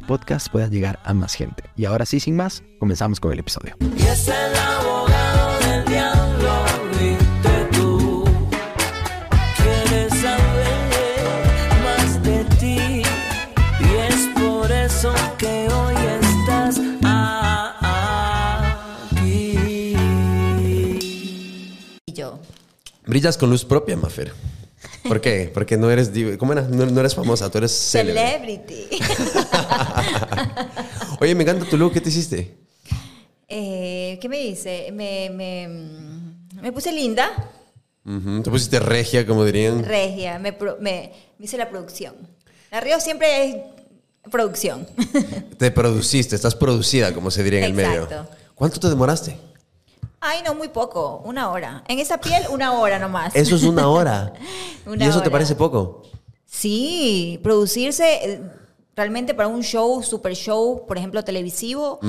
podcast pueda llegar a más gente. Y ahora sí, sin más, comenzamos con el episodio. Brillas con luz propia, Mafer. ¿Por qué? Porque no eres, ¿cómo era? No, no eres famosa, tú eres. Celebrity. Oye, me encanta tu look, ¿qué te hiciste? Eh, ¿Qué me hice? Me, me, me puse linda, Te pusiste regia, como dirían. regia, me, pro- me, me hice la producción. La Río siempre es producción. Te produciste, estás producida, como se diría en el medio. ¿Cuánto te demoraste? Ay, no, muy poco, una hora. En esa piel, una hora nomás. Eso es una hora. Una ¿Y eso te parece poco? Sí, producirse eh, realmente para un show, super show, por ejemplo, televisivo,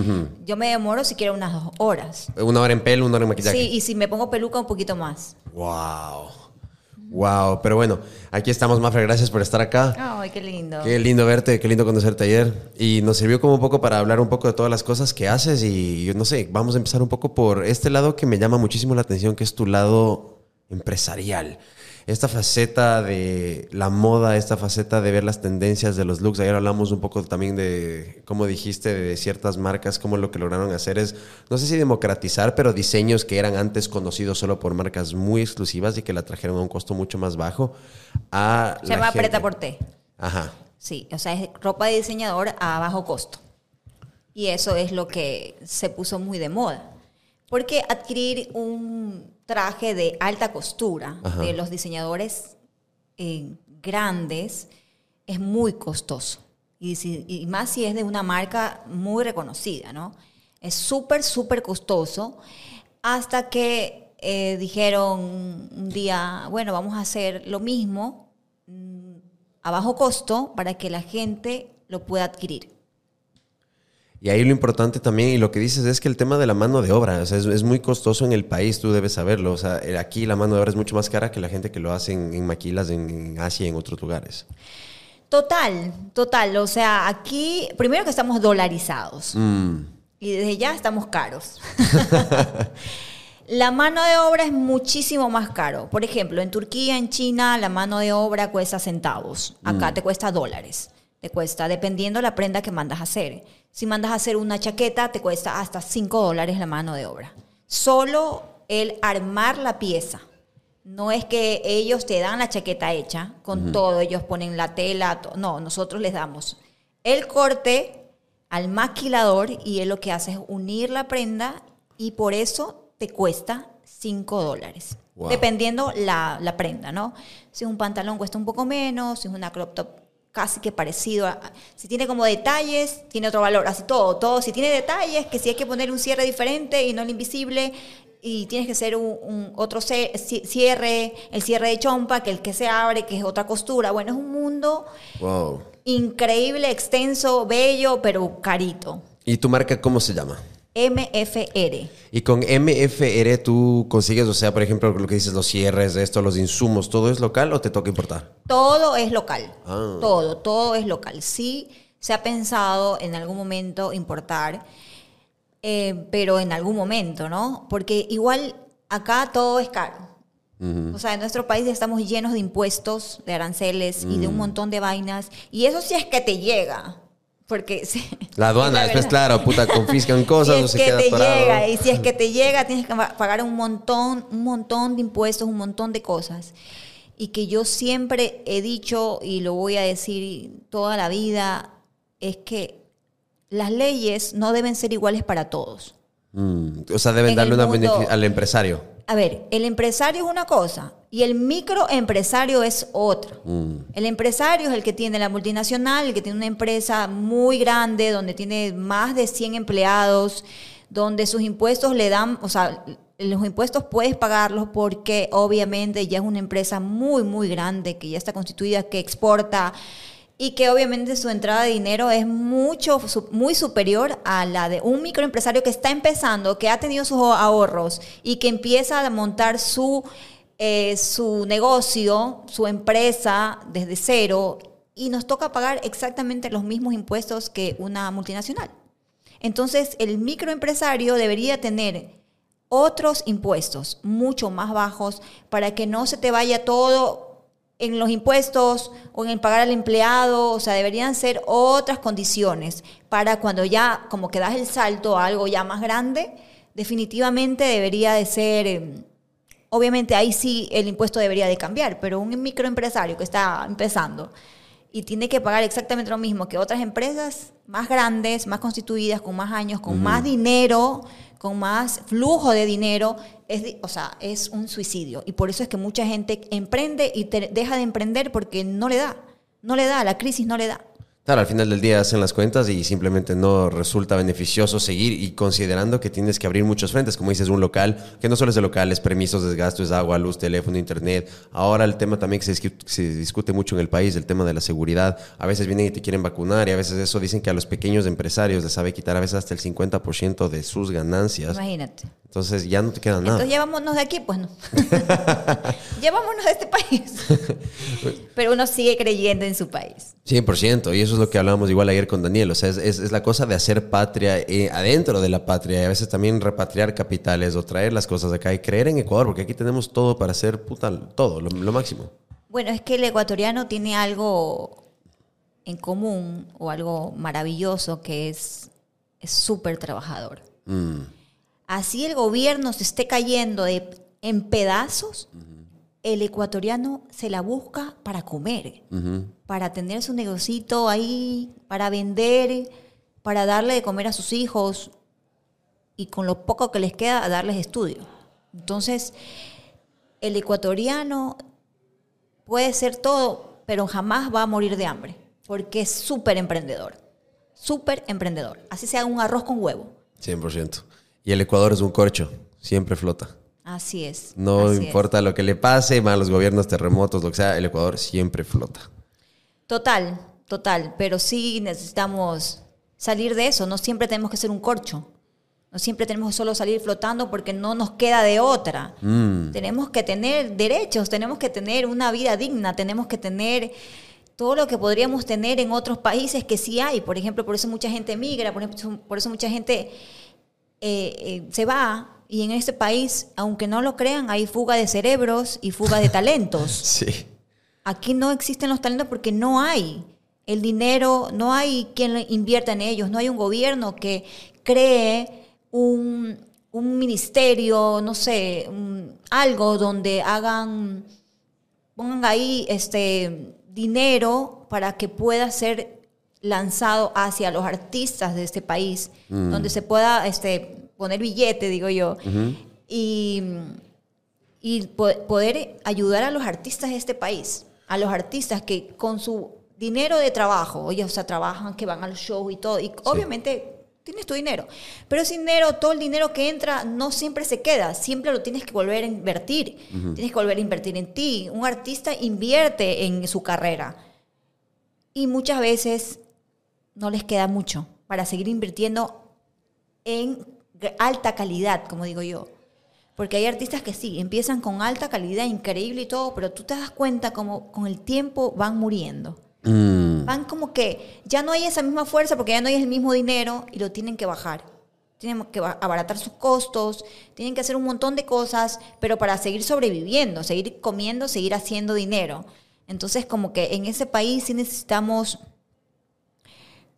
yo me demoro siquiera unas dos horas. Una hora en pelo, una hora en maquillaje. Sí, y si me pongo peluca, un poquito más. Wow. Wow. Pero bueno, aquí estamos, Mafer. Gracias por estar acá. Ay, qué lindo. Qué lindo verte, qué lindo conocerte ayer. Y nos sirvió como un poco para hablar un poco de todas las cosas que haces. Y yo no sé, vamos a empezar un poco por este lado que me llama muchísimo la atención, que es tu lado empresarial. Esta faceta de la moda, esta faceta de ver las tendencias de los looks. Ayer hablamos un poco también de, como dijiste, de ciertas marcas, cómo lo que lograron hacer es, no sé si democratizar, pero diseños que eran antes conocidos solo por marcas muy exclusivas y que la trajeron a un costo mucho más bajo. A Se la llama. Preta por Té. Ajá. Sí, o sea, es ropa de diseñador a bajo costo. Y eso es lo que se puso muy de moda. Porque adquirir un traje de alta costura Ajá. de los diseñadores eh, grandes es muy costoso. Y, si- y más si es de una marca muy reconocida, ¿no? Es súper, súper costoso. Hasta que eh, dijeron un día, bueno, vamos a hacer lo mismo mm, a bajo costo para que la gente lo pueda adquirir. Y ahí lo importante también, y lo que dices es que el tema de la mano de obra, o sea, es, es muy costoso en el país, tú debes saberlo. O sea, eh, aquí la mano de obra es mucho más cara que la gente que lo hace en, en maquilas en, en Asia y en otros lugares. Total, total. O sea, aquí, primero que estamos dolarizados Mm. y desde ya estamos caros. la mano de obra es muchísimo más caro. Por ejemplo, en Turquía, en China, la mano de obra cuesta centavos. Acá te cuesta dólares. Te cuesta, dependiendo la prenda que mandas a hacer. Si mandas a hacer una chaqueta, te cuesta hasta 5 dólares la mano de obra. Solo el armar la pieza. No es que ellos te dan la chaqueta hecha con todo, ellos ponen la tela, no, nosotros les damos el corte al maquilador y él lo que hace es unir la prenda y por eso te cuesta 5 dólares. Wow. Dependiendo la, la prenda, ¿no? Si es un pantalón cuesta un poco menos, si es una crop top casi que parecido. a- si tiene como detalles, tiene otro valor. Así todo, todo. Si tiene detalles, que si hay que poner un cierre diferente y no el invisible, y tienes que hacer un, un otro cierre, el cierre de chompa, que el que se abre, que es otra costura. Bueno, es un mundo Wow. increíble, extenso, bello, pero carito. ¿Y tu marca cómo se llama? MFR. Y con MFR tú consigues, o sea, por ejemplo, lo que dices, los cierres de esto, los insumos, ¿todo es local o te toca importar? Todo es local. Ah. Todo, todo es local. Sí se ha pensado en algún momento importar, eh, pero en algún momento, ¿no? Porque igual acá todo es caro. O sea, en nuestro país estamos llenos de impuestos, de aranceles y de un montón de vainas. Y eso sí es que te llega. Porque sí, La aduana, es después, claro, puta, confiscan cosas si es se que queda te atorado. llega y si es que te llega tienes que pa- pagar un montón un montón de impuestos un montón de cosas y que yo siempre he dicho y lo voy a decir toda la vida es que las leyes no deben ser iguales para todos Mm, o sea, deben En darle una mundo- al empresario. A ver, el empresario es una cosa y el microempresario es otra. El empresario es el que tiene la multinacional, el que tiene una empresa muy grande, donde tiene más de 100 empleados, donde sus impuestos le dan, o sea, los impuestos puedes pagarlos porque obviamente ya es una empresa muy, muy grande, que ya está constituida, que exporta y que obviamente su entrada de dinero es mucho, muy superior a la de un microempresario que está empezando, que ha tenido sus ahorros y que empieza a montar su, eh, su negocio, su empresa desde cero y nos toca pagar exactamente los mismos impuestos que una multinacional. Entonces, el microempresario debería tener otros impuestos mucho más bajos para que no se te vaya todo en los impuestos o en el pagar al empleado, o sea, deberían ser otras condiciones para cuando ya como que das el salto a algo ya más grande, definitivamente debería de ser, eh, obviamente ahí sí el impuesto debería de cambiar, pero un microempresario que está empezando y tiene que pagar exactamente lo mismo que otras empresas más grandes, más constituidas, con más años, con más dinero, con más flujo de dinero, es, o sea, es un suicidio. Y por eso es que mucha gente emprende y te- deja de emprender porque no le da, no le da, la crisis no le da. Claro, al final del día hacen las cuentas y simplemente no resulta beneficioso seguir y considerando que tienes que abrir muchos frentes, como dices, un local, que no solo es de locales, permisos, desgastos, agua, luz, teléfono, internet. Ahora el tema también que se discute mucho en el país, el tema de la seguridad. A veces vienen y te quieren vacunar y a veces eso dicen que a los pequeños empresarios les sabe quitar a veces hasta el 50% de sus ganancias. Imagínate. Entonces ya no te queda nada. Entonces llevámonos de aquí, pues no. llevámonos de este país. Pero uno sigue creyendo en su país. 100%, y eso es lo que hablábamos igual ayer con Daniel, o sea, es, es- es la cosa de hacer patria eh, adentro de la patria y a veces también repatriar capitales o traer las cosas acá y creer en Ecuador, porque aquí tenemos todo para hacer puta, todo, lo, lo máximo. Bueno, es que el ecuatoriano tiene algo en común o algo maravilloso que es es súper trabajador. Mm, Así el gobierno se esté cayendo de, en pedazos, el ecuatoriano se la busca para comer, para tener su negocito ahí, para vender, para darle de comer a sus hijos y con lo poco que les queda, darles estudio. Entonces, el ecuatoriano puede ser todo, pero jamás va a morir de hambre, porque es súper emprendedor, súper emprendedor. Así sea un arroz con huevo. 100%. Y el Ecuador es un corcho, siempre flota. Así es. No así es. importa lo que le pase, malos gobiernos, terremotos, lo que sea, el Ecuador siempre flota. Total, total, pero sí necesitamos salir de eso, no siempre tenemos que ser un corcho. No siempre tenemos que solo salir flotando porque no nos queda de otra. Mm. Tenemos que tener derechos, tenemos que tener una vida digna, tenemos que tener todo lo que podríamos tener en otros países que sí hay. Por ejemplo, por eso mucha gente migra, por, ejemplo, por eso mucha gente eh, eh, se va. Y en este país, aunque no lo crean, hay fuga de cerebros y fuga de talentos. Sí. Aquí no existen los talentos porque no hay el dinero, no hay quien invierta en ellos, no hay un gobierno que cree un, un ministerio, no sé, un- algo donde hagan, pongan ahí este dinero para que pueda ser lanzado hacia los artistas de este país, donde se pueda este, poner billete, digo yo, y y po- poder ayudar a los artistas de este país, a los artistas que con su dinero de trabajo, ellos o sea, trabajan, que van al show y todo, y obviamente tienes tu dinero, pero ese dinero, todo el dinero que entra no siempre se queda, siempre lo tienes que volver a invertir, tienes que volver a invertir en ti, un artista invierte en su carrera y muchas veces no les queda mucho para seguir invirtiendo en alta calidad, como digo yo. Porque hay artistas que sí, empiezan con alta calidad, increíble y todo, pero tú te das cuenta como con el tiempo van muriendo. Mm, Van como que ya no hay esa misma fuerza porque ya no hay el mismo dinero y lo tienen que bajar. Tienen que ba- abaratar sus costos, tienen que hacer un montón de cosas, pero para seguir sobreviviendo, seguir comiendo, seguir haciendo dinero. Entonces, como que en ese país sí necesitamos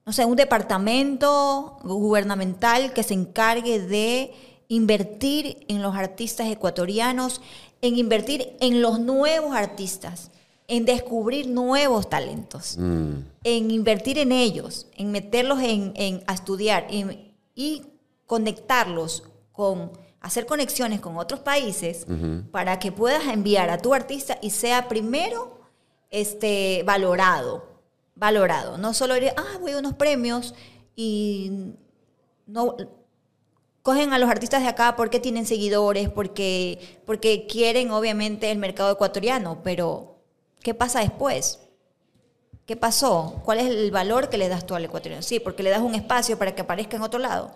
no sé, un departamento gubernamental que se encargue de invertir en los artistas ecuatorianos, en invertir en los nuevos artistas, en descubrir nuevos talentos, mm. en invertir en ellos, en meterlos en, en- a estudiar en- y conectarlos con hacer conexiones con otros países para que puedas enviar a tu artista y sea primero este, valorado. Valorado. No solo ir, ah, voy a unos premios y no cogen a los artistas de acá porque tienen seguidores, porque, porque quieren obviamente el mercado ecuatoriano, pero ¿qué pasa después? ¿Qué pasó? ¿Cuál es el valor que le das tú al ecuatoriano? Sí, porque le das un espacio para que aparezca en otro lado.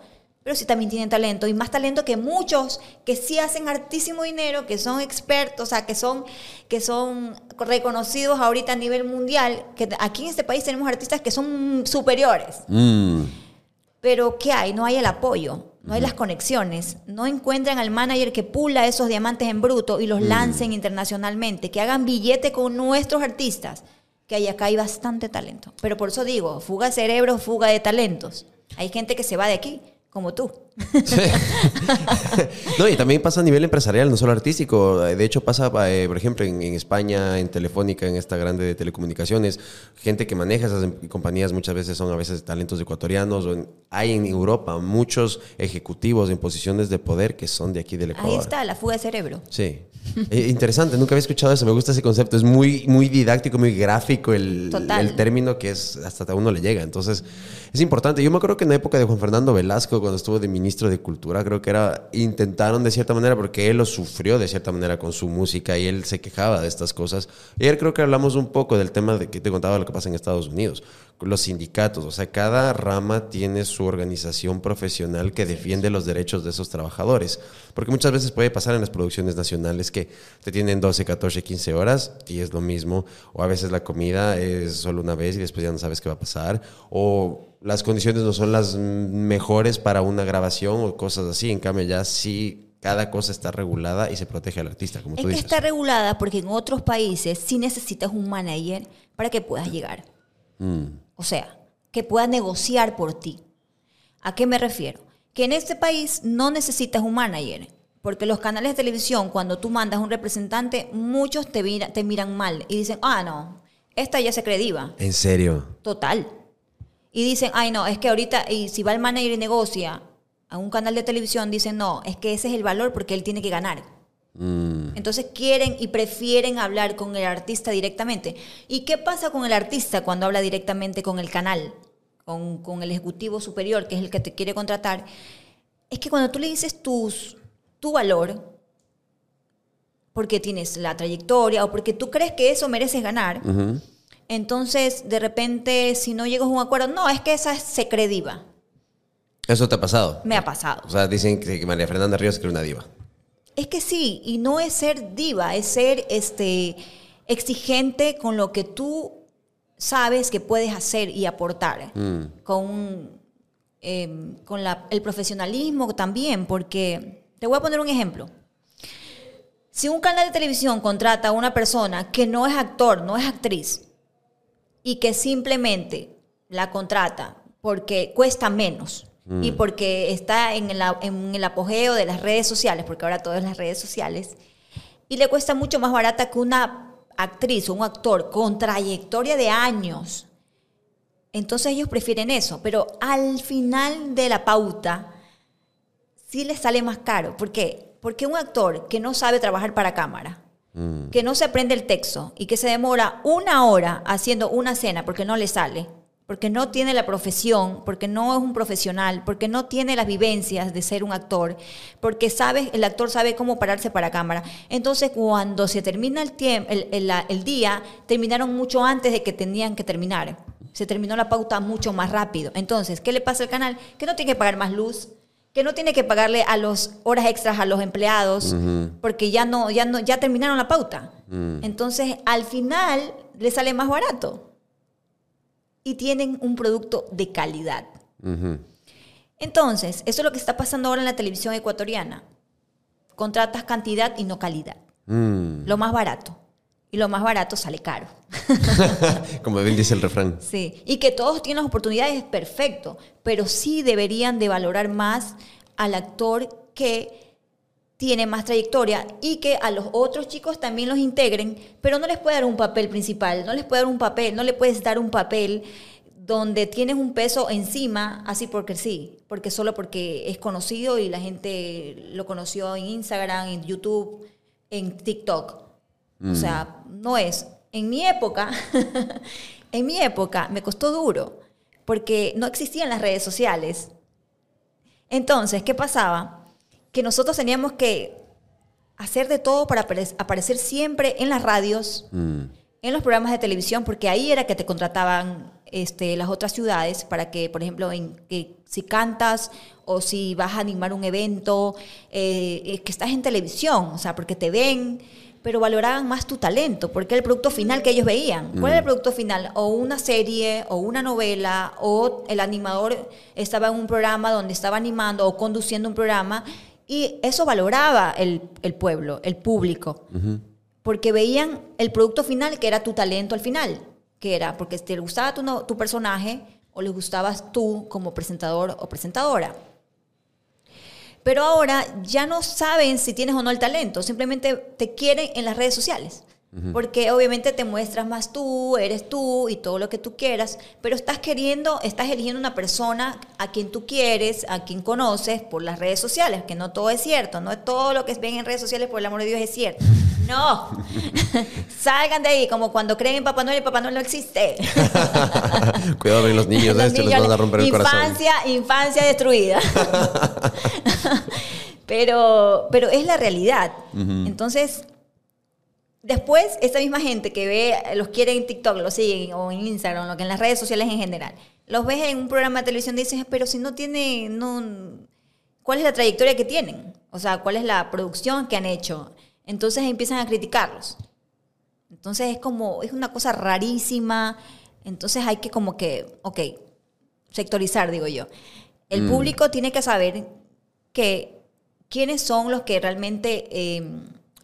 Pero sí también tienen talento y más talento que muchos que sí hacen hartísimo dinero, que son expertos, o sea, que son, que son reconocidos ahorita a nivel mundial, que aquí en este país tenemos artistas que son superiores. Mm. Pero ¿qué hay? No hay el apoyo, no hay las conexiones, no encuentran al manager que pula esos diamantes en bruto y los lancen internacionalmente, que hagan billete con nuestros artistas, que hay acá hay bastante talento. Pero por eso digo, fuga de cerebros, fuga de talentos. Hay gente que se va de aquí, como tú. No, y también pasa a nivel empresarial, no solo artístico. De hecho, pasa, eh, por ejemplo, en, en España, en Telefónica, en esta grande de telecomunicaciones, gente que maneja esas em- compañías muchas veces son a veces talentos ecuatorianos. o en- hay en Europa muchos ejecutivos en posiciones de poder que son de aquí del Ecuador. Ahí está, la fuga de cerebro. Sí. Eh, interesante, nunca había escuchado eso. Me gusta ese concepto. Es muy, muy didáctico, muy gráfico el, el término que es hasta a uno le llega. Entonces, es importante. Yo me acuerdo que en la época de Juan Fernando Velasco, cuando estuvo de ministro de Cultura, creo que era, intentaron de cierta manera, porque él lo sufrió de cierta manera con su música y él se quejaba de estas cosas. Ayer creo que hablamos un poco del tema de que te contaba lo que pasa en Estados Unidos. Los sindicatos, o sea, cada rama tiene su organización profesional que defiende los derechos de esos trabajadores. Porque muchas veces puede pasar en las producciones nacionales que te tienen 12, 14, 15 horas y es lo mismo. O a veces la comida es solo una vez y después ya no sabes qué va a pasar. O las condiciones no son las mejores para una grabación o cosas así. En cambio, ya sí, cada cosa está regulada y se protege al artista, como Es tú que dices. está regulada porque en otros países sí necesitas un manager para que puedas llegar. Mm. O sea, que pueda negociar por ti. ¿A qué me refiero? Que en este país no necesitas un manager, porque los canales de televisión, cuando tú mandas un representante, muchos te, mira- te miran mal y dicen, ah, no, esta ya se cree diva. En serio. Total. Y dicen, ay, no, es que ahorita, y si va el manager y negocia a un canal de televisión, dicen, no, es que ese es el valor porque él tiene que ganar. Mm. Entonces quieren y prefieren hablar con el artista directamente. ¿Y qué pasa con el artista cuando habla directamente con el canal, con, con el ejecutivo superior, que es el que te quiere contratar? Es que cuando tú le dices tus, tu valor, porque tienes la trayectoria o porque tú crees que eso mereces ganar, Ujú. Entonces de repente si no llegas a un acuerdo, no, es que esa se cree diva. Eso te ha pasado. Me ha pasado. O sea, dicen que María Fernanda Ríos es una diva. Es que sí, y no es ser diva, es ser este, exigente con lo que tú sabes que puedes hacer y aportar. Con, eh, con la- el profesionalismo también, porque te voy a poner un ejemplo. Si un canal de televisión contrata a una persona que no es actor, no es actriz, y que simplemente la contrata porque cuesta menos y porque está en el, a- en el apogeo de las redes sociales, porque ahora todo es las redes sociales, y le cuesta mucho más barata que una actriz o un actor con trayectoria de años. Entonces ellos prefieren eso, pero al final de la pauta sí les sale más caro. ¿Por qué? Porque un actor que no sabe trabajar para cámara, que no se aprende el texto y que se demora una hora haciendo una escena porque no le sale, porque no tiene la profesión, porque no es un profesional, porque no tiene las vivencias de ser un actor, porque sabe, el actor sabe cómo pararse para cámara. Entonces, cuando se termina el, el día, terminaron mucho antes de que tenían que terminar. Se terminó la pauta mucho más rápido. Entonces, ¿qué le pasa al canal? Que no tiene que pagar más luz, que no tiene que pagarle a los horas extras a los empleados, porque ya no, ya no, ya terminaron la pauta. Entonces, al final le sale más barato. Y tienen un producto de calidad. Entonces, eso es lo que está pasando ahora en la televisión ecuatoriana. Contratas cantidad y no calidad. Mm. Lo más barato. Y lo más barato sale caro. Como bien dice el refrán. Sí, y que todos tienen las oportunidades, perfecto, pero sí deberían de valorar más al actor que tiene más trayectoria y que a los otros chicos también los integren, pero no les puede dar un papel principal, no les puede dar un papel, no le puedes dar un papel donde tienes un peso encima, así porque sí, porque solo porque es conocido y la gente lo conoció en Instagram, en YouTube, en TikTok. O sea, no es. En mi época, en mi época me costó duro, porque no existían las redes sociales. Entonces, ¿qué pasaba? Que nosotros teníamos que hacer de todo para apare- aparecer siempre en las radios, Mm. en los programas de televisión, porque ahí era que te contrataban este, las otras ciudades para que, por ejemplo, en, que si cantas o si vas a animar un evento, eh, eh, que estás en televisión, o sea, porque te ven, pero valoraban más tu talento, porque era el producto final que ellos veían. ¿Cuál era el producto final? O una serie, o una novela, o el animador estaba en un programa donde estaba animando o conduciendo un programa, y eso valoraba el, el pueblo, el público porque veían el producto final que era tu talento al final, que era porque te gustaba tu personaje o les gustabas tú como presentador o presentadora. Pero ahora ya no saben si tienes o no el talento, simplemente te quieren en las redes sociales. Porque obviamente te muestras más tú, eres tú y todo lo que tú quieras, pero estás queriendo, estás eligiendo una persona a quien tú quieres, a quien conoces por las redes sociales, que no todo es cierto, no es todo lo que ven en redes sociales, por el amor de Dios, es cierto. No, salgan de ahí, como cuando creen en Papá Noel y Papá Noel no existe. Cuidado con los niños, Los estos les niños, van a romper el corazón. infancia, Infancia destruida. pero, pero es la realidad. Entonces, después, esta misma gente que ve, los quiere en TikTok, los siguen, o en Instagram, lo que en las redes sociales en general, los ves en un programa de televisión y dices, pero si no tiene, no, ¿cuál es la trayectoria que tienen? O sea, ¿cuál es la producción que han hecho? Entonces empiezan a criticarlos. Entonces es como, es una cosa rarísima. Entonces hay que como que, ok, sectorizar, digo yo. El Mm. público tiene que saber que quiénes son los que realmente eh,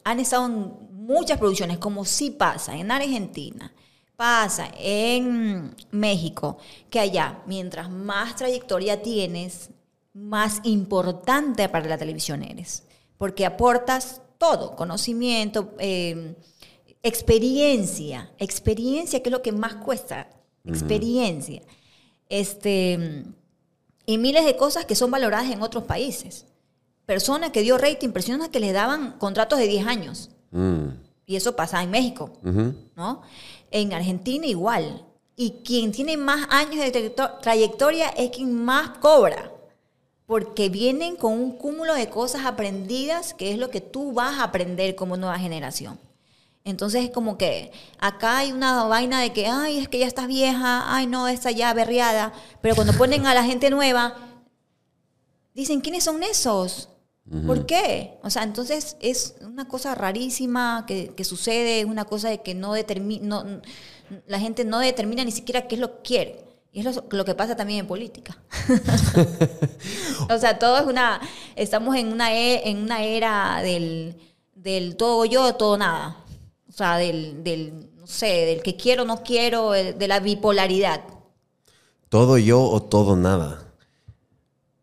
han estado en muchas producciones, como sí pasa en Argentina, pasa en México, que allá, mientras más trayectoria tienes, más importante para la televisión eres, porque aportas todo, conocimiento, eh, experiencia, experiencia que es lo que más cuesta, experiencia. Este, y miles de cosas que son valoradas en otros países. Personas que dio rating, personas que les daban contratos de 10 años. Mm. Y eso pasa en México. ¿no? En Argentina igual. Y quien tiene más años de trayecto- trayectoria es quien más cobra. Porque vienen con un cúmulo de cosas aprendidas, que es lo que tú vas a aprender como nueva generación. Entonces es como que acá hay una vaina de que, ay, es que ya estás vieja, ay, no, esta ya berriada. Pero cuando ponen a la gente nueva, dicen, ¿quiénes son esos? ¿Por qué? O sea, entonces es una cosa rarísima que, que sucede, es una cosa de que no determina, la gente no determina ni siquiera qué es lo que quiere. Y es lo, lo que pasa también en política. o sea, todo es una, estamos en una, e- en una era del, del todo yo, todo nada. O sea, del, del, no sé, del que quiero, no quiero, el- de la bipolaridad. Todo yo o todo nada.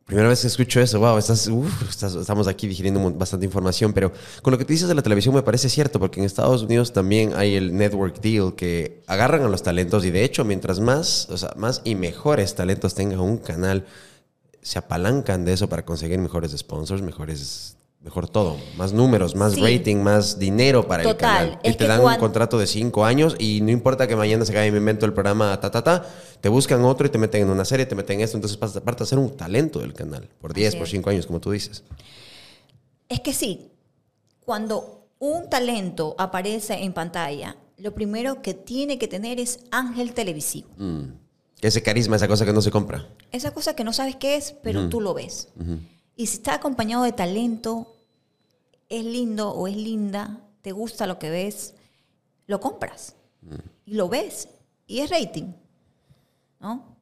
Primera vez que escucho eso, wow, estás, uf, estás- estamos aquí digiriendo bastante información, pero con lo que te dices de la televisión me parece cierto, porque en Estados Unidos también hay el network deal que agarran a los talentos y de hecho mientras más, o sea, más y mejores talentos tenga un canal, se apalancan de eso para conseguir mejores sponsors, mejores, mejor todo, más números, más Sí. rating, más dinero para el canal. Y es te que dan un contrato de cinco años y no importa que mañana se y me invento el programa ta ta ta, te buscan otro y te meten en una serie, te meten en esto, entonces pasas aparte a ser un talento del canal por 10, Así por es. 5 años, como tú dices. Es que sí, cuando un talento aparece en pantalla, lo primero que tiene que tener es ángel televisivo. Ese carisma, esa cosa que no se compra. Esa cosa que no sabes qué es, pero tú lo ves. Y si está acompañado de talento, es lindo o es linda, te gusta lo que ves, lo compras. Y lo ves. Y es rating. ¿No?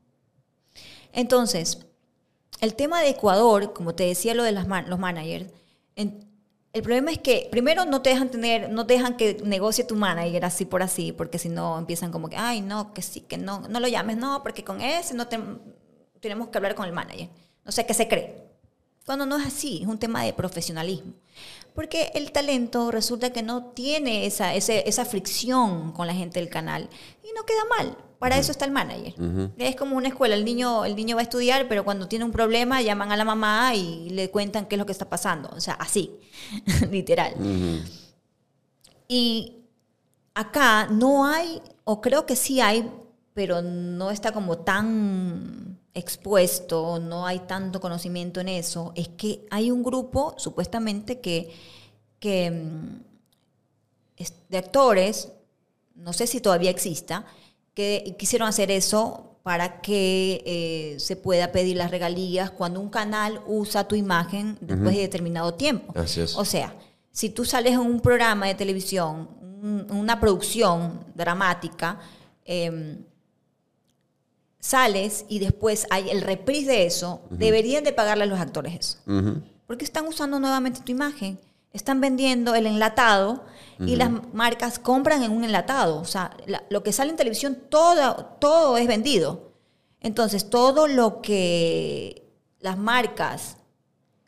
Entonces, el tema de Ecuador, como te decía lo de las man- los managers, en- el problema es que primero no te dejan tener, no te dejan que negocie tu manager así por así, porque si no empiezan como que, ay, no, que sí, que no, no lo llames, no, porque con ese no te- tenemos que hablar con el manager. No sé qué se cree. Cuando no es así, es un tema de profesionalismo. Porque el talento resulta que no tiene esa, ese- esa fricción con la gente del canal y no queda mal. Para eso está el manager. Es como una escuela, el niño, el niño va a estudiar, pero cuando tiene un problema llaman a la mamá y le cuentan qué es lo que está pasando. O sea, así, literal. Y acá no hay, o creo que sí hay, pero no está como tan expuesto, no hay tanto conocimiento en eso, es que hay un grupo supuestamente que, que mm, de actores, no sé si todavía exista, que quisieron hacer eso para que eh, se pueda pedir las regalías cuando un canal usa tu imagen después de determinado tiempo. Así es. O sea, si tú sales en un programa de televisión, un- una producción dramática, eh, sales y después hay el reprise de eso, deberían de pagarle a los actores eso. Porque están usando nuevamente tu imagen. Están vendiendo el enlatado y las marcas compran en un enlatado. O sea, la- lo que sale en televisión, todo, todo es vendido. Entonces, todo lo que las marcas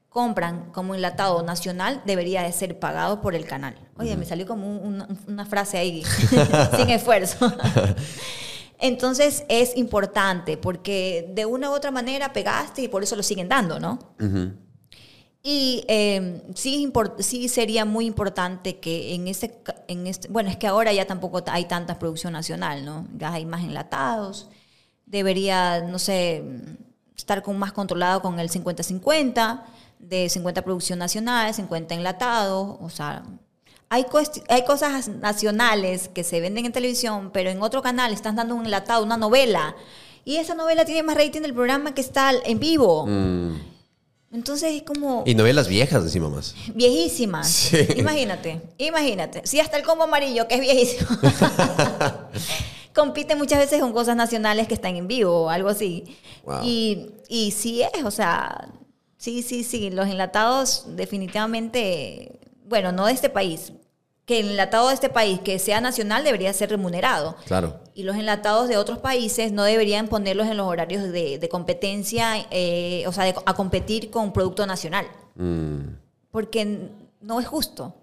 compran como enlatado nacional debería de ser pagado por el canal. Oye, me salió como un- una, una frase ahí, sin esfuerzo. Entonces es importante porque de una u otra manera pegaste y por eso lo siguen dando, ¿no? Y eh, sí, sí sería muy importante que en este, en este, bueno, es que ahora ya tampoco hay tanta producción nacional, ¿no? Ya hay más enlatados. Debería, no sé, estar con, más controlado con el 50-50, de 50 producción nacional, 50 enlatados, o sea, hay, hay cosas nacionales que se venden en televisión, pero en otro canal están dando un enlatado, una novela, y esa novela tiene más rating del programa que está en vivo. Mm. Entonces es como Y novelas viejas encima más. viejísimas. Sí. Imagínate, imagínate. Si hasta el combo amarillo, que es viejísimo, compite muchas veces con cosas nacionales que están en vivo o algo así. Wow. Y, y sí es, o sea, sí, sí, sí, los enlatados definitivamente, bueno, no de este país, que el enlatado de este país que sea nacional debería ser remunerado. Claro. Y los enlatados de otros países no deberían ponerlos en los horarios de, de competencia, eh, o sea, de- a competir con producto nacional Mm. porque no es justo.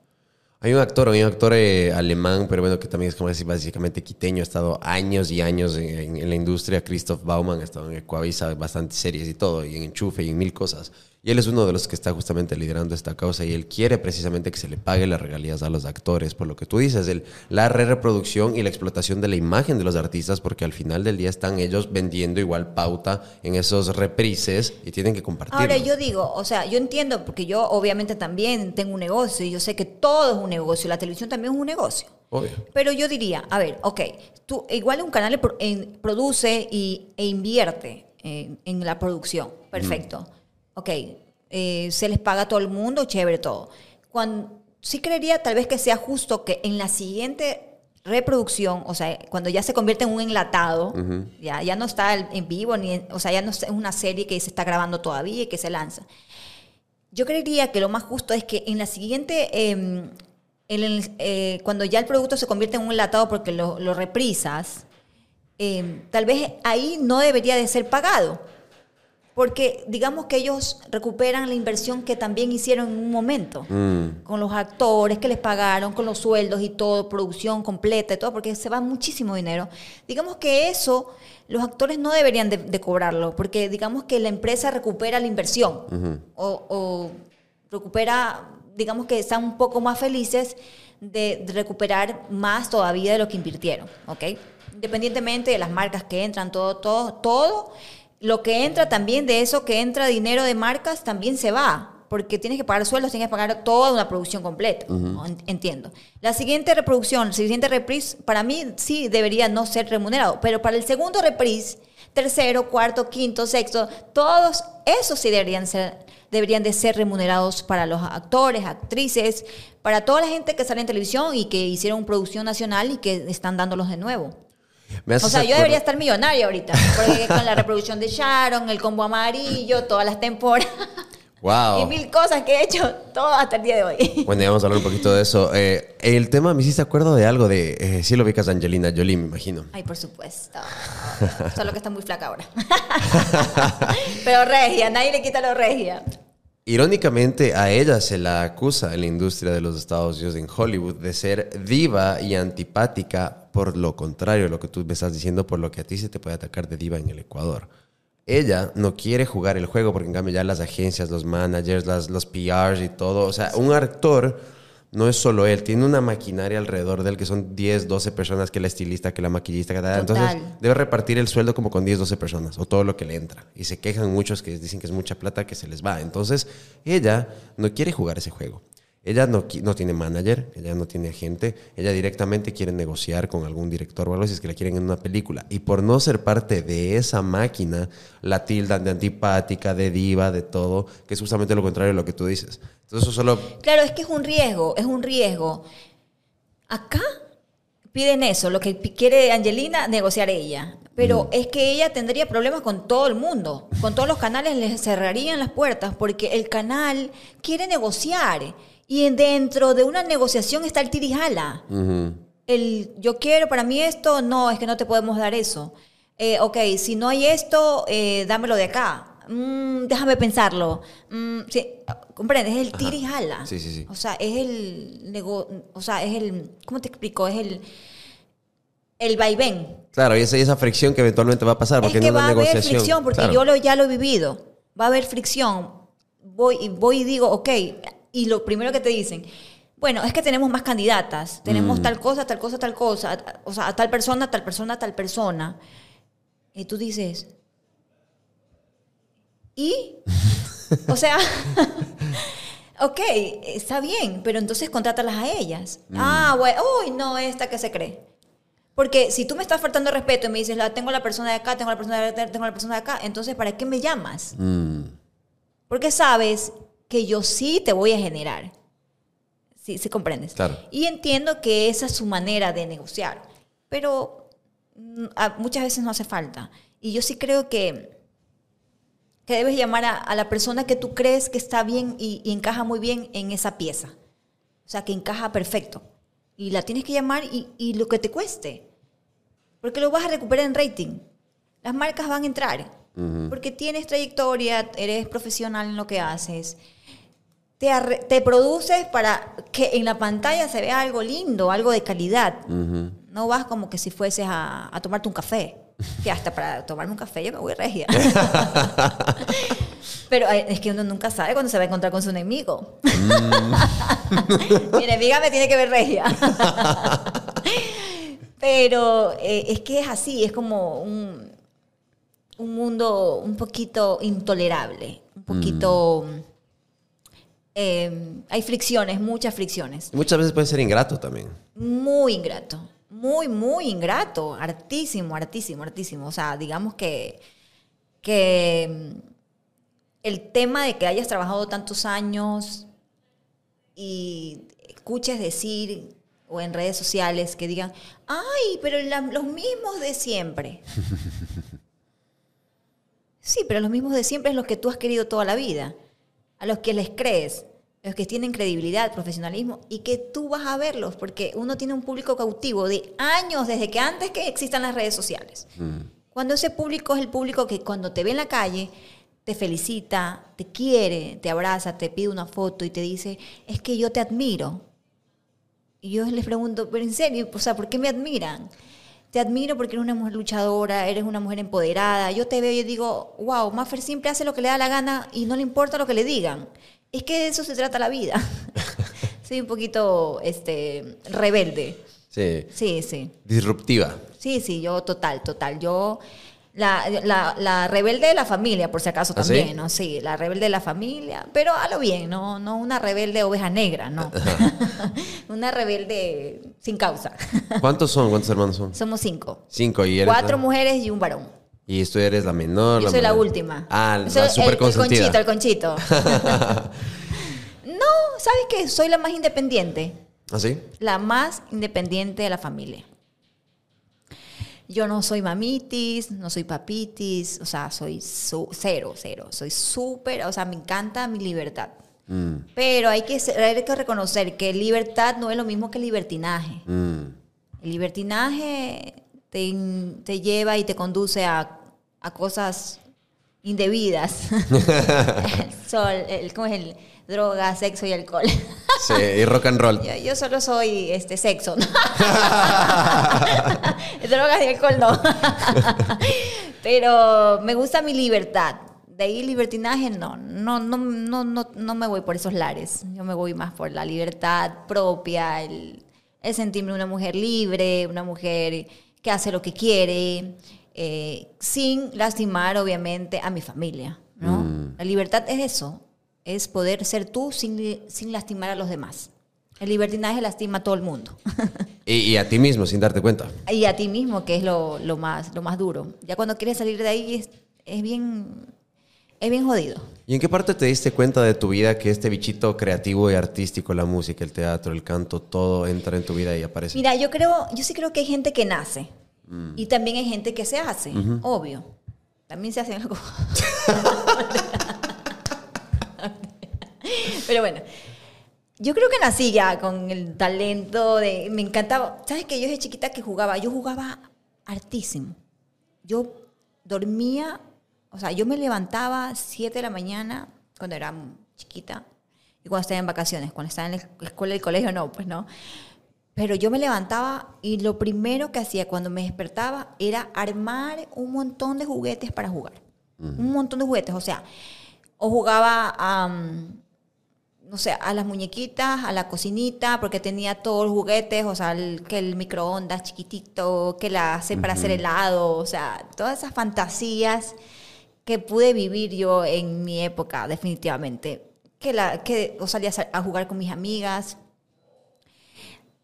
Hay un actor, hay un actor eh, alemán, pero bueno, que también es como decir, básicamente quiteño, ha estado años y años en, en- en la industria. Christoph Baumann ha estado en Ecuavisa, bastantes series y todo, y en Enchufe y en mil cosas. Y él es uno de los que está justamente liderando esta causa y él quiere precisamente que se le pague las regalías a los actores, por lo que tú dices, el, la re reproducción y la explotación de la imagen de los artistas, porque al final del día están ellos vendiendo igual pauta en esos reprises y tienen que compartirlo. Ahora yo digo, o sea, yo entiendo, porque yo obviamente también tengo un negocio y yo sé que todo es un negocio, la televisión también es un negocio. Obvio. Pero yo diría, a ver, ok, tú, igual un canal produce y, e invierte en, en la producción, perfecto. Ok, eh, se les paga a todo el mundo, chévere todo. Cuando, sí creería tal vez que sea justo que en la siguiente reproducción, o sea, cuando ya se convierte en un enlatado, ya, ya no está en vivo, ni en- o sea, ya no es una serie que se está grabando todavía y que se lanza. Yo creería que lo más justo es que en la siguiente, eh, en el- eh, cuando ya el producto se convierte en un enlatado porque lo, lo reprisas, eh, tal vez ahí no debería de ser pagado. Porque digamos que ellos recuperan la inversión que también hicieron en un momento, Mm. con los actores que les pagaron, con los sueldos y todo, producción completa y todo, porque se va muchísimo dinero. Digamos que eso los actores no deberían de, de cobrarlo, porque digamos que la empresa recupera la inversión o, o recupera, digamos que están un poco más felices de, de recuperar más todavía de lo que invirtieron, ¿ok? Independientemente de las marcas que entran, todo, todo, todo, lo que entra también de eso que entra dinero de marcas también se va, porque tienes que pagar sueldos, tienes que pagar toda una producción completa, entiendo. La siguiente reproducción, la siguiente reprise, para mí sí debería no ser remunerado, pero para el segundo reprise, tercero, cuarto, quinto, sexto, todos esos sí deberían ser deberían de ser remunerados para los actores, actrices, para toda la gente que sale en televisión y que hicieron producción nacional y que están dándolos de nuevo. Me O sea, yo debería estar millonaria ahorita, porque con la reproducción de Sharon, el combo amarillo, todas las temporadas Wow. y mil cosas que he hecho, todo hasta el día de hoy. Bueno, ya vamos a hablar un poquito de eso. Eh, el tema me hiciste acuerdo de algo de. Eh, sí lo ubicas a Angelina Jolie, me imagino. Ay, por supuesto. Solo que está muy flaca ahora. Pero regia, nadie le quita lo regia. Irónicamente, a ella se la acusa en la industria de los Estados Unidos en Hollywood de ser diva y antipática por lo contrario, lo que tú me estás diciendo, por lo que a ti se te puede atacar de diva en el Ecuador. Ella no quiere jugar el juego porque en cambio ya las agencias, los managers, las, los PRs y todo, o sea, un actor no es solo él, tiene una maquinaria alrededor de él que son 10, 12 personas, que la estilista, que la maquillista, que tal. Entonces debe repartir el sueldo como con 10, 12 personas o todo lo que le entra. Y se quejan muchos que dicen que es mucha plata que se les va. Entonces ella no quiere jugar ese juego. Ella no, no tiene manager, ella no tiene agente, ella directamente quiere negociar con algún director o algo si es que la quieren en una película. Y por no ser parte de esa máquina, la tildan de antipática, de diva, de todo, que es justamente lo contrario de lo que tú dices. Entonces eso solo... Claro, es que es un riesgo, es un riesgo. Acá piden eso, lo que quiere Angelina, negociar ella. Pero es que ella tendría problemas con todo el mundo. Con todos los canales les cerrarían las puertas porque el canal quiere negociar. Y en- dentro de una negociación está el tirijala. Ujú. El yo quiero para mí esto, no, es que no te podemos dar eso. Eh, ok, si no hay esto, eh, dámelo de acá. Mm, déjame pensarlo. Mm, sí, ¿Comprendes? Es el tira y jala. Sí, sí, sí. O sea, es el nego o sea, es el, ¿cómo te explico? Es el, el vaivén. Claro, y esa, y esa fricción que eventualmente va a pasar, porque es que una va a haber fricción, porque claro. yo lo, ya lo he vivido. Va a haber fricción. Voy, voy y digo, ok, y lo primero que te dicen, bueno, es que tenemos más candidatas, Mm. tenemos tal cosa, tal cosa, tal cosa, o sea, a tal persona, tal persona, tal persona. Y tú dices, ¿y? o sea, ok, está bien, pero entonces contrátalas a ellas. Mm. Ah, bueno, uy, no, esta que se cree. Porque si tú me estás faltando respeto y me dices, la, tengo la persona de acá, tengo la persona de acá, tengo la persona de acá, entonces ¿para qué me llamas? Mm. Porque sabes que yo sí te voy a generar. Sí, sí comprendes. Claro. Y entiendo que esa es su manera de negociar. Pero mm, muchas veces no hace falta. Y yo sí creo que, que debes llamar a, a la persona que tú crees que está bien y, y encaja muy bien en esa pieza. O sea, que encaja perfecto. Y la tienes que llamar y, y lo que te cueste. Porque lo vas a recuperar en rating. Las marcas van a entrar. Porque tienes trayectoria, eres profesional en lo que haces. Te, arre- te produces para que en la pantalla se vea algo lindo, algo de calidad. No vas como que si fueses a, a tomarte un café. Que hasta para tomarme un café yo me voy regia. Pero eh, es que uno nunca sabe cuándo se va a encontrar con su enemigo. Mi enemiga me tiene que ver regia. Pero eh, es que es así, es como un, un mundo un poquito intolerable, un poquito... eh, hay fricciones, muchas fricciones. Y muchas veces puede ser ingrato también. Muy ingrato, muy, muy ingrato, hartísimo, hartísimo, hartísimo. O sea, digamos que, que mm, el tema de que hayas trabajado tantos años y escuches decir o en redes sociales que digan, ay, pero la- los mismos de siempre. Sí, pero los mismos de siempre es los que tú has querido toda la vida, a los que les crees, los que tienen credibilidad, profesionalismo y que tú vas a verlos porque uno tiene un público cautivo de años desde que antes que existan las redes sociales. Cuando ese público es el público que cuando te ve en la calle te felicita, te quiere, te abraza, te pide una foto y te dice, es que yo te admiro. Y yo les pregunto, pero en serio, o sea, ¿por qué me admiran? Te admiro porque eres una mujer luchadora, eres una mujer empoderada. Yo te veo y digo, wow, Maffer siempre hace lo que le da la gana y no le importa lo que le digan. Es que de eso se trata la vida. Soy un poquito este, rebelde. Sí. Sí, sí. Disruptiva. Sí, sí, yo total, total. Yo, la, la, la rebelde de la familia, por si acaso ¿Ah, sí? también, ¿no? Sí, la rebelde de la familia, pero a lo bien, no, no una rebelde oveja negra, no. una rebelde sin causa. ¿Cuántos son? ¿Cuántos hermanos son? Somos cinco. Cinco. ¿Y eres Cuatro la- mujeres y un varón. Y tú eres la menor. Yo soy la última. Ah, soy la el- súper el, consentida. conchito, el conchito. no, ¿sabes qué? Soy la más independiente. ¿Ah, sí? la más independiente de la familia. Yo no soy mamitis, no soy papitis, o sea, soy cero, cero. Soy súper, o sea, me encanta mi libertad. Mm, Pero hay que, hay que reconocer que libertad no es lo mismo que libertinaje. mm. El libertinaje te, te lleva y te conduce a, a cosas indebidas. el sol, el, ¿cómo es el? Droga, sexo y alcohol. Sí, y rock and roll. Yo, yo solo soy este sexo. ¿no? Drogas y alcohol no. Pero me gusta mi libertad. De ahí libertinaje no. No, no, no, no, no me voy por esos lares. Yo me voy más por la libertad propia, el, el sentirme una mujer libre, una mujer que hace lo que quiere, eh, sin lastimar obviamente a mi familia. ¿no? La libertad es eso, es poder ser tú sin, sin lastimar a los demás. El libertinaje lastima a todo el mundo. Y, y a ti mismo, sin darte cuenta. y a ti mismo, que es lo, lo más, lo más duro. Ya cuando quieres salir de ahí es, es bien, es bien jodido. ¿Y en qué parte te diste cuenta de tu vida que este bichito creativo y artístico, la música, el teatro, el canto, todo entra en tu vida y aparece? Mira, yo creo, yo sí creo que hay gente que nace y también hay gente que se hace, obvio. También se hacen algo. Pero bueno, yo creo que nací ya con el talento de, me encantaba. ¿Sabes que yo desde chiquita que jugaba? Yo jugaba hartísimo. Yo dormía, o sea, yo me levantaba 7 de la mañana cuando era chiquita y cuando estaba en vacaciones, cuando estaba en la escuela y el colegio no, pues no. Pero yo me levantaba y lo primero que hacía cuando me despertaba era armar un montón de juguetes para jugar. Un montón de juguetes, o sea, o jugaba a, no sé, a las muñequitas, a la cocinita, porque tenía todos los juguetes, o sea, el- que el microondas chiquitito, que la hace para hacer helado, o sea, todas esas fantasías que pude vivir yo en mi época, definitivamente. Que, la, que o salía a sa- a jugar con mis amigas,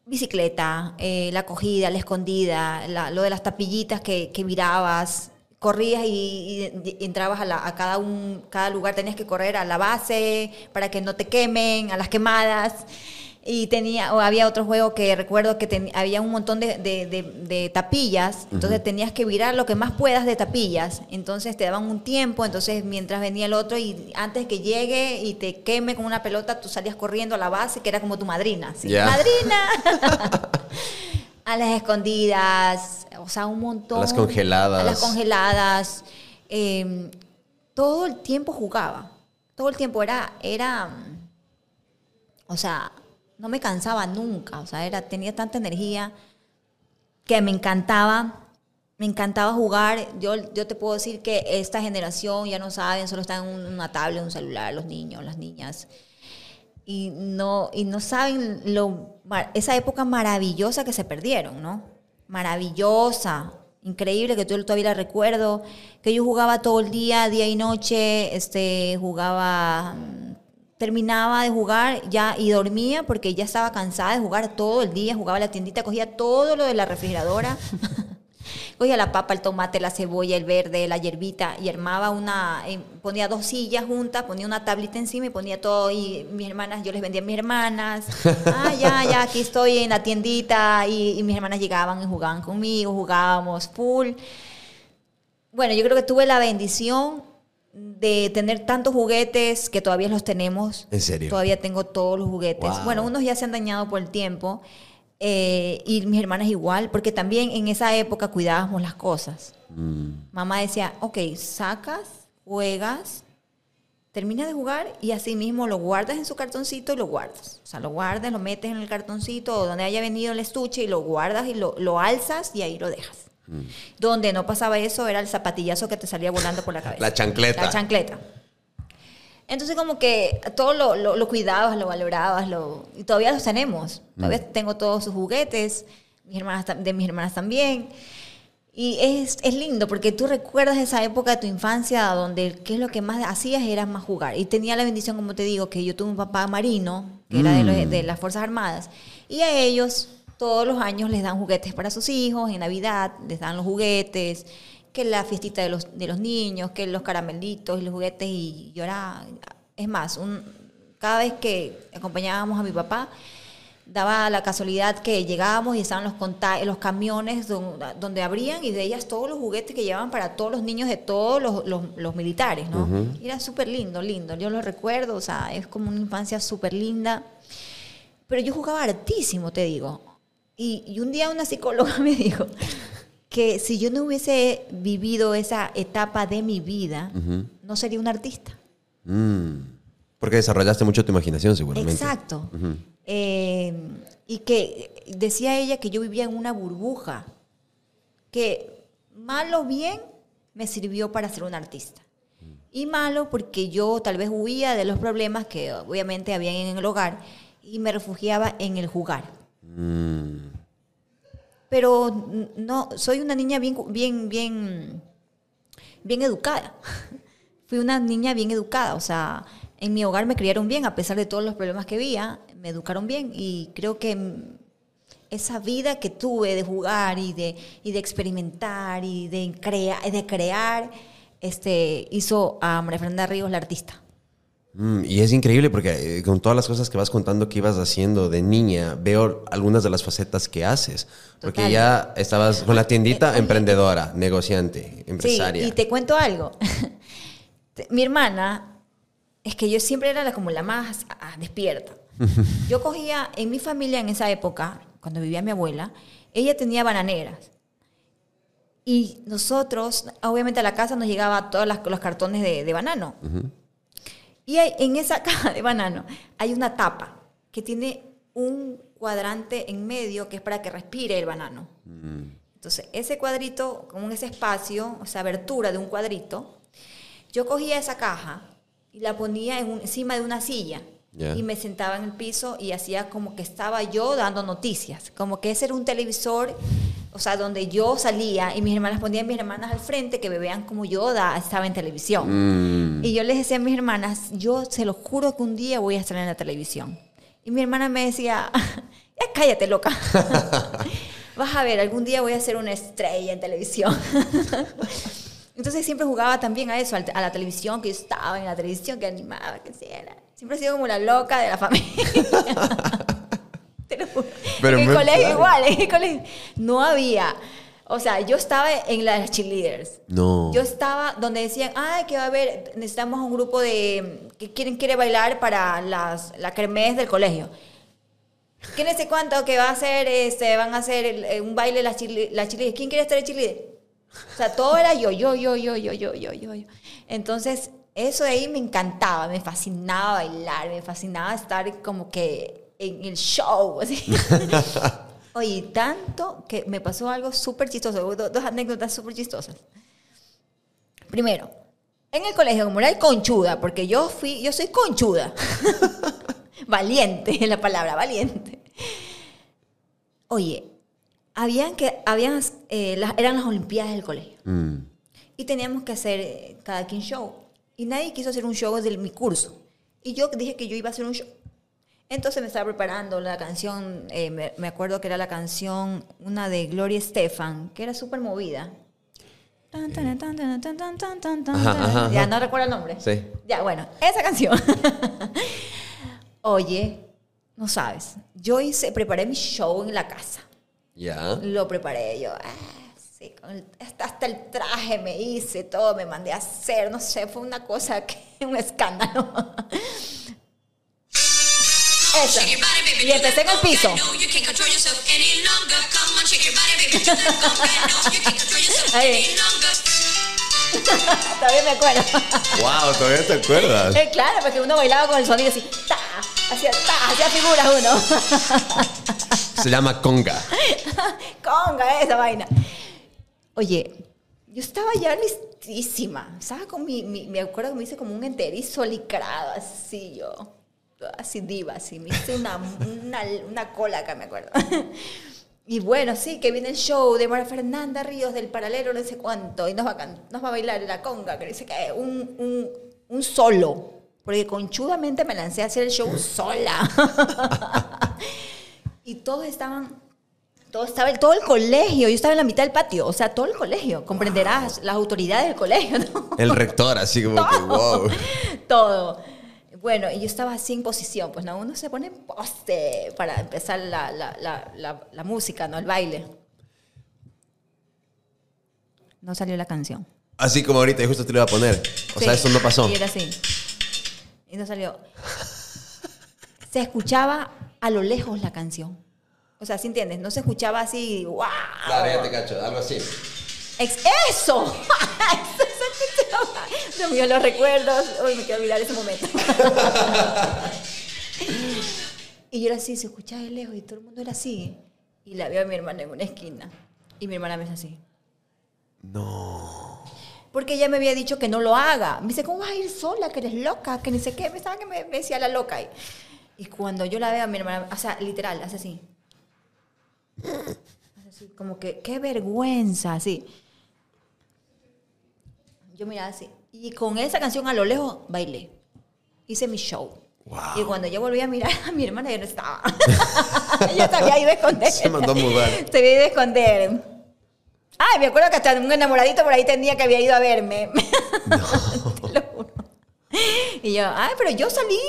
bicicleta, eh, la cogida, la escondida, la- lo de las tapillitas que, que virabas, corrías y, y- entrabas a, la- a cada, un, cada lugar, tenías que correr a la base para que no te quemen, a las quemadas. Y tenía, o había otro juego que recuerdo que ten- había un montón de, de- de- de tapillas, entonces tenías que virar lo que más puedas de tapillas, entonces te daban un tiempo, entonces mientras venía el otro y antes que llegue y te queme con una pelota, tú salías corriendo a la base, que era como tu madrina. ¡Madrina! a las escondidas, o sea, un montón. A las congeladas. A las congeladas. eh, todo el tiempo jugaba. Todo el tiempo era, era, o sea, no me cansaba nunca. O sea, era, tenía tanta energía que me encantaba. Me encantaba jugar. Yo, yo te puedo decir que esta generación ya no saben, solo están en un- una tablet, un celular, los niños, las niñas y no, y no saben lo, esa época maravillosa que se perdieron, ¿no? Maravillosa, increíble, que yo todavía la recuerdo, que yo jugaba todo el día, día y noche, este, jugaba, mm, terminaba de jugar ya y dormía porque ya estaba cansada de jugar todo el día, jugaba a la tiendita, cogía todo lo de la refrigeradora. Cogía la papa, el tomate, la cebolla, el verde, la hierbita y armaba una, eh, ponía dos sillas juntas, ponía una tablita encima y ponía todo y mis hermanas, yo les vendía a mis hermanas. Ah, ya, ya, aquí estoy en la tiendita y, y mis hermanas llegaban y jugaban conmigo, jugábamos full. Bueno, yo creo que tuve la bendición de tener tantos juguetes que todavía los tenemos. ¿En serio? Todavía tengo todos los juguetes. Wow. Bueno, unos ya se han dañado por el tiempo. eh, y mis hermanas igual, porque también en esa época cuidábamos las cosas. Mamá decía, ok, sacas, juegas, terminas de jugar y así mismo lo guardas en su cartoncito y lo guardas. O sea, lo guardas, lo metes en el cartoncito o donde haya venido el estuche y lo guardas y lo, lo alzas y ahí lo dejas. Donde no pasaba eso era el zapatillazo que te salía volando por la cabeza. La chancleta. La chancleta. Entonces como que todo lo, lo, lo cuidabas, lo valorabas, lo, y todavía los tenemos. Todavía Mm. tengo todos sus juguetes, mis hermanas, de mis hermanas también. Y es, es lindo porque tú recuerdas esa época de tu infancia donde qué es lo que más hacías era más jugar. Y tenía la bendición, como te digo, que yo tuve un papá marino, que era de, Mm. los- de las Fuerzas Armadas. Y a ellos todos los años les dan juguetes para sus hijos, en Navidad les dan los juguetes, que la fiestita de los, de los niños, que los caramelitos y los juguetes. Y yo era, es más, un, cada vez que acompañábamos a mi papá, daba la casualidad que llegábamos y estaban los, los camiones don- donde abrían y de ellas todos los juguetes que llevaban para todos los niños de todos los, los- los militares, ¿no? Y era súper lindo, lindo. Yo lo recuerdo, o sea, es como una infancia súper linda. Pero yo jugaba hartísimo, te digo. Y, y un día una psicóloga me dijo que si yo no hubiese vivido esa etapa de mi vida, no sería un artista. Mm. Porque desarrollaste mucho tu imaginación, seguramente. Exacto. Eh, y que decía ella que yo vivía en una burbuja, que malo o bien me sirvió para ser un artista. Y malo porque yo tal vez huía de los problemas que obviamente habían en el hogar y me refugiaba en el jugar. Pero no, soy una niña bien, bien, bien, bien educada. Fui una niña bien educada, o sea, en mi hogar me criaron bien, a pesar de todos los problemas que había, me educaron bien y creo que esa vida que tuve de jugar y de, y de experimentar y de, crea- de crear, este, hizo a María Fernanda Ríos la artista. Mm, y es increíble porque eh, con todas las cosas que vas contando que ibas haciendo de niña, veo algunas de las facetas que haces. Porque Total. ya estabas con la tiendita Eh, emprendedora, negociante, empresaria. Sí, y te cuento algo. Mi hermana, es que yo siempre era la- como la más ah, despierta. Yo cogía, en mi familia en esa época, cuando vivía mi abuela, ella tenía bananeras. Y nosotros, obviamente a la casa nos llegaba todos los cartones de, de banano. Y hay- en esa caja de banano hay una tapa que tiene un cuadrante en medio que es para que respire el banano. Entonces, ese cuadrito, como ese espacio, o sea, abertura de un cuadrito, yo cogía esa caja y la ponía en un- encima de una silla y me sentaba en el piso y hacía como que estaba yo dando noticias, como que ese era un televisor, o sea, donde yo salía y mis hermanas ponían mis hermanas al frente que me vean como yo da- estaba en televisión. Mm. Y yo les decía a mis hermanas, yo se lo juro que un día voy a estar en la televisión. Y mi hermana me decía, ya cállate, loca. Vas a ver, algún día voy a ser una estrella en televisión. Entonces siempre jugaba también a eso, a la televisión, que yo estaba en la televisión, que animaba, que sí era. Siempre he sido como la loca de la familia te lo juro. Pero en el colegio igual, en el colegio. No había. O sea, yo estaba en las cheerleaders. No. Yo estaba donde decían, ay, que va a haber, necesitamos un grupo de, que quieren, quiere bailar para las, la kermés del colegio. ¿Quién sé cuánto que va a hacer, este, van a hacer eh, un baile las, las cheerleaders? ¿Quién quiere estar en cheerleader? O sea, todo era yo, yo, yo, yo, yo, yo, yo, yo. yo. Entonces, eso de ahí me encantaba, me fascinaba bailar, me fascinaba estar como que en el show, así. Oye, tanto que me pasó algo súper chistoso, do- dos anécdotas súper chistosas. Primero, en el colegio, como era conchuda, porque yo fui, yo soy conchuda. valiente la palabra, valiente. Oye, habían que, habían, eh, las, eran las Olimpiadas del colegio. Mm. Y teníamos que hacer eh, cada quien show. Y nadie quiso hacer un show de mi curso. Y yo dije que yo iba a hacer un show. Entonces me estaba preparando la canción, eh, me, acuerdo que era la canción, una de Gloria Estefan, que era súper movida. Ya no recuerdo el nombre. Sí. Ya, bueno, esa canción. Oye, no sabes, yo hice, preparé mi show en la casa. Ya. Lo preparé yo. Ah, sí, hasta, hasta, el traje me hice, todo me mandé a hacer, no sé, fue una cosa, que, un escándalo. Eso. Y empecé en el piso. Ahí. Todavía me acuerdo. Wow, todavía te acuerdas. Eh, claro, porque uno bailaba con el sonido así, ta, hacía, ta, hacía figuras uno. Se llama conga. Conga esa vaina. Oye, yo estaba ya listísima. Estaba con mi, mi- me acuerdo que me hice como un enterizo licrado, así yo. Así diva, así. Me hice una, una, una cola acá, me acuerdo. Y bueno, sí, que viene el show de María Fernanda Ríos del paralelo, no sé cuánto, y nos va a, nos va a bailar la conga, que dice que un, un, un solo. Porque conchudamente me lancé a hacer el show sola. y todos estaban todo estaba todo el colegio, yo estaba en la mitad del patio, o sea, todo el colegio, comprenderás, las autoridades del colegio, ¿no? El rector, así como que wow. todo. Bueno, y yo estaba así en posición, pues no, uno se pone en poste para empezar la, la, la, la, música, ¿no? El baile. No salió la canción. Así como ahorita, y justo te lo iba a poner. O sea, eso no pasó. Y era así. Y no salió. Se escuchaba a lo lejos la canción. O sea, ¿sí entiendes? No se escuchaba así, ¡wow! Claro, ya te cacho, algo así. ¡Eso! Dios mío, los recuerdos. Hoy me quiero olvidar ese momento. y yo era así, se escuchaba de lejos y todo el mundo era así. Y la veo a mi hermana en una esquina. Y mi hermana me dice así. No. Porque ella me había dicho que no lo haga. Me dice, ¿cómo vas a ir sola? Que eres loca, que ni sé qué. Me estaba que me, me decía la loca. Y, y cuando yo la veo a mi hermana, o sea, literal, hace así. Hace así, como que, qué vergüenza, así. Yo miraba así. Y con esa canción a lo lejos bailé. Hice mi show. Wow. Y cuando yo volví a mirar a mi hermana, ya no estaba. ella se había ido a esconder. Se mandó a mudar. Se había ido a esconder. Ay, me acuerdo que hasta un enamoradito por ahí tenía que había ido a verme. Te lo juro. Y yo, ay, pero yo salí.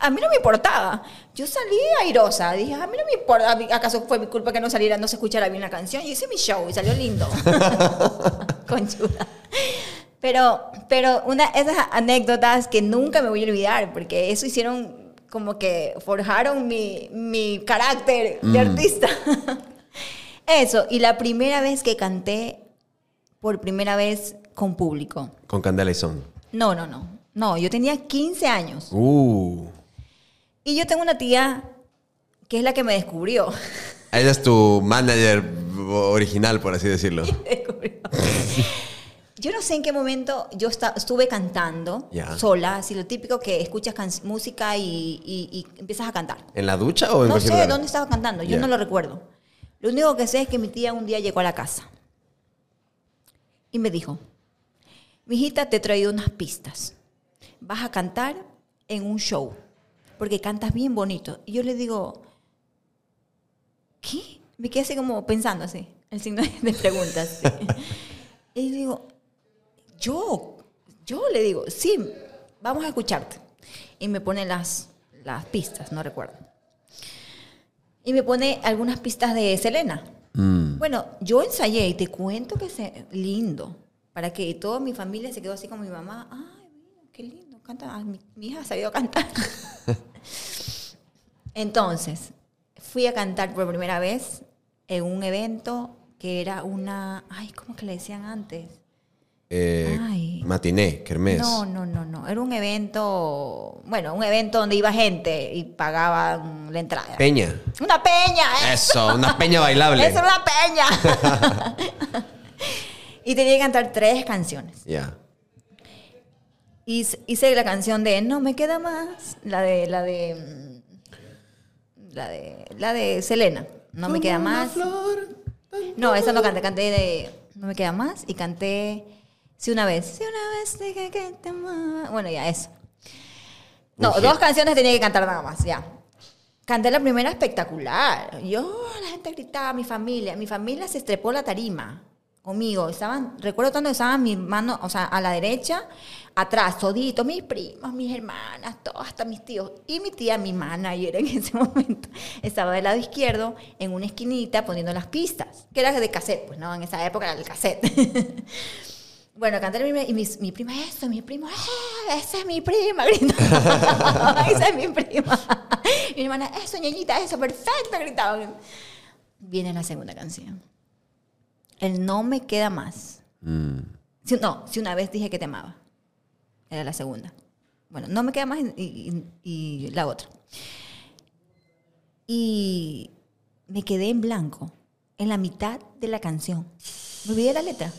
A mí no me importaba. Yo salí airosa. Dije, a mí no me importa. ¿Acaso fue mi culpa que no saliera, no se escuchara bien la canción? Yo hice mi show y salió lindo. Conchuda. Pero, pero una esas anécdotas que nunca me voy a olvidar, porque eso hicieron como que forjaron mi, mi carácter de artista. Eso, y la primera vez que canté por primera vez con público. Con Candela y Son. No, no, no. No, yo tenía 15 años. Uh. Y yo tengo una tía que es la que me descubrió. Ella es tu manager original, por así decirlo. Yo no sé en qué momento yo estuve cantando sola, así lo típico que escuchas música y, y- y empiezas a cantar. ¿En la ducha o en No sé lugar? dónde estaba cantando, yo no lo recuerdo. Lo único que sé es que mi tía un día llegó a la casa y me dijo, mijita, te he traído unas pistas. Vas a cantar en un show, porque cantas bien bonito. Y yo le digo, ¿qué? Me quedé así como pensando así, el signo de preguntas. y digo, yo, yo le digo, sí, vamos a escucharte. Y me pone las, las pistas, no recuerdo. Y me pone algunas pistas de Selena. Mm. Bueno, yo ensayé y te cuento que es lindo. Para que toda mi familia se quedó así como mi mamá. Ay, mira, qué lindo. Canta. Ah, mi, mi hija ha sabido cantar. Entonces, fui a cantar por primera vez en un evento que era una. Ay, ¿cómo que le decían antes? Eh, Ay. matiné, kermés. No, no, no, no. Era un evento. Bueno, un evento donde iba gente y pagaban la entrada. Peña. Una peña, ¿eh? Eso, una peña bailable. Es una peña. y tenía que cantar tres canciones. Ya. Hice, hice la canción de No me queda más, la de la de mm, la de la de Selena. No me queda más. No, esa no canté, canté de No me queda más y canté Si una vez, si una vez dije que te amaba. Bueno, ya eso. No, dos canciones tenía que cantar nada más, ya. Canté la primera espectacular. Yo, la gente gritaba, mi familia. Mi familia se estrepó la tarima conmigo. Estaban, recuerdo tanto que estaban mis manos, o sea, a la derecha, atrás, toditos, mis primos, mis hermanas, todos, hasta mis tíos. Y mi tía, mi manager en ese momento, estaba del lado izquierdo, en una esquinita, poniendo las pistas, que era de cassette, pues, ¿no? En esa época era el cassette. Bueno, canté la primera y mi, mi prima, eso, mi primo, ¡eh! esa es mi prima, gritaba. esa es mi prima. mi hermana, eso, ñañita, eso, perfecto, gritaban. Viene la segunda canción. El no me queda más. Mm. Si- no, si una vez dije que te amaba. Era la segunda. Bueno, no me queda más y, y- y la otra. Y me quedé en blanco, en la mitad de la canción. Me olvidé la letra.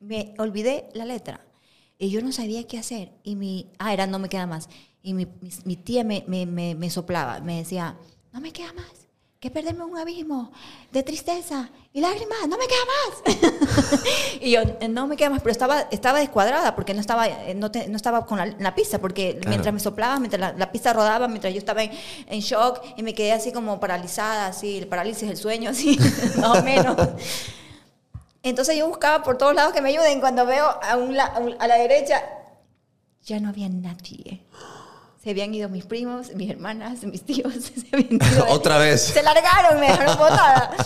Me olvidé la letra. Y yo no sabía qué hacer. Y mi, ah, era no me queda más. Y mi, mi- mi tía me, me, me, me soplaba, me decía, no me queda más. Que perderme un abismo de tristeza y lágrimas, no me queda más. y yo, "Eh, no me queda más, pero estaba, estaba descuadrada porque no estaba, eh, no, te- no estaba con la, la pista, porque Claro. mientras me soplaba, mientras la, la pista rodaba, mientras yo estaba en, en shock y me quedé así como paralizada, así, el parálisis del sueño, así, más o menos. Entonces yo buscaba por todos lados que me ayuden. Cuando veo a, un la- a un- a la derecha, ya no había nadie. Se habían ido mis primos, mis hermanas, mis tíos. Se habían ido de- Otra vez. Se largaron, me dejaron botada.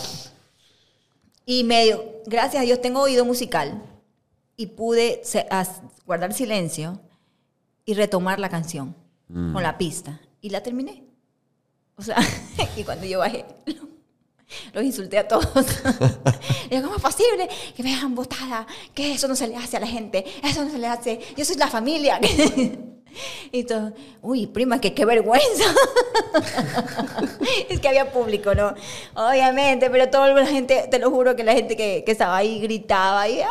Y medio, gracias a Dios tengo oído musical y pude guardar silencio y retomar la canción con la pista. Y la terminé. O sea, y cuando yo bajé, Los insulté a todos. Digo, ¿cómo es posible que me hagan botada? Que eso no se le hace a la gente. Eso no se le hace. Yo soy la familia. Y todo, uy, prima, que qué vergüenza. es que había público, ¿no? Obviamente, pero toda la gente, te lo juro que la gente que, que estaba ahí gritaba y ah,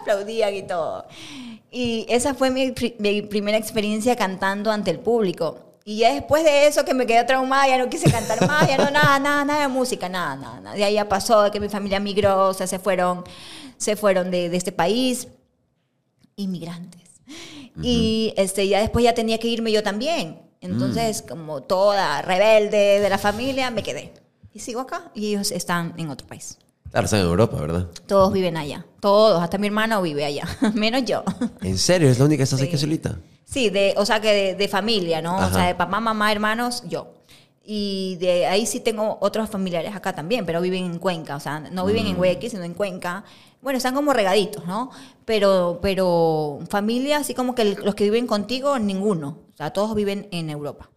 aplaudían y todo. Y esa fue mi, pri- mi primera experiencia cantando ante el público. Y ya después de eso que me quedé traumada, ya no quise cantar más, ya no, nada, nada, nada de música, nada, nada. nada. De ahí ya pasó que mi familia migró, o sea, se fueron, se fueron de, de este país, inmigrantes. Y este, ya después ya tenía que irme yo también. Entonces, como toda rebelde de la familia, me quedé. Y sigo acá y ellos están en otro país. Claro, están en Europa, ¿verdad? Todos viven allá. Todos, hasta mi hermano vive allá, menos yo. ¿En serio? ¿Es la única que estás aquí Sí. solita? Sí, de, o sea que de, de familia, ¿no? Ajá. O sea, de papá, mamá, hermanos, yo. Y de ahí sí tengo otros familiares acá también, pero viven en Cuenca, o sea, no viven Mm. en Guayaquil, sino en Cuenca. Bueno, están como regaditos, ¿no? Pero, pero familia, así como que los que viven contigo, ninguno. O sea, todos viven en Europa.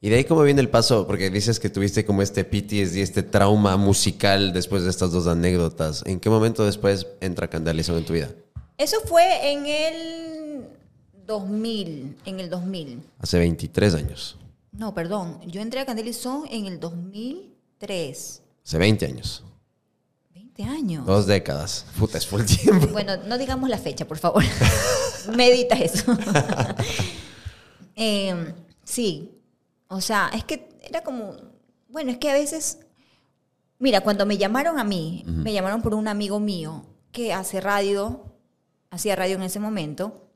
Y de ahí cómo viene el paso, porque dices que tuviste como este PTSD, este trauma musical después de estas dos anécdotas. ¿En qué momento después entra Candalizón en tu vida? Eso fue en el 2000, en el 2000. Hace 23 años. No, perdón, yo entré a Candelizón en el 2003. Hace 20 años. 20 años. Dos décadas. Puta, es full tiempo. Bueno, no digamos la fecha, por favor. Medita eso. Eh, sí. O sea, es que era como. Bueno, es que a veces. Mira, cuando me llamaron a mí, me llamaron por un amigo mío que hace radio, hacía radio en ese momento,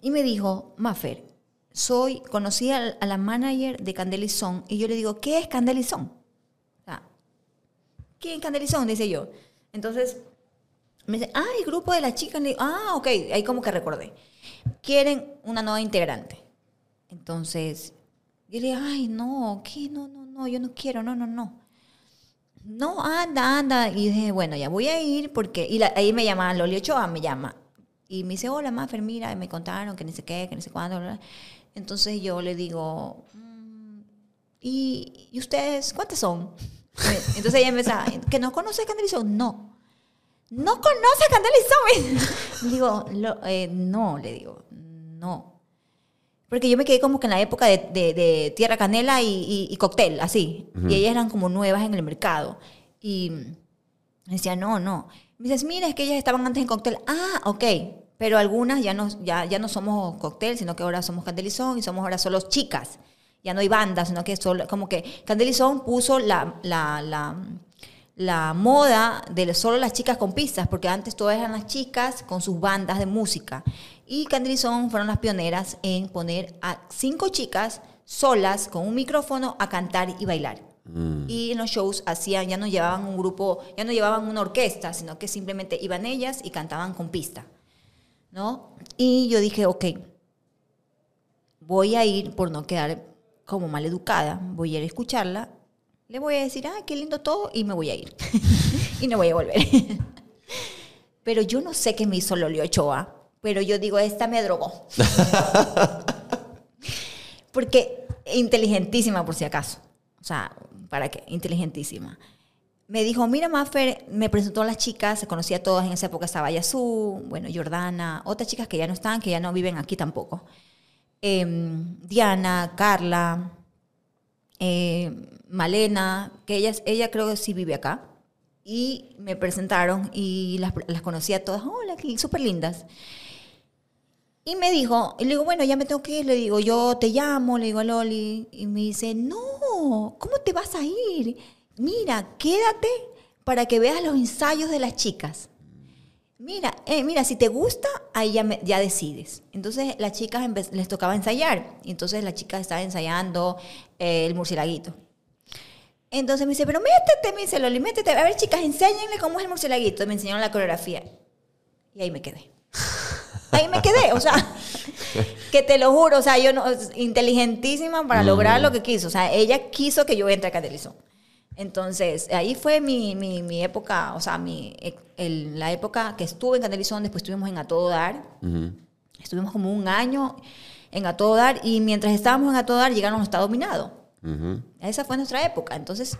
y me dijo, Maffer, soy, conocí a, la manager de Candelizón, y yo le digo, ¿qué es Candelizón? ¿qué es Candelizón? Dice yo. Entonces, me dice, ah, el grupo de las chicas. Digo, ah, ok, ahí como que recordé. Quieren una nueva integrante. Entonces, yo le digo, ay, no, ¿qué? No, no, no, yo no quiero, no, no, no. No, anda, anda. Y dije, bueno, ya voy a ir porque... Y la- ahí me llama Loli Ochoa, me llama. Y me dice, hola, Mafer, mira, y me contaron que ni sé qué, que ni sé cuándo. bla. Entonces yo le digo, "Mm, ¿y, ¿y ustedes cuántas son? Entonces ella empieza, ¿que no conoce Candelizón? No. ¿No conoce a Candelizón? digo, "Lo- eh, no, le digo, no. Porque yo me quedé como que en la época de, de- de Tierra Canela y, y- y Cóctel, así. Y ellas eran como nuevas en el mercado. Y me decía, no, no. Me dices, mira, es que ellas estaban antes en Cóctel. Ah, ok. Pero algunas ya no, ya, ya no somos Cóctel, sino que ahora somos Candelizón y somos ahora solo chicas. Ya no hay bandas, sino que solo, como que Candelizón puso la, la, la, la moda de solo las chicas con pistas, porque antes todas eran las chicas con sus bandas de música. Y Candelizón fueron las pioneras en poner a cinco chicas solas con un micrófono a cantar y bailar. Y en los shows hacían, ya no llevaban un grupo, ya no llevaban una orquesta, sino que simplemente iban ellas y cantaban con pista. ¿No? Y yo dije, ok, voy a ir por no quedar como mal educada, voy a ir a escucharla, le voy a decir, ah, qué lindo todo, y me voy a ir. y no voy a volver. pero yo no sé qué me hizo Loli Ochoa, pero yo digo, esta me drogó. Porque inteligentísima, por si acaso. O sea, ¿para qué? Inteligentísima. Me dijo, mira, Maffer, me presentó a las chicas, se conocía a todas, en esa época estaba Yazú, bueno, Jordana, otras chicas que ya no están, que ya no viven aquí tampoco. Em, Diana, Carla, eh, Malena, que ella, ella creo que sí vive acá. Y me presentaron y las, las conocí a todas, hola, súper lindas. Y me dijo, y le digo, bueno, ya me tengo que ir, le digo, yo te llamo, le digo a Loli, y me dice, no, ¿cómo te vas a ir? Mira, quédate para que veas los ensayos de las chicas. Mira, eh, mira, si te gusta, ahí ya, me- ya decides. Entonces las chicas les tocaba ensayar, y entonces las chicas estaban ensayando eh, el murcielaguito. Entonces me dice, pero métete, me dice Loli, métete. A ver, chicas, enséñenle cómo es el murcielaguito. Me enseñaron la coreografía. Y ahí me quedé. Ahí me quedé, o sea, que te lo juro, o sea, yo no, inteligentísima para lograr lo que quiso. O sea, ella quiso que yo entre a Candelizón. Entonces, ahí fue mi, mi, mi época, o sea, mi, el- la época que estuve en Candelizón, después estuvimos en A Todo Dar. Estuvimos como un año en A Todo Dar y mientras estábamos en A Todo Dar llegaron a Estado Dominado. Esa fue nuestra época. Entonces,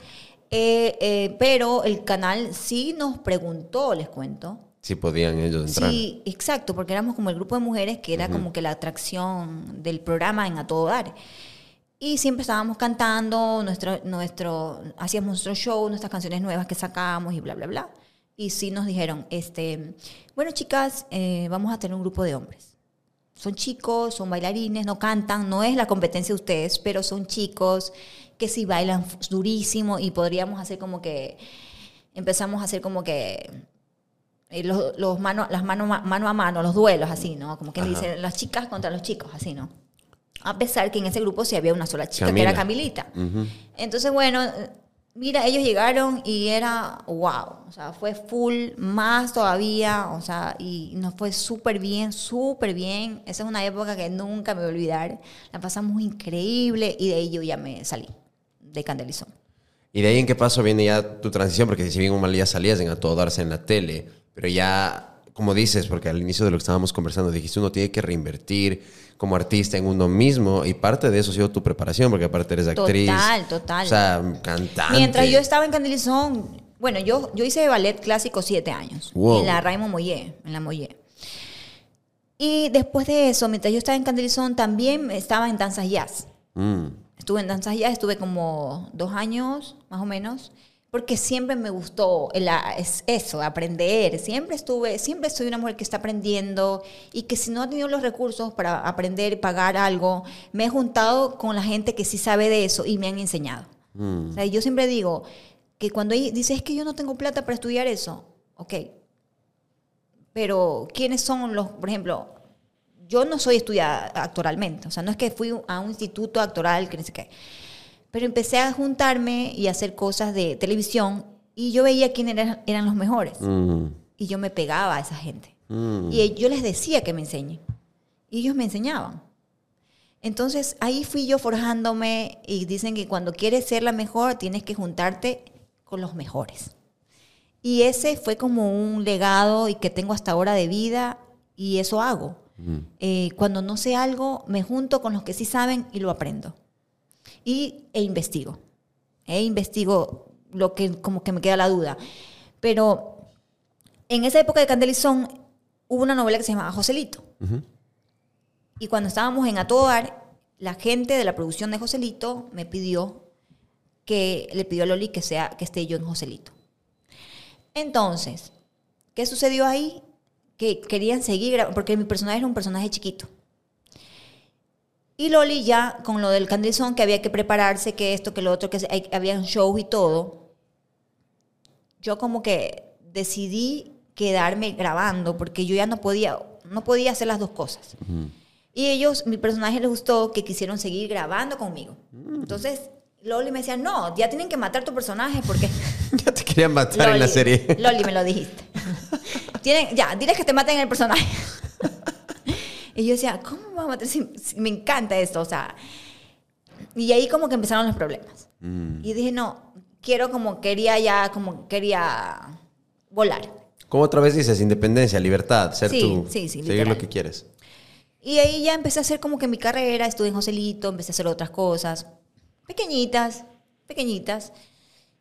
Eh, eh, pero el canal sí nos preguntó, les cuento. Si podían ellos entrar. Sí, exacto, porque éramos como el grupo de mujeres que era como que la atracción del programa en A Todo Dar. Y siempre estábamos cantando, nuestro, nuestro, hacíamos nuestro show, nuestras canciones nuevas que sacábamos y bla, bla, bla. Y sí nos dijeron, este, bueno chicas, eh, vamos a tener un grupo de hombres. Son chicos, son bailarines, no cantan, no es la competencia de ustedes, pero son chicos que sí bailan durísimo y podríamos hacer como que, empezamos a hacer como que eh, los, los mano, las mano, mano a mano, los duelos, así, ¿no? Como que dicen las chicas contra los chicos, así, ¿no? A pesar que en ese grupo sí había una sola chica, que era Camilita. Entonces, bueno, mira, ellos llegaron y era wow, o sea, fue full, más todavía, o sea, y nos fue súper bien, súper bien. Esa es una época que nunca me voy a olvidar. La pasamos increíble y de ahí yo ya me salí de Candelizón. ¿Y de ahí en qué paso viene ya tu transición? Porque si bien un mal día salías en a todo darse en la tele, pero ya, como dices, porque al inicio de lo que estábamos conversando, dijiste uno tiene que reinvertir como artista en uno mismo y parte de eso ha sido tu preparación, porque aparte eres actriz. Total, total. O sea, cantante. Mientras yo estaba en Candelizón, bueno, yo, yo hice ballet clásico siete años. Wow. En la Raymond Moyé, en la Moyé. Y después de eso, mientras yo estaba en Candelizón, también estaba en danzas jazz. Mm. Estuve en danzas jazz, estuve como dos años, más o menos, porque siempre me gustó el- es eso, aprender. Siempre estuve, siempre soy una mujer que está aprendiendo y que si no ha tenido los recursos para aprender y pagar algo, me he juntado con la gente que sí sabe de eso y me han enseñado. Mm. O sea, yo siempre digo que cuando ella dice es que yo no tengo plata para estudiar eso, ok. Pero ¿quiénes son los, por ejemplo, yo no soy estudiada actoralmente, o sea, no es que fui a un instituto actoral, que no sé qué. Pero empecé a juntarme y a hacer cosas de televisión y yo veía quiénes eran, eran los mejores. Mm. Y yo me pegaba a esa gente. Mm. Y yo les decía que me enseñen. Y ellos me enseñaban. Entonces ahí fui yo forjándome y dicen que cuando quieres ser la mejor tienes que juntarte con los mejores. Y ese fue como un legado y que tengo hasta ahora de vida y eso hago. Eh, cuando no sé algo, me junto con los que sí saben y lo aprendo. Y, e investigo. E investigo lo que como que me queda la duda. Pero en esa época de Candelizón hubo una novela que se llamaba Joselito. Y cuando estábamos en A Todo Dar, la gente de la producción de Joselito me pidió que le pidió a Loli que sea que esté yo en Joselito. Entonces, ¿qué sucedió ahí? Que querían seguir porque mi personaje era un personaje chiquito. Y Loli ya con lo del Candelizón que había que prepararse, que esto, que lo otro, que hay- había shows y todo. Yo como que decidí quedarme grabando porque yo ya no podía, no podía hacer las dos cosas. Y ellos, mi personaje les gustó que quisieron seguir grabando conmigo. Entonces, Loli me decía, no, ya tienen que matar tu personaje porque... Ya te querían matar en la serie. Loli, me lo dijiste. Tienen, ya, diles que te maten el personaje. y yo decía, ¿cómo me voy a matar si, si me encanta esto? O sea, y ahí como que empezaron los problemas. Mm. Y dije, no, quiero como quería ya, como quería volar. Como otra vez dices, independencia, libertad, ser Sí, tú, sí, sí, seguir literal. lo que quieres. Y ahí ya empecé a hacer como que mi carrera, estuve en Joselito, empecé a hacer otras cosas, pequeñitas, pequeñitas.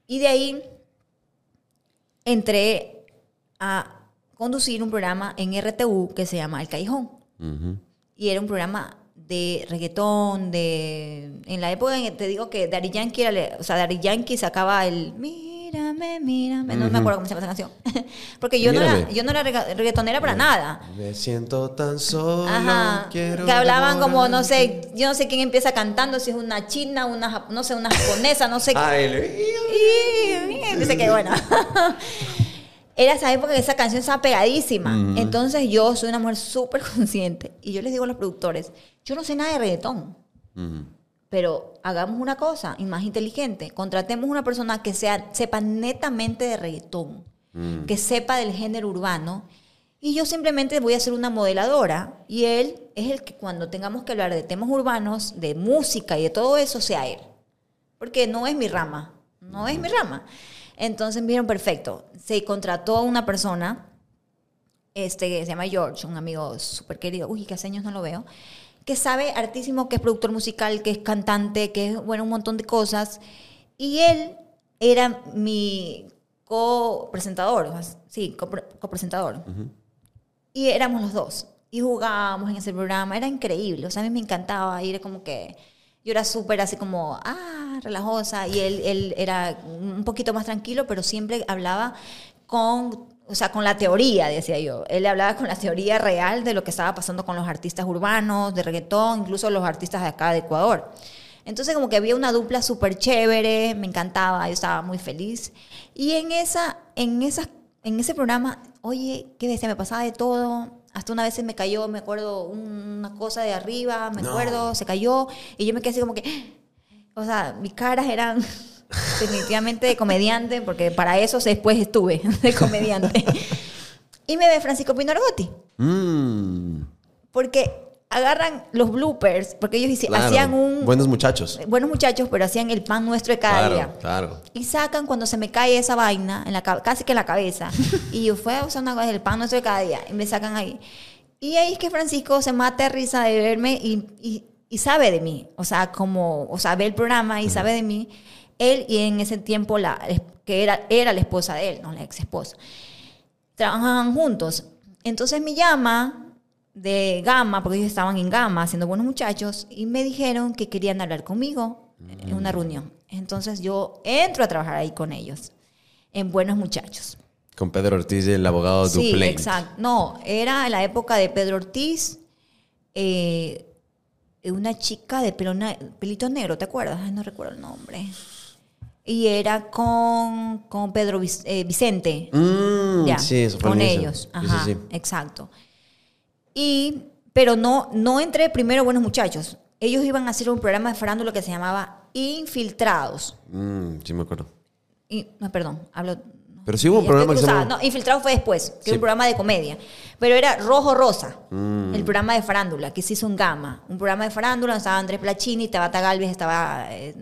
Y de ahí entré a conducir un programa en RTU que se llama El Callejón. Ujú. Y era un programa de reggaetón, de... En la época en que te digo que Daddy Yankee, era, o sea, Daddy Yankee sacaba el... Mírame, mírame. No me acuerdo cómo se llama esa canción. Porque yo no, era, yo no era reggaetonera para nada. Me siento tan solo. Ajá. quiero Que hablaban como, no sé, yo no sé quién empieza cantando, si es una china, una, no sé, una japonesa, no sé. Ay, le- Y- Dice que bueno. Era esa época que esa canción estaba pegadísima. Entonces yo soy una mujer súper consciente. Y yo les digo a los productores, yo no sé nada de reggaetón. Ujú. Pero hagamos una cosa y más inteligente. Contratemos una persona que sea, sepa netamente de reggaetón, que sepa del género urbano. Y yo simplemente voy a ser una modeladora. Y él es el que cuando tengamos que hablar de temas urbanos, de música y de todo eso, sea él. Porque no es mi rama. No es mi rama. Entonces vieron perfecto. Se contrató a una persona este, que se llama George, un amigo súper querido, uy, que hace años no lo veo, que sabe hartísimo, que es productor musical, que es cantante, que es, bueno, un montón de cosas. Y él era mi co-presentador, sí, co- copresentador. Y éramos los dos. Y jugábamos en ese programa. Era increíble. O sea, a mí me encantaba ir como que... Yo era súper así como, ah, relajosa. Y él, él era un poquito más tranquilo, pero siempre hablaba con, o sea, con la teoría, decía yo. Él hablaba con la teoría real de lo que estaba pasando con los artistas urbanos, de reggaetón, incluso los artistas de acá de Ecuador. Entonces como que había una dupla súper chévere, me encantaba, yo estaba muy feliz. Y en, esa, en, esas, en ese programa, oye, qué bestia, me pasaba de todo. Hasta una vez se me cayó, me acuerdo, una cosa de arriba, me No. acuerdo, se cayó. Y yo me quedé así como que, o sea, mis caras eran definitivamente de comediante, porque para eso después estuve de comediante. Y me ve Francisco Pino Argotti, Mm, porque agarran los bloopers, porque ellos claro. hacían un... Buenos muchachos. Buenos muchachos, pero hacían el pan nuestro de cada Claro, día. claro. Y sacan cuando se me cae esa vaina, en la, ca- casi que en la cabeza. y yo fui a usar una cosa del pan nuestro de cada día. Y me sacan ahí. Y ahí es que Francisco se mata de risa de verme y, y- y sabe de mí. O sea, como, o sea, ve el programa y sabe de mí. Él y en ese tiempo, la, que era, era la esposa de él, no la ex esposa. Trabajaban juntos. Entonces me llama de Gama, porque ellos estaban en Gama siendo buenos muchachos, y me dijeron que querían hablar conmigo en una reunión. Entonces yo entro a trabajar ahí con ellos, en Buenos Muchachos. Con Pedro Ortiz, el abogado Sí, exacto. No, era en la época de Pedro Ortiz, eh, una chica de pelo ne- pelito negro, ¿te acuerdas? Ay, no recuerdo el nombre. Y era con, con Pedro Vic- eh, Vicente. Mm, Ya, sí, eso fue con ellos. Ajá, sí, sí. exacto. Y, pero no, no entré primero Buenos Muchachos. Ellos iban a hacer un programa de farándula que se llamaba Infiltrados. Mm, sí, me acuerdo. Y, no, perdón, hablo... Pero sí hubo un programa que se llamaba- No, Infiltrados fue después, que Sí. era un programa de comedia. Pero era Rojo Rosa, Mm. el programa de farándula, que se hizo en Gama. Un programa de farándula, donde estaba Andrés Placini, Tabata Galvez, estaba... eh,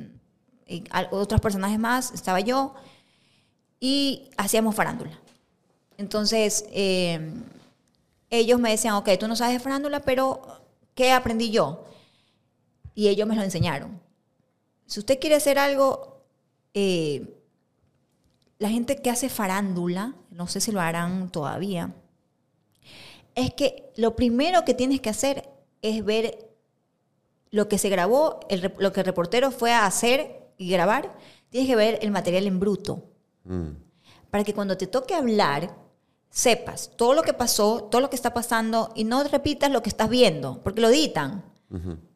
y otros personajes más, estaba yo. Y hacíamos farándula. Entonces, eh, ellos me decían, ok, tú no sabes de farándula, pero ¿qué aprendí yo? Y ellos me lo enseñaron. Si usted quiere hacer algo, eh, la gente que hace farándula, no sé si lo harán todavía, es que lo primero que tienes que hacer es ver lo que se grabó, el lo que el reportero fue a hacer y grabar, tienes que ver el material en bruto Mm. para que cuando te toque hablar sepas todo lo que pasó, todo lo que está pasando y no repitas lo que estás viendo, porque lo editan.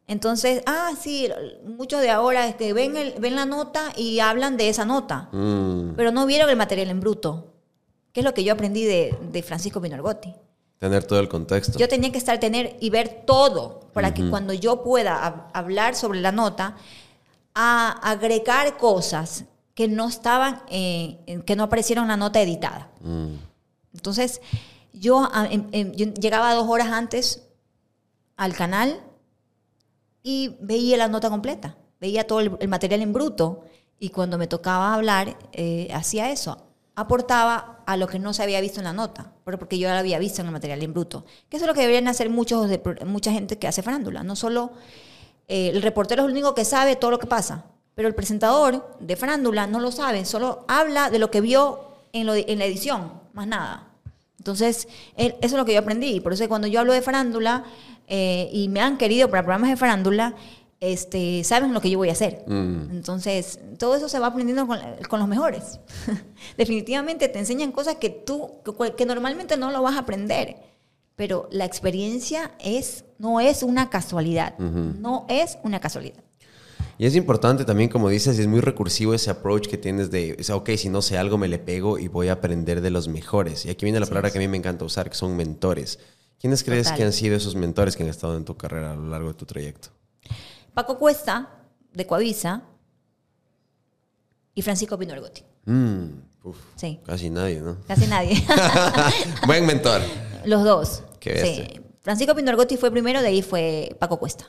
Entonces, ah, sí, muchos de ahora este, ven, el- ven la nota y hablan de esa nota, Mm. pero no vieron el material en bruto, que es lo que yo aprendí de, de Francisco Pinargotti. Tener todo el contexto. Yo tenía que estar, tener y ver todo para que cuando yo pueda hab- hablar sobre la nota, a agregar cosas que no estaban, eh, que no aparecieron en la nota editada. Mm. Entonces, yo, a- em- em, yo llegaba dos horas antes al canal y veía la nota completa, veía todo el, material en bruto y cuando me tocaba hablar, eh, hacía eso, aportaba a lo que no se había visto en la nota, porque yo lo había visto en el material en bruto. Que eso es lo que deberían hacer muchos mucha gente que hace farándula, no solo eh, el reportero es el único que sabe todo lo que pasa, pero el presentador de farándula no lo sabe, solo habla de lo que vio en la edición, más nada. Entonces, eso es lo que yo aprendí. Por eso cuando yo hablo de farándula eh, y me han querido para programas de farándula, este, saben lo que yo voy a hacer. Mm. Entonces, todo eso se va aprendiendo con, con los mejores. Definitivamente te enseñan cosas que tú, que, que normalmente no lo vas a aprender. Pero la experiencia es, no es una casualidad. No es una casualidad. Y es importante también, como dices, es muy recursivo ese approach que tienes de, o sea, ok, si no sé algo me le pego y voy a aprender de los mejores. Y aquí viene la palabra que a mí me encanta usar, que son mentores. ¿Quiénes crees Total. que han sido esos mentores que han estado en tu carrera a lo largo de tu trayecto? Paco Cuesta, de Coavisa, y Francisco Pino Argotti. Mm, Sí, casi nadie, ¿no? casi nadie. Buen mentor. Los dos. Qué. Sí. Francisco Pino Argotti fue primero, de ahí fue Paco Cuesta.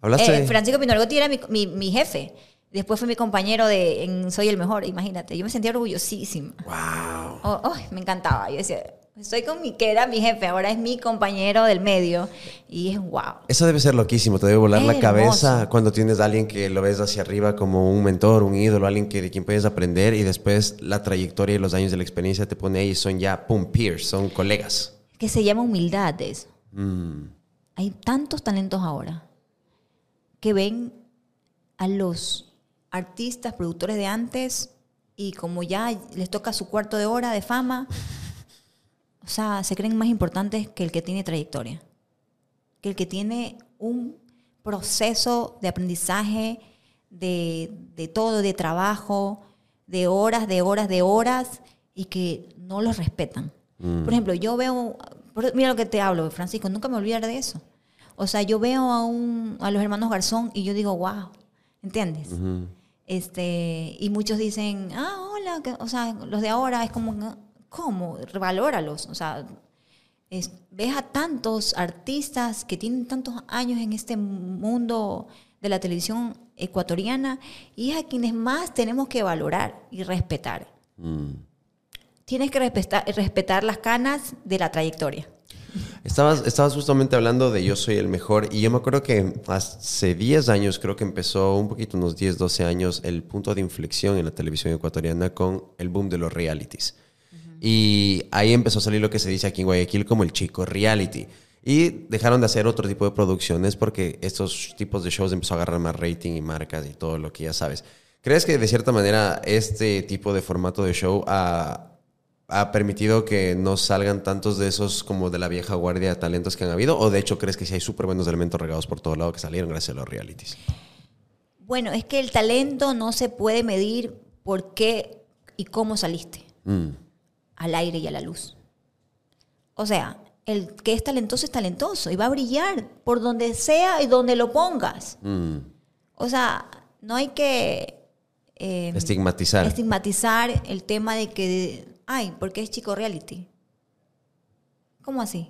Hablaste Eh. Francisco Pino Argotti era mi, mi- mi jefe. Después fue mi compañero de en Soy el Mejor, imagínate. Yo me sentía orgullosísima. Wow. Oh, ay, me encantaba. Yo decía, Estoy con mi, que era mi jefe, ahora es mi compañero del medio. Y es wow. Eso debe ser loquísimo, te debe volar Es la cabeza cuando tienes a alguien que lo ves hacia arriba como un mentor, un ídolo, alguien que, de quien puedes aprender y después la trayectoria y los años de la experiencia te pone ahí y son ya, pum, peers, son colegas. Que se llama humildad eso. Mm, Hay tantos talentos ahora que ven a los artistas, productores de antes y como ya les toca su cuarto de hora de fama, o sea, se creen más importantes que el que tiene trayectoria, que el que tiene un proceso de aprendizaje, de, de todo, de trabajo, de horas, de horas, de horas, y que no los respetan. Por ejemplo, yo veo, mira lo que te hablo, Francisco, nunca me olvidaré de eso. O sea, yo veo a, un, a los hermanos Garzón y yo digo, wow, ¿entiendes? este, y muchos dicen, ah, hola, que- o sea, los de ahora es como, ¿cómo? Revalóralos. O sea, es- ves a tantos artistas que tienen tantos años en este mundo de la televisión ecuatoriana y es a quienes más tenemos que valorar y respetar. mm. Tienes que respetar, respetar las canas de la trayectoria. Estabas, estabas justamente hablando de Yo Soy el Mejor y yo me acuerdo que hace 10 años, creo que empezó un poquito, unos 10, 12 años, el punto de inflexión en la televisión ecuatoriana con el boom de los realities. Y ahí empezó a salir lo que se dice aquí en Guayaquil como el chico reality. Y dejaron de hacer otro tipo de producciones porque estos tipos de shows empezó a agarrar más rating y marcas y todo lo que ya sabes. ¿Crees que de cierta manera este tipo de formato de show ha, ha permitido que no salgan tantos de esos como de la vieja guardia de talentos que han habido? ¿O de hecho crees que sí hay súper buenos elementos regados por todo lado que salieron gracias a los realities? Bueno, es que el talento no se puede medir por qué y cómo saliste. Mm, al aire y a la luz. O sea, el que es talentoso es talentoso y va a brillar por donde sea y donde lo pongas. mm. O sea, no hay que eh, Estigmatizar. estigmatizar el tema de que, ay, porque es chico reality. ¿Cómo así?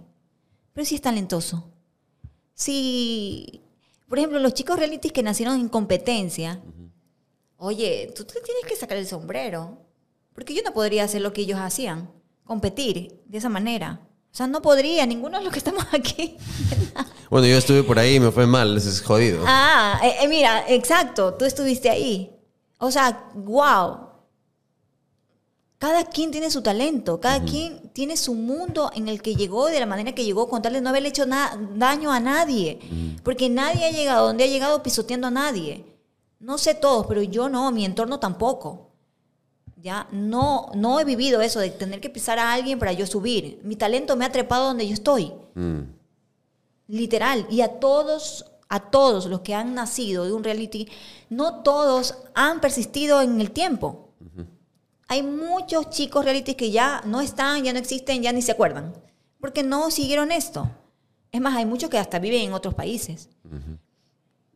Pero si es talentoso. Si, por ejemplo, los chicos realities que nacieron en competencia, oye, tú te tienes que sacar el sombrero. Porque yo no podría hacer lo que ellos hacían, competir de esa manera. O sea, no podría, ninguno de los que estamos aquí. Bueno, yo estuve por ahí y me fue mal, es jodido. Ah, eh, eh, mira, exacto, tú estuviste ahí. O sea, wow. Cada quien tiene su talento, cada quien tiene su mundo en el que llegó de la manera que llegó, con tal de no haberle hecho daño a nadie. Porque nadie ha llegado donde ha llegado pisoteando a nadie. No sé todos, pero yo no, mi entorno tampoco. Ya no, no he vivido eso de tener que pisar a alguien para yo subir. Mi talento me ha trepado donde yo estoy. Mm, Literal. Y a todos, a todos los que han nacido de un reality, no todos han persistido en el tiempo. Hay muchos chicos reality que ya no están, ya no existen, ya ni se acuerdan. Porque no siguieron esto. Es más, hay muchos que hasta viven en otros países.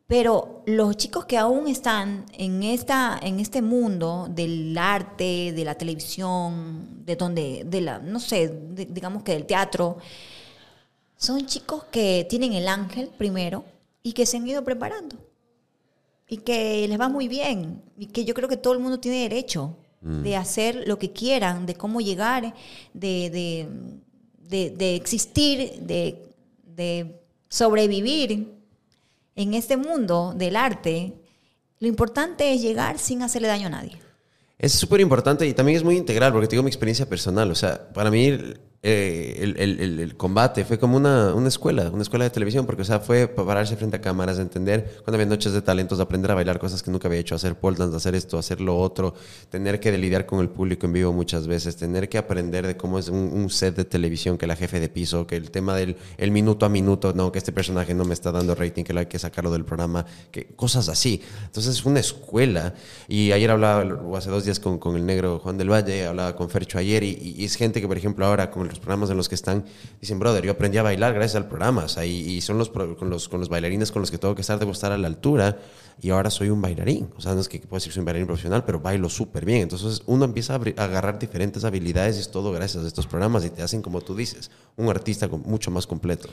Pero los chicos que aún están en, esta, en este mundo del arte, de la televisión, de donde, de la, no sé, de- digamos que del teatro, son chicos que tienen el ángel primero y que se han ido preparando. Y que les va muy bien. Y que yo creo que todo el mundo tiene derecho de hacer lo que quieran, de cómo llegar, de, de, de- de existir, de, de sobrevivir en este mundo del arte. Lo importante es llegar sin hacerle daño a nadie. Es súper importante y también es muy integral porque te digo mi experiencia personal. O sea, para mí eh, el, el- el- el combate fue como una, una escuela, una escuela de televisión, porque o sea, fue para pararse frente a cámaras, entender cuando había noches de talentos, aprender a bailar cosas que nunca había hecho, hacer pole dance, hacer esto, hacer lo otro, tener que lidiar con el público en vivo muchas veces, tener que aprender de cómo es un, set de televisión, que la jefe de piso, que el tema del el minuto a minuto, no, que este personaje no me está dando rating, que hay que sacarlo del programa, que cosas así. Entonces es una escuela. Y ayer hablaba, o hace dos días con, con el negro Juan del Valle, hablaba con Fercho ayer, y, y es gente que, por ejemplo, ahora con los programas en los que están, dicen, brother, yo aprendí a bailar gracias al programa, o y, son los, con, los, con los bailarines con los que tengo que estar, debo estar a la altura, y ahora soy un bailarín. O sea, no es que puedo decir que soy un bailarín profesional, pero bailo súper bien. Entonces uno empieza a, agarrar diferentes habilidades y es todo gracias a estos programas y te hacen, como tú dices, un artista mucho más completo.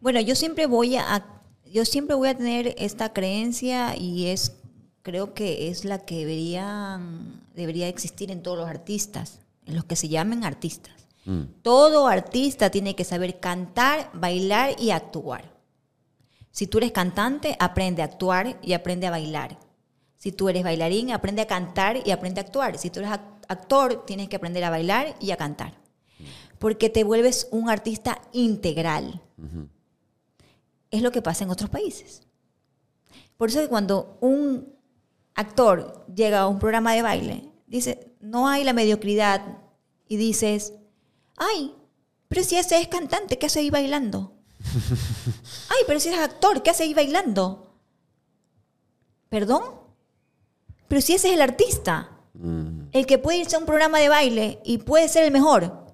Bueno, yo siempre voy a, yo siempre voy a tener esta creencia y es, creo que es la que deberían, debería existir en todos los artistas, en los que se llamen artistas. Todo artista tiene que saber cantar, bailar y actuar. Si tú eres cantante, aprende a actuar y aprende a bailar. Si tú eres bailarín, aprende a cantar y aprende a actuar. Si tú eres ac- actor, tienes que aprender a bailar y a cantar. Porque te vuelves un artista integral. Es lo que pasa en otros países. Por eso que cuando un actor llega a un programa de baile, dice, no hay la mediocridad y dices, ay, pero si ese es cantante, ¿qué hace ahí bailando? ay, pero si eres actor, ¿qué hace ahí bailando? ¿Perdón? Pero si ese es el artista, el que puede irse a un programa de baile y puede ser el mejor.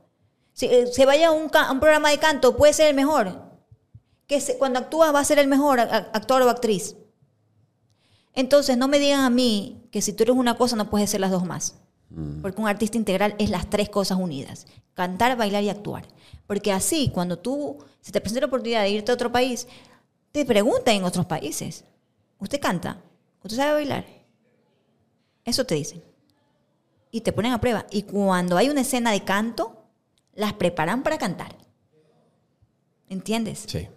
Si eh, se vaya a un, a un programa de canto, puede ser el mejor. Que se- cuando actúa va a ser el mejor a- a- actor o actriz. Entonces, no me digan a mí que si tú eres una cosa no puedes ser las dos más. Porque un artista integral es las tres cosas unidas. Cantar, bailar y actuar. Porque así, cuando tú, se te presenta la oportunidad de irte a otro país, te preguntan en otros países, ¿usted canta? ¿Usted sabe bailar? Eso te dicen. Y te ponen a prueba. Y cuando hay una escena de canto, las preparan para cantar. ¿Entiendes? Sí.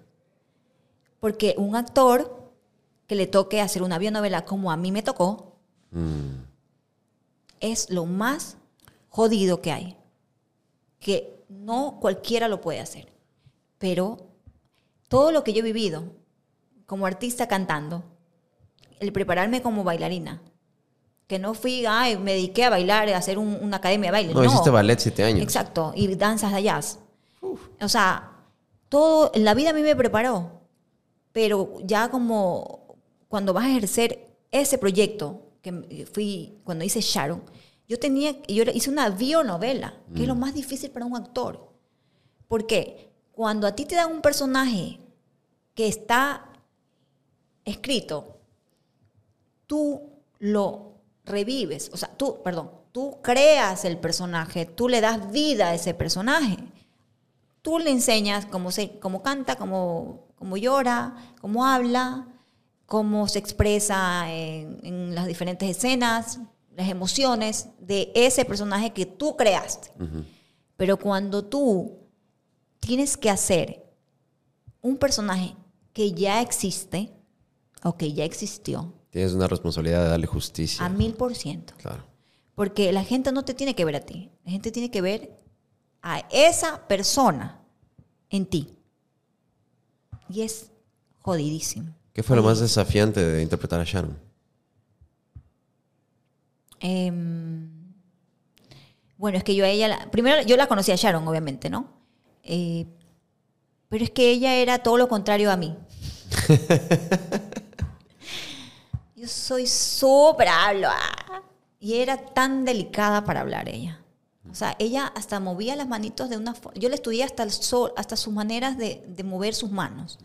Porque un actor que le toque hacer una bionovela como a mí me tocó, es lo más jodido que hay. Que no cualquiera lo puede hacer. Pero todo lo que yo he vivido como artista cantando, el prepararme como bailarina, que no fui, ay, me dediqué a bailar, a hacer un- una academia de baile. No, hiciste ballet siete años. Exacto, y danzas de jazz. O sea, todo, la vida a mí me preparó, pero ya como cuando vas a ejercer ese proyecto, que fui cuando hice Sharon, yo tenía, yo hice una bionovela, que es lo más difícil para un actor. Porque cuando a ti te dan un personaje que está escrito, tú lo revives, o sea, tú, perdón, tú creas el personaje, tú le das vida a ese personaje. Tú le enseñas cómo, se, cómo canta, cómo, cómo llora, cómo habla, cómo se expresa en, en las diferentes escenas, las emociones de ese personaje que tú creaste. Pero cuando tú tienes que hacer un personaje que ya existe o que ya existió Tienes una responsabilidad de darle justicia. a mil por ciento. Claro. Porque la gente no te tiene que ver a ti. La gente tiene que ver a esa persona en ti. Y es jodidísimo. ¿Qué fue lo más desafiante de interpretar a Sharon? Em, bueno, es que yo a ella, la- primero yo la conocí a Sharon, obviamente, ¿no? Eh, pero es que ella era todo lo contrario a mí. yo soy súper hablo. ah, Y era tan delicada para hablar ella. O sea, ella hasta movía las manitos de una forma. Yo le estudié hasta el sol, hasta sus maneras de, de mover sus manos.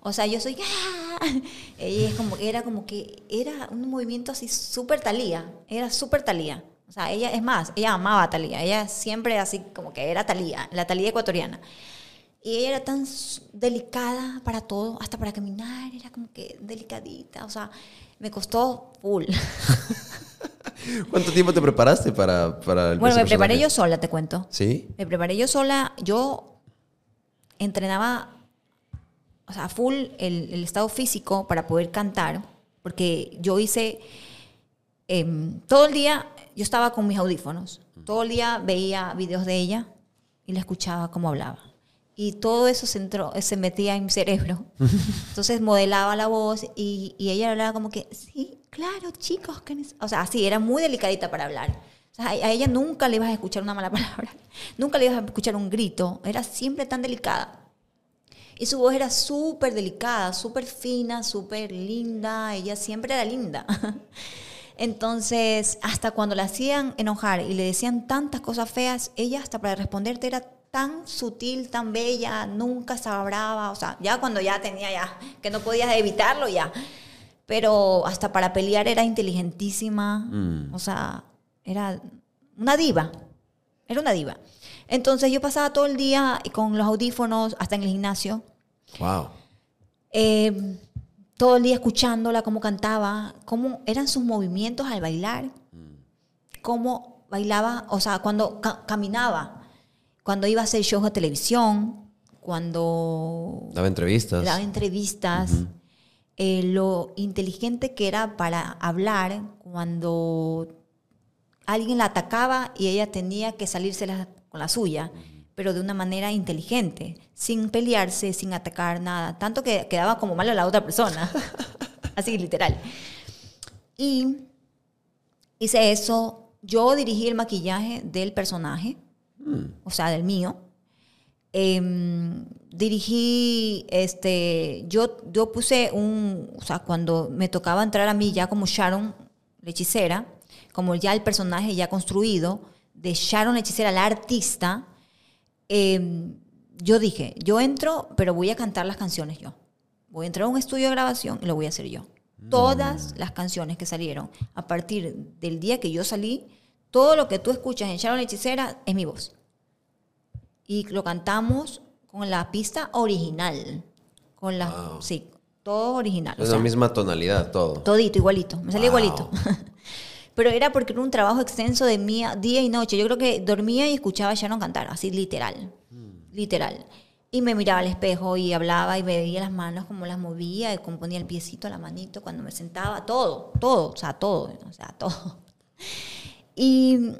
O sea, yo soy. ¡ah! Ella es como, era como que era un movimiento así súper talía. Era súper talía. O sea, ella, es más, ella amaba a Talía. Ella siempre así como que era Talía, la Talía ecuatoriana. Y ella era tan delicada para todo, hasta para caminar, era como que delicadita. O sea, me costó full. ¿Cuánto tiempo te preparaste para, para el bueno, me preparé yo sola, te cuento. ¿Sí? Me preparé yo sola. Yo entrenaba, o sea, full el, el estado físico para poder cantar, porque yo hice em, todo el día, yo estaba con mis audífonos. Todo el día veía videos de ella y la escuchaba cómo hablaba. Y todo eso se, entró, se metía en mi cerebro. Entonces modelaba la voz y, y ella hablaba como que, sí, claro, chicos. que neces-". O sea, así, era muy delicadita para hablar. O sea, a a ella nunca le ibas a escuchar una mala palabra. Nunca le ibas a escuchar un grito. Era siempre tan delicada. Y su voz era súper delicada, súper fina, súper linda. Ella siempre era linda. Entonces, hasta cuando la hacían enojar y le decían tantas cosas feas, ella hasta para responderte era tan sutil, tan bella, nunca estaba brava. O sea, ya cuando ya tenía ya, que no podías evitarlo ya. Pero hasta para pelear era inteligentísima. O sea, era una diva. Era una diva. Entonces yo pasaba todo el día con los audífonos, hasta en el gimnasio. Wow. Eh, todo el día escuchándola, cómo cantaba, cómo eran sus movimientos al bailar, cómo bailaba, o sea, cuando ca- caminaba, cuando iba a hacer shows de televisión, cuando Daba entrevistas. daba entrevistas, eh, lo inteligente que era para hablar cuando alguien la atacaba y ella tenía que salirse la- con la suya, pero de una manera inteligente, sin pelearse, sin atacar nada, tanto que quedaba como mal a la otra persona, así literal. Y hice eso, yo dirigí el maquillaje del personaje, o sea, del mío. Em, dirigí, este, yo, yo puse un, o sea, cuando me tocaba entrar a mí ya como Sharon, la hechicera, como ya el personaje ya construido, de Sharon hechicera, la artista, em, yo dije, yo entro, pero voy a cantar las canciones yo. Voy a entrar a un estudio de grabación y lo voy a hacer yo. Todas las canciones que salieron a partir del día que yo salí, todo lo que tú escuchas en Sharon hechicera es mi voz y lo cantamos con la pista original. Con la, Wow. sí, todo original. o Es sea, la misma tonalidad, todo. Todito, igualito. Me salía Wow. igualito. Pero era porque era un trabajo extenso de mía, día y noche. Yo creo que dormía y escuchaba a Sharon cantar, así literal. Literal. Y me miraba al espejo y hablaba y me veía las manos como las movía y cómo ponía el piecito, la manito cuando me sentaba. Todo, todo, o sea, todo, o sea, todo. Y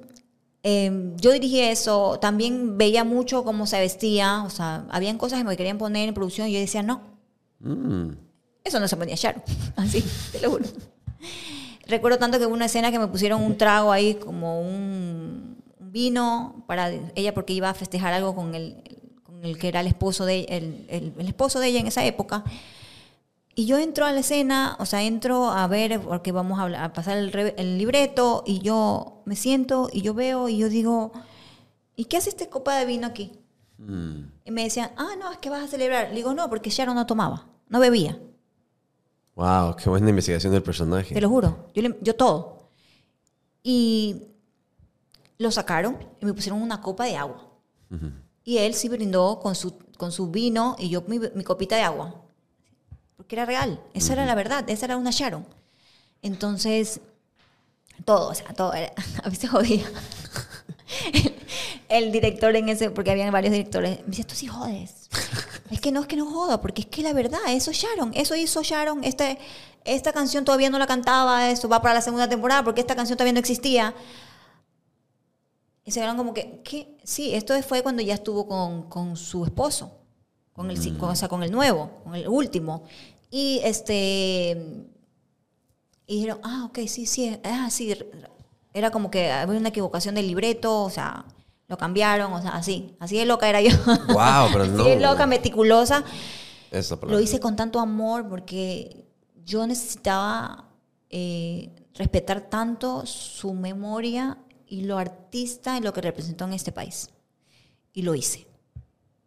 eh, yo dirigí eso, también veía mucho cómo se vestía, o sea, habían cosas que me querían poner en producción y yo decía, no, Mm. eso no se ponía Sharon, así, te lo juro. Recuerdo tanto que hubo una escena que me pusieron un trago ahí, como un, vino, para ella porque iba a festejar algo con el, con el que era el esposo, de, el, el- el esposo de ella en esa época. Y yo entro a la escena, o sea, entro a ver, porque vamos a, hablar- a pasar el, re- el libreto, y yo me siento y yo veo y yo digo, ¿y qué hace esta copa de vino aquí? Mm. Y me decían, ah, no, es que vas a celebrar. Le digo, no, porque Sharon no tomaba, no bebía. Wow, qué buena investigación del personaje. Te lo juro. Yo, le- yo todo. Y lo sacaron y me pusieron una copa de agua. Y él sí brindó con su, con su vino y yo mi, mi copita de agua. Porque era real. Esa era la verdad. Esa era una Sharon. Entonces, todo, o sea, todo. era- a veces jodía. El, el director en ese, porque habían varios directores, me decía, tú sí jodes. Es que no es que no joda, porque es que la verdad, eso es Sharon, eso hizo Sharon, este, esta canción todavía no la cantaba, eso va para la segunda temporada, porque esta canción todavía no existía. Y se vieron como que, ¿qué? Sí, esto fue cuando ya estuvo con, con su esposo, con el, con, o sea, con el nuevo, con el último. Y este. Y dijeron, ah, ok, sí, sí, ah, sí. Era como que había una equivocación del libreto, o sea, lo cambiaron, o sea, así. Así de loca era yo. Wow, pero así no. de loca, meticulosa. Lo hice con tanto amor porque yo necesitaba eh, respetar tanto su memoria y lo artista y lo que representó en este país. Y lo hice.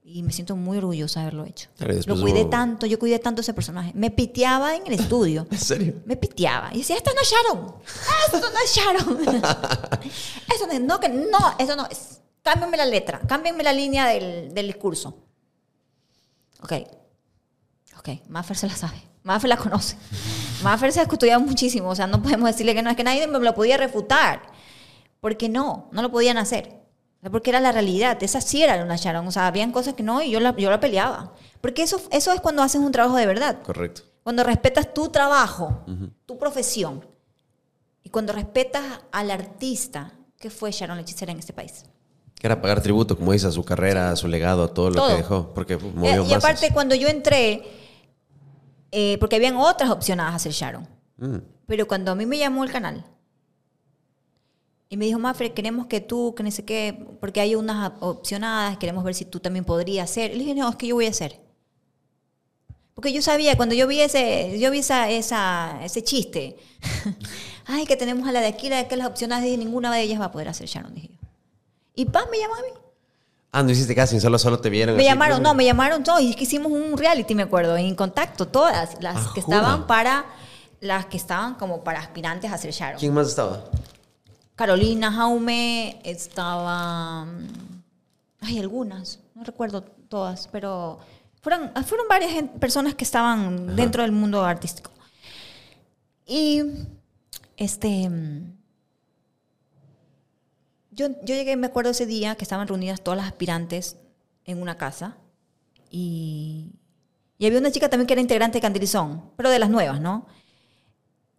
Y me siento muy orgullosa de haberlo hecho. Lo cuidé hubo- tanto, yo cuidé tanto ese personaje. Me piteaba en el estudio. ¿En serio? Me piteaba. Y decía, esto no es Sharon. Esto no es Sharon. eso no es, no, que no, eso no es. Cámbiame la letra, cámbiame la línea del, del discurso. Ok. Ok, Maffer se la sabe. Maffer la conoce. Maffer se ha estudiado muchísimo. O sea, no podemos decirle que no, es que nadie me lo podía refutar. Porque no, no lo podían hacer. Porque era la realidad. Esa sí era una Sharon. O sea, habían cosas que no y yo la, yo la peleaba. Porque eso, eso es cuando haces un trabajo de verdad. Correcto. Cuando respetas tu trabajo, tu profesión, y cuando respetas al artista que fue Sharon la hechicera en este país. Que era pagar tributo, como dices, a su carrera, a su legado, a todo lo que dejó. Porque Y, movió y masas. aparte, cuando yo entré, eh, porque habían otras opcionadas a ser Sharon, Mm. pero cuando a mí me llamó el canal y me dijo, Mafre, queremos que tú, que no sé qué, porque hay unas opcionadas, queremos ver si tú también podrías hacer. Y le dije, no, es que yo voy a hacer. Porque yo sabía, cuando yo vi ese, yo vi esa, esa, ese chiste, ay, que tenemos a la de aquí, la de aquí, las opcionadas, dije, ninguna de ellas va a poder hacer Sharon, dije yo. Y pam, me llamó a mí. Ah, no hiciste casting, solo, solo te vieron. Me así, llamaron, no, me llamaron todos. Y es que hicimos un reality, me acuerdo, en contacto, todas las Ah, que jura. estaban para, las que estaban como para aspirantes a ser Sharon. ¿Quién más estaba? Carolina, Jaume, estaba. mm, Hay algunas, no recuerdo todas, pero fueron, fueron varias personas que estaban dentro del mundo artístico. Y este. Mm, yo, yo llegué, me acuerdo ese día que estaban reunidas todas las aspirantes en una casa y, y había una chica también que era integrante de Cantilizón, pero de las nuevas, ¿no?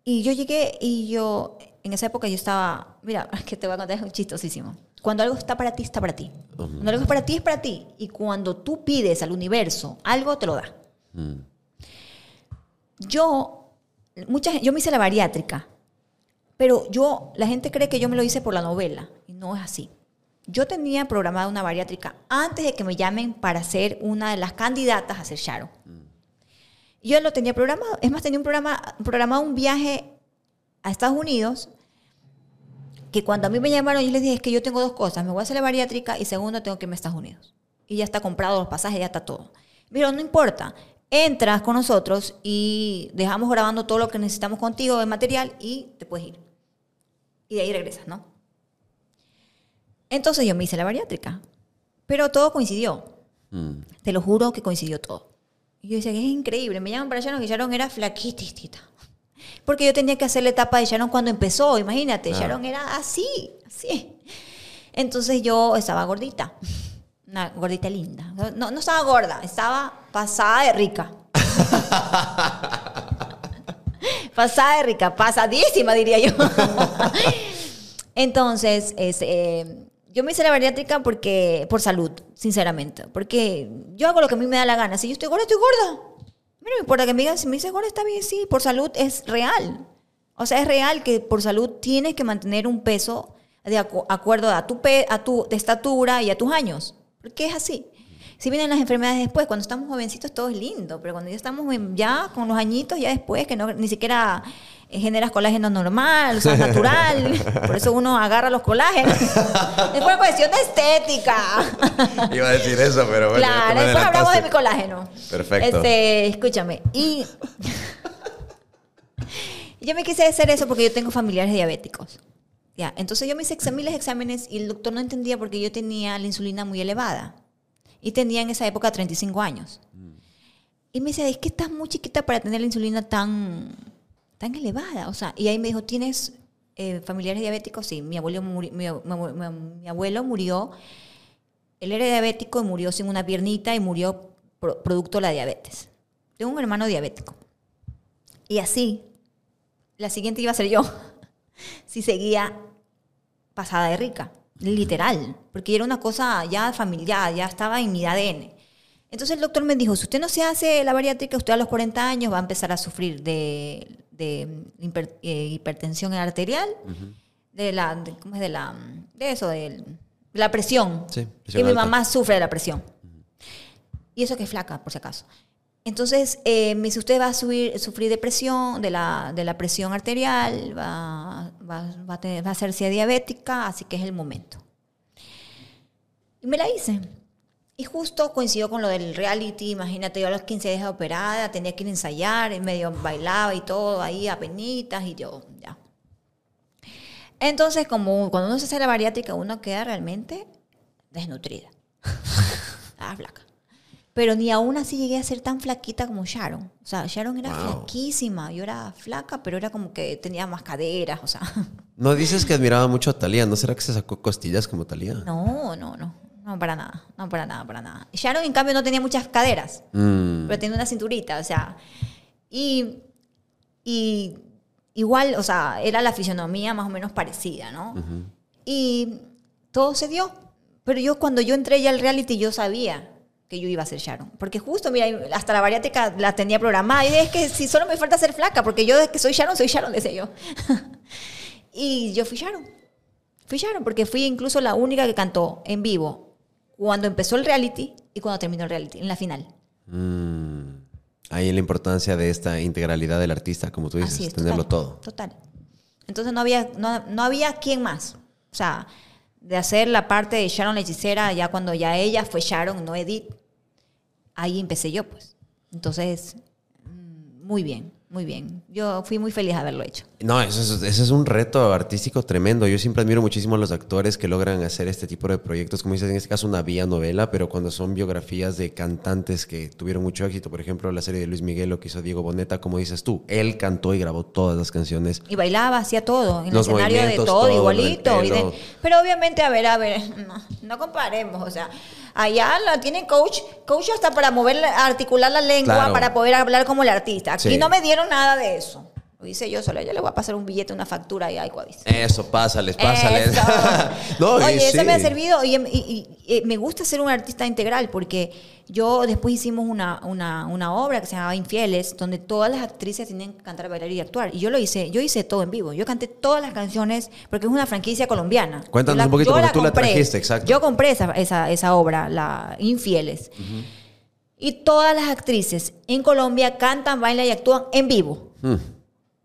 Y yo llegué y yo, en esa época yo estaba, mira, es que te voy a contar, es un chistosísimo. Cuando algo está para ti, está para ti. Cuando algo es para ti, es para ti. Y cuando tú pides al universo algo, te lo da. Yo, mucha, gen- yo me hice la bariátrica, pero yo, la gente cree que yo me lo hice por la novela, no es así. Yo tenía programada una bariátrica antes de que me llamen para ser una de las candidatas a ser Sharon. Yo lo tenía programado, es más, tenía un programa, programado un viaje a Estados Unidos que cuando a mí me llamaron, yo les dije, es que yo tengo dos cosas, me voy a hacer la bariátrica y segundo, tengo que irme a Estados Unidos. Y ya está comprado los pasajes, ya está todo. Pero no importa, entras con nosotros y dejamos grabando todo lo que necesitamos contigo de material y te puedes ir. Y de ahí regresas, ¿no? Entonces yo me hice la bariátrica, pero todo coincidió. Mm. Te lo juro que coincidió todo. Y yo decía que es increíble. Me llaman para Sharon que Sharon era flaquitita. Porque yo tenía que hacer la etapa de Sharon cuando empezó, imagínate. Ah. Sharon era así, así. Entonces yo estaba gordita. Una gordita linda. No, no estaba gorda, estaba pasada de rica. pasada de rica, pasadísima, diría yo. Entonces, es, eh, yo me hice la bariátrica porque, por salud, sinceramente. Porque yo hago lo que a mí me da la gana. Si yo estoy gorda, estoy gorda. A mí no me importa que me digan, si me dices gorda, está bien, sí. Por salud es real. O sea, es real que por salud tienes que mantener un peso de acu- acuerdo a tu, pe- a tu estatura y a tus años. Porque es así. Si vienen las enfermedades después, cuando estamos jovencitos todo es lindo, pero cuando ya estamos en- ya con los añitos, ya después, que no, ni siquiera eh, generas colágeno normal, o sea, natural, por eso uno agarra los colágenos. es por cuestión de estética. Iba a decir eso, pero bueno. claro, después hablamos de mi colágeno. Perfecto. Este, escúchame. Y yo me quise hacer eso porque yo tengo familiares diabéticos. Ya, entonces yo me hice miles de exámenes y el doctor no entendía porque yo tenía la insulina muy elevada. Y tenía en esa época 35 años. Y me decía, es que estás muy chiquita para tener la insulina tan, tan elevada. O sea, y ahí me dijo, ¿tienes eh, familiares diabéticos? Sí, mi abuelo, muri- mi, mi- mi- mi abuelo murió, él era diabético y murió sin una piernita y murió pro- producto de la diabetes. Tengo un hermano diabético. Y así, la siguiente iba a ser yo, si seguía pasada de rica, literal, porque era una cosa ya familiar, ya estaba en mi ADN. Entonces el doctor me dijo, si usted no se hace la bariátrica, usted a los 40 años va a empezar a sufrir de, de hiper- eh, hipertensión arterial, de la, de, ¿cómo es? De la, de eso, de la presión. Sí, que mi mamá sufre de la presión. Y eso que es flaca, por si acaso. Entonces, eh, me dice, usted va a subir, sufrir de presión, de la, de la presión arterial, va, va, va a tener- va a hacerse diabética, así que es el momento. Y me la hice. Y justo coincidió con lo del reality, imagínate, yo a los 15 días operada, tenía que ir a ensayar, y medio bailaba y todo, ahí a penitas, y yo, ya. Entonces, como cuando uno se hace la bariátrica, uno queda realmente desnutrida. Estaba flaca. Pero ni aún así llegué a ser tan flaquita como Sharon. O sea, Sharon era Wow. flaquísima. Yo era flaca, pero era como que tenía más caderas, o sea. No dices que admiraba mucho a Talía. ¿No será que se sacó costillas como Talía? No, no, no. No, para nada. No, para nada, para nada. Sharon, en cambio, no tenía muchas caderas. Mm. pero tenía una cinturita, o sea. Y, y igual, o sea, era la fisionomía más o menos parecida, ¿no? Y todo se dio. Pero yo cuando yo entré ya al reality, yo sabía que yo iba a ser Sharon. Porque justo, mira, hasta la bariátrica la tenía programada. Y es que si solo me falta ser flaca, porque yo desde que soy Sharon, soy Sharon, decía yo. y yo fui Sharon. Fui Sharon, porque fui incluso la única que cantó en vivo cuando empezó el reality y cuando terminó el reality, en la final. Mm. Ahí la importancia de esta integralidad del artista, como tú dices, es, tenerlo total, todo. Total. Entonces no había, no, no había quien más. O sea, de hacer la parte de Sharon la hechicera, ya cuando ya ella fue Sharon, no Edith, ahí empecé yo, pues. Entonces, mm, muy bien. Muy bien. Yo fui muy feliz de haberlo hecho. No, eso es, ese es un reto artístico tremendo. Yo siempre admiro muchísimo a los actores que logran hacer este tipo de proyectos, como dices, en este caso una vía novela, pero cuando son biografías de cantantes que tuvieron mucho éxito, por ejemplo, la serie de Luis Miguel, lo que hizo Diego Boneta, como dices tú, él cantó y grabó todas las canciones. Y bailaba, hacía todo, en Los el escenario de todo, todo, igualito. y de- pero obviamente, a ver, a ver, no, no comparemos, o sea, allá la tienen coach, coach hasta para mover, la- articular la lengua, Claro. para poder hablar como el artista. Aquí Sí. no me dieron nada de eso. Lo hice yo sola, yo le voy a pasar un billete, una factura y algo aviso. Eso, pásales, pásales. Eso. no, y Oye, eso sí. me ha servido y, y- y- y me gusta ser un artista integral porque yo después hicimos una, una, una obra que se llamaba Infieles, donde todas las actrices tenían que cantar, bailar y actuar. Y yo lo hice, yo hice todo en vivo. Yo canté todas las canciones porque es una franquicia colombiana. Cuéntanos un poquito, porque tú la trajiste, exacto. Yo compré esa, esa, esa obra, la Infieles. Y todas las actrices en Colombia cantan, bailan y actúan en vivo. Mm.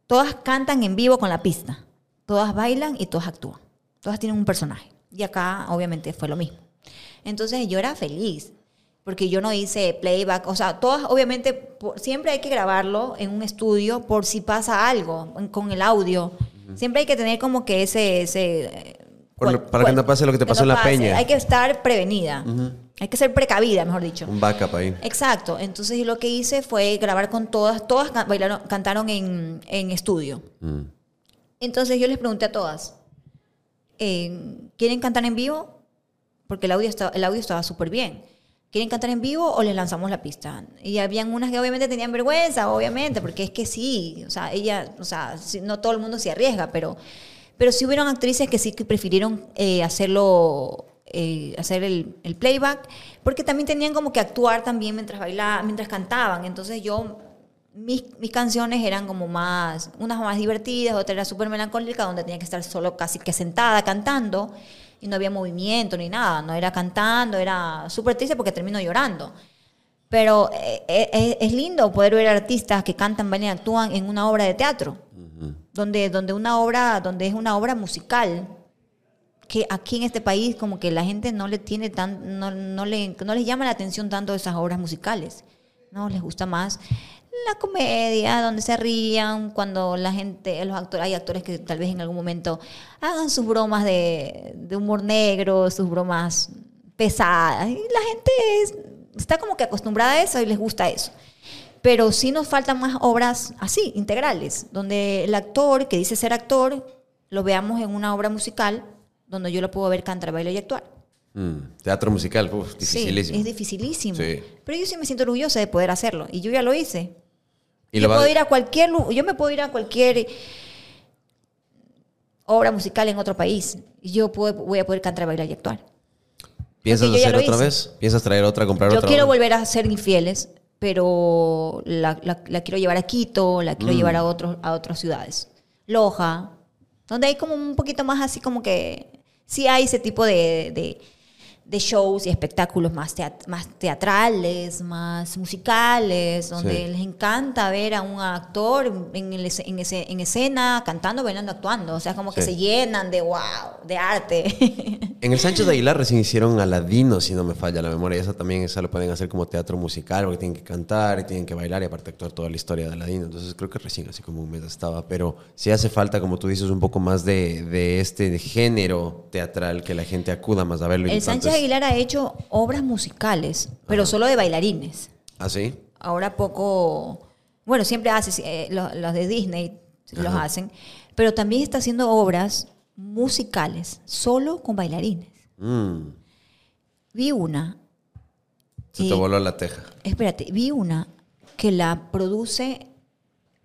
Todas cantan en vivo con la pista. Todas bailan y todas actúan. Todas tienen un personaje. Y acá, obviamente, fue lo mismo. Entonces yo era feliz. Porque yo no hice playback. O sea, todas, obviamente, por- siempre hay que grabarlo en un estudio por si pasa algo con el audio. Siempre hay que tener como que ese. ese eh, para que no pase lo que te pasó en La Peña. Hay que estar prevenida. Hay que ser precavida, mejor dicho. Un backup ahí. Exacto. Entonces yo lo que hice fue grabar con todas, todas can- bailaron, cantaron en, en estudio. Mm. Entonces yo les pregunté a todas, eh, ¿quieren cantar en vivo? Porque el audio, estaba- el audio estaba súper bien. ¿Quieren cantar en vivo o les lanzamos la pista? Y habían unas que obviamente tenían vergüenza, obviamente, porque es que sí, o sea, ella, o sea, no todo el mundo se arriesga, pero, pero sí hubieron actrices que sí que prefirieron eh, hacerlo, eh, hacer el, el playback, porque también tenían como que actuar también mientras bailaban, mientras cantaban. Entonces yo mis, mis canciones eran como más, unas más divertidas, otra era súper melancólica, donde tenía que estar solo casi que sentada cantando y no había movimiento ni nada, no era cantando, era súper triste porque termino llorando. Pero eh, eh, es lindo poder ver artistas que cantan, bailan actúan en una obra de teatro, donde, donde, una obra, donde es una obra musical, que aquí en este país como que la gente no le tiene tan, no, no le, no les llama la atención tanto esas obras musicales. No, les gusta más la comedia, donde se rían, cuando la gente, los actores, hay actores que tal vez en algún momento hagan sus bromas de, de humor negro, sus bromas pesadas. Y la gente es- está como que acostumbrada a eso y les gusta eso. Pero sí nos faltan más obras así, integrales, donde el actor que dice ser actor, lo veamos en una obra musical, donde yo lo puedo ver cantar, bailar y actuar. Mm. Teatro musical, uf, dificilísimo. Sí, es dificilísimo. Sí. Pero yo sí me siento orgullosa de poder hacerlo. Y yo ya lo hice. Y yo lo va- puedo ir a cualquier yo me puedo ir a cualquier obra musical en otro país yo puedo- voy a poder cantar, bailar y actuar. ¿Piensas yo hacer otra hice. vez? ¿Piensas traer otra, comprar Yo otra? quiero obra? volver a ser infieles, pero la, la- la quiero llevar a Quito, la Mm. quiero llevar a otros a otras ciudades. Loja, donde hay como un poquito más así como que sí hay ese tipo de, de- de shows y espectáculos más, teat- más teatrales, más musicales, donde Sí. les encanta ver a un actor en, el en, ese- en escena cantando, bailando, actuando. O sea, como que Sí. se llenan de wow, de arte. En el Sánchez de Aguilar recién hicieron Aladino, si no me falla la memoria. Esa también esa lo pueden hacer como teatro musical, porque tienen que cantar y tienen que bailar y aparte actuar toda la historia de Aladino. Entonces creo que recién así como un mes estaba. Pero sí hace falta, como tú dices, un poco más de, de este género teatral que la gente acuda más a verlo. y El Sánchez es- Aguilar ha hecho obras musicales, pero solo de bailarines. ¿Ah, sí? Ahora poco, bueno, siempre hace, eh, los, los de Disney los hacen, pero también está haciendo obras musicales, solo con bailarines. Mm, Vi una, se te voló la teja. espérate, vi una que la produce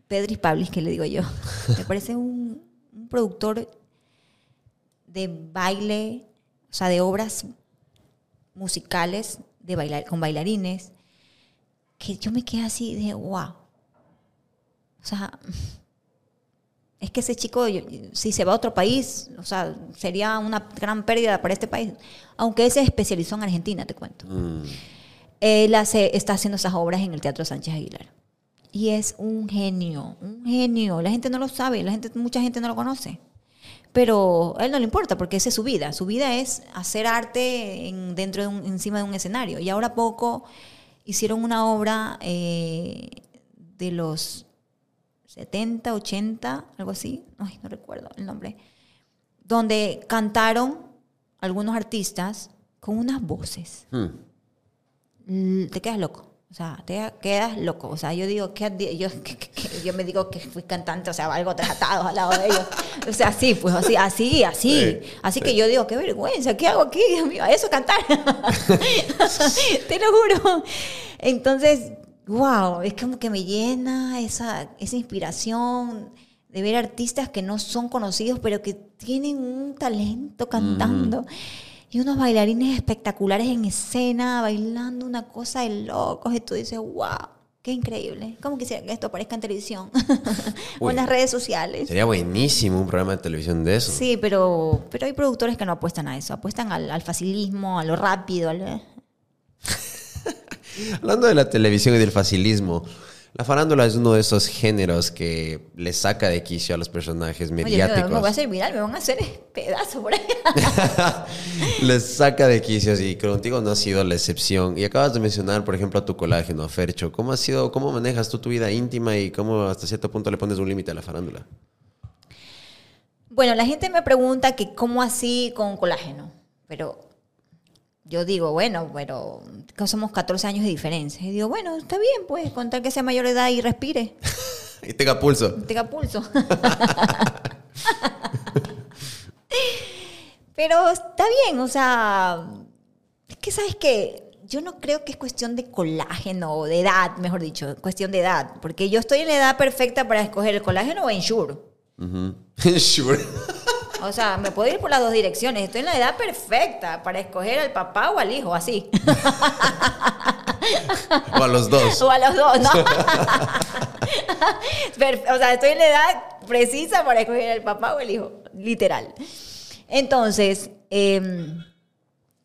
Pedris Pablis, que le digo yo. Me parece un, un productor de baile, o sea, de obras musicales de bailar, con bailarines, que yo me quedé así de wow. O sea, es que ese chico, si se va a otro país, o sea, sería una gran pérdida para este país. Aunque él se especializó en Argentina, te cuento. Mm, Él hace, está haciendo esas obras en el Teatro Sánchez Aguilar. Y es un genio, un genio. La gente no lo sabe, la gente, mucha gente no lo conoce. Pero a él no le importa porque esa es su vida. Su vida es hacer arte en- dentro de un, encima de un escenario. Y ahora poco hicieron una obra eh, de los 70, 80, algo así, ay, no recuerdo el nombre, donde cantaron algunos artistas con unas voces. Hmm. Te quedas loco. O sea, te quedas loco. O sea, yo digo yo, que- que- que- yo me digo que fui cantante, o sea, algo tratado al lado de ellos. O sea, sí, pues así, así, así. Sí, así que yo digo, qué vergüenza, ¿qué hago aquí? Dios mío, eso cantar. Te lo juro. Entonces, wow, es como que me llena esa, esa inspiración de ver artistas que no son conocidos, pero que tienen un talento cantando. Y unos bailarines espectaculares en escena, bailando una cosa de locos. Y tú dices, wow, qué increíble. ¿Cómo quisiera que esto aparezca en televisión? o en las redes sociales. Sería buenísimo un programa de televisión de eso. Sí, pero, pero hay productores que no apuestan a eso. Apuestan al, al facilismo, a lo rápido. al- Hablando de la televisión y del facilismo, la farándula es uno de esos géneros que le saca de quicio a los personajes Oye, me, mediáticos. voy a hacer viral, me van a hacer pedazo por ahí. Les saca de quicios y contigo no ha sido la excepción. Y acabas de mencionar, por ejemplo, a tu colágeno, a Fercho. ¿Cómo ha sido, cómo manejas tú tu vida íntima y cómo hasta cierto punto le pones un límite a la farándula? Bueno, la gente me pregunta que cómo así con colágeno, pero yo digo, bueno, pero somos 14 años de diferencia. Y digo, bueno, está bien, pues, con tal que sea mayor de edad y respire, Y tenga pulso. tenga pulso. pero está bien, o sea, es que sabes que yo no creo que es cuestión de colágeno o de edad, mejor dicho, cuestión de edad, porque yo estoy en la edad perfecta para escoger el colágeno o Ensure. Sure. O sea, me puedo ir por las dos direcciones. Estoy en la edad perfecta para escoger al papá o al hijo, así. O a los dos. o a los dos, ¿no? O sea, estoy en la edad precisa para escoger al papá o el hijo, literal. Entonces, em,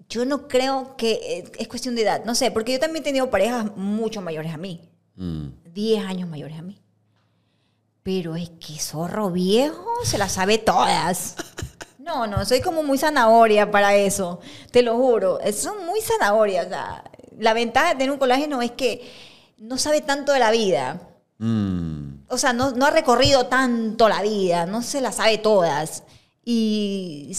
yo no creo que eh, es cuestión de edad. No sé, porque yo también he tenido parejas mucho mayores a mí. Mm. 10 años mayores a mí. Pero es que zorro viejo se las sabe todas. No, no, soy como muy zanahoria para eso, te lo juro. Son muy zanahorias. o sea, la ventaja de tener un colágeno es que no sabe tanto de la vida. Mm. O sea, no, no ha recorrido tanto la vida, no se las sabe todas. Y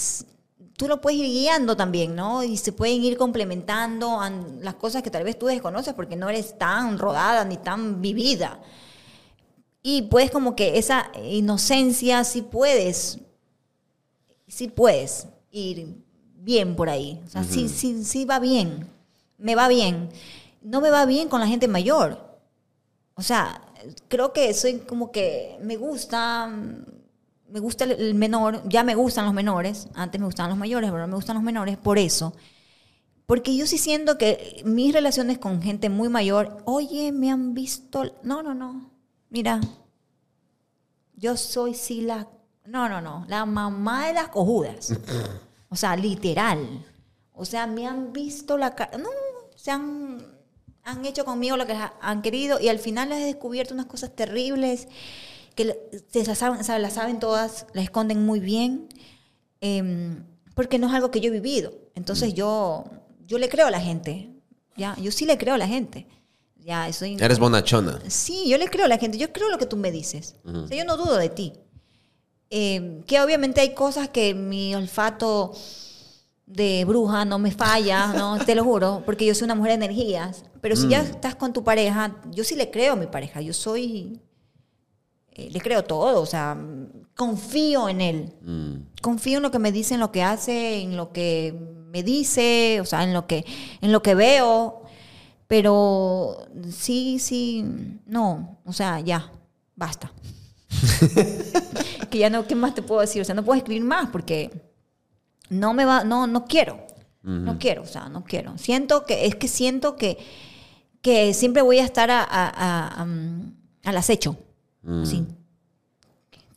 tú lo puedes ir guiando también, ¿no? Y se pueden ir complementando an- las cosas que tal vez tú desconoces porque no eres tan rodada ni tan vivida. Y puedes como que esa inocencia sí puedes, sí puedes ir bien por ahí. O sea, sí, sí, sí va bien. Me va bien. No me va bien con la gente mayor. O sea, creo que soy como que me gusta, me gusta el- menor, ya me gustan los menores, antes me gustaban los mayores, pero ahora me gustan los menores por eso. Porque yo sí siento que mis relaciones con gente muy mayor, oye, me han visto, no, no, no, mira, yo soy sí la, no, no, no, la mamá de las cojudas. O sea, literal. O sea, me han visto la cara, no, se han, han hecho conmigo lo que ha- han querido y al final les he descubierto unas cosas terribles que se las saben, las saben todas, las esconden muy bien, em, porque no es algo que yo he vivido. Entonces yo, yo le creo a la gente, ya, yo sí le creo a la gente. Ya, soy, Eres bonachona. Sí, yo le creo a la gente, yo creo lo que tú me dices. O sea, yo no dudo de ti. Eh, que obviamente hay cosas que mi olfato de bruja no me falla, ¿no? Te lo juro, porque yo soy una mujer de energías. Pero si ya estás con tu pareja, yo sí le creo a mi pareja, yo soy... eh, le creo todo, o sea, confío en él. Mm. Confío en lo que me dice, en lo que hace, en lo que me dice, o sea, en lo que, en lo que veo. Pero sí, sí, no, o sea, ya, basta. que ya no, ¿qué más te puedo decir? O sea, no puedo escribir más porque no me va, no, no quiero. No quiero, o sea, no quiero. Siento que, es que siento que, que siempre voy a estar a, a- a- a, mm, al acecho. Así.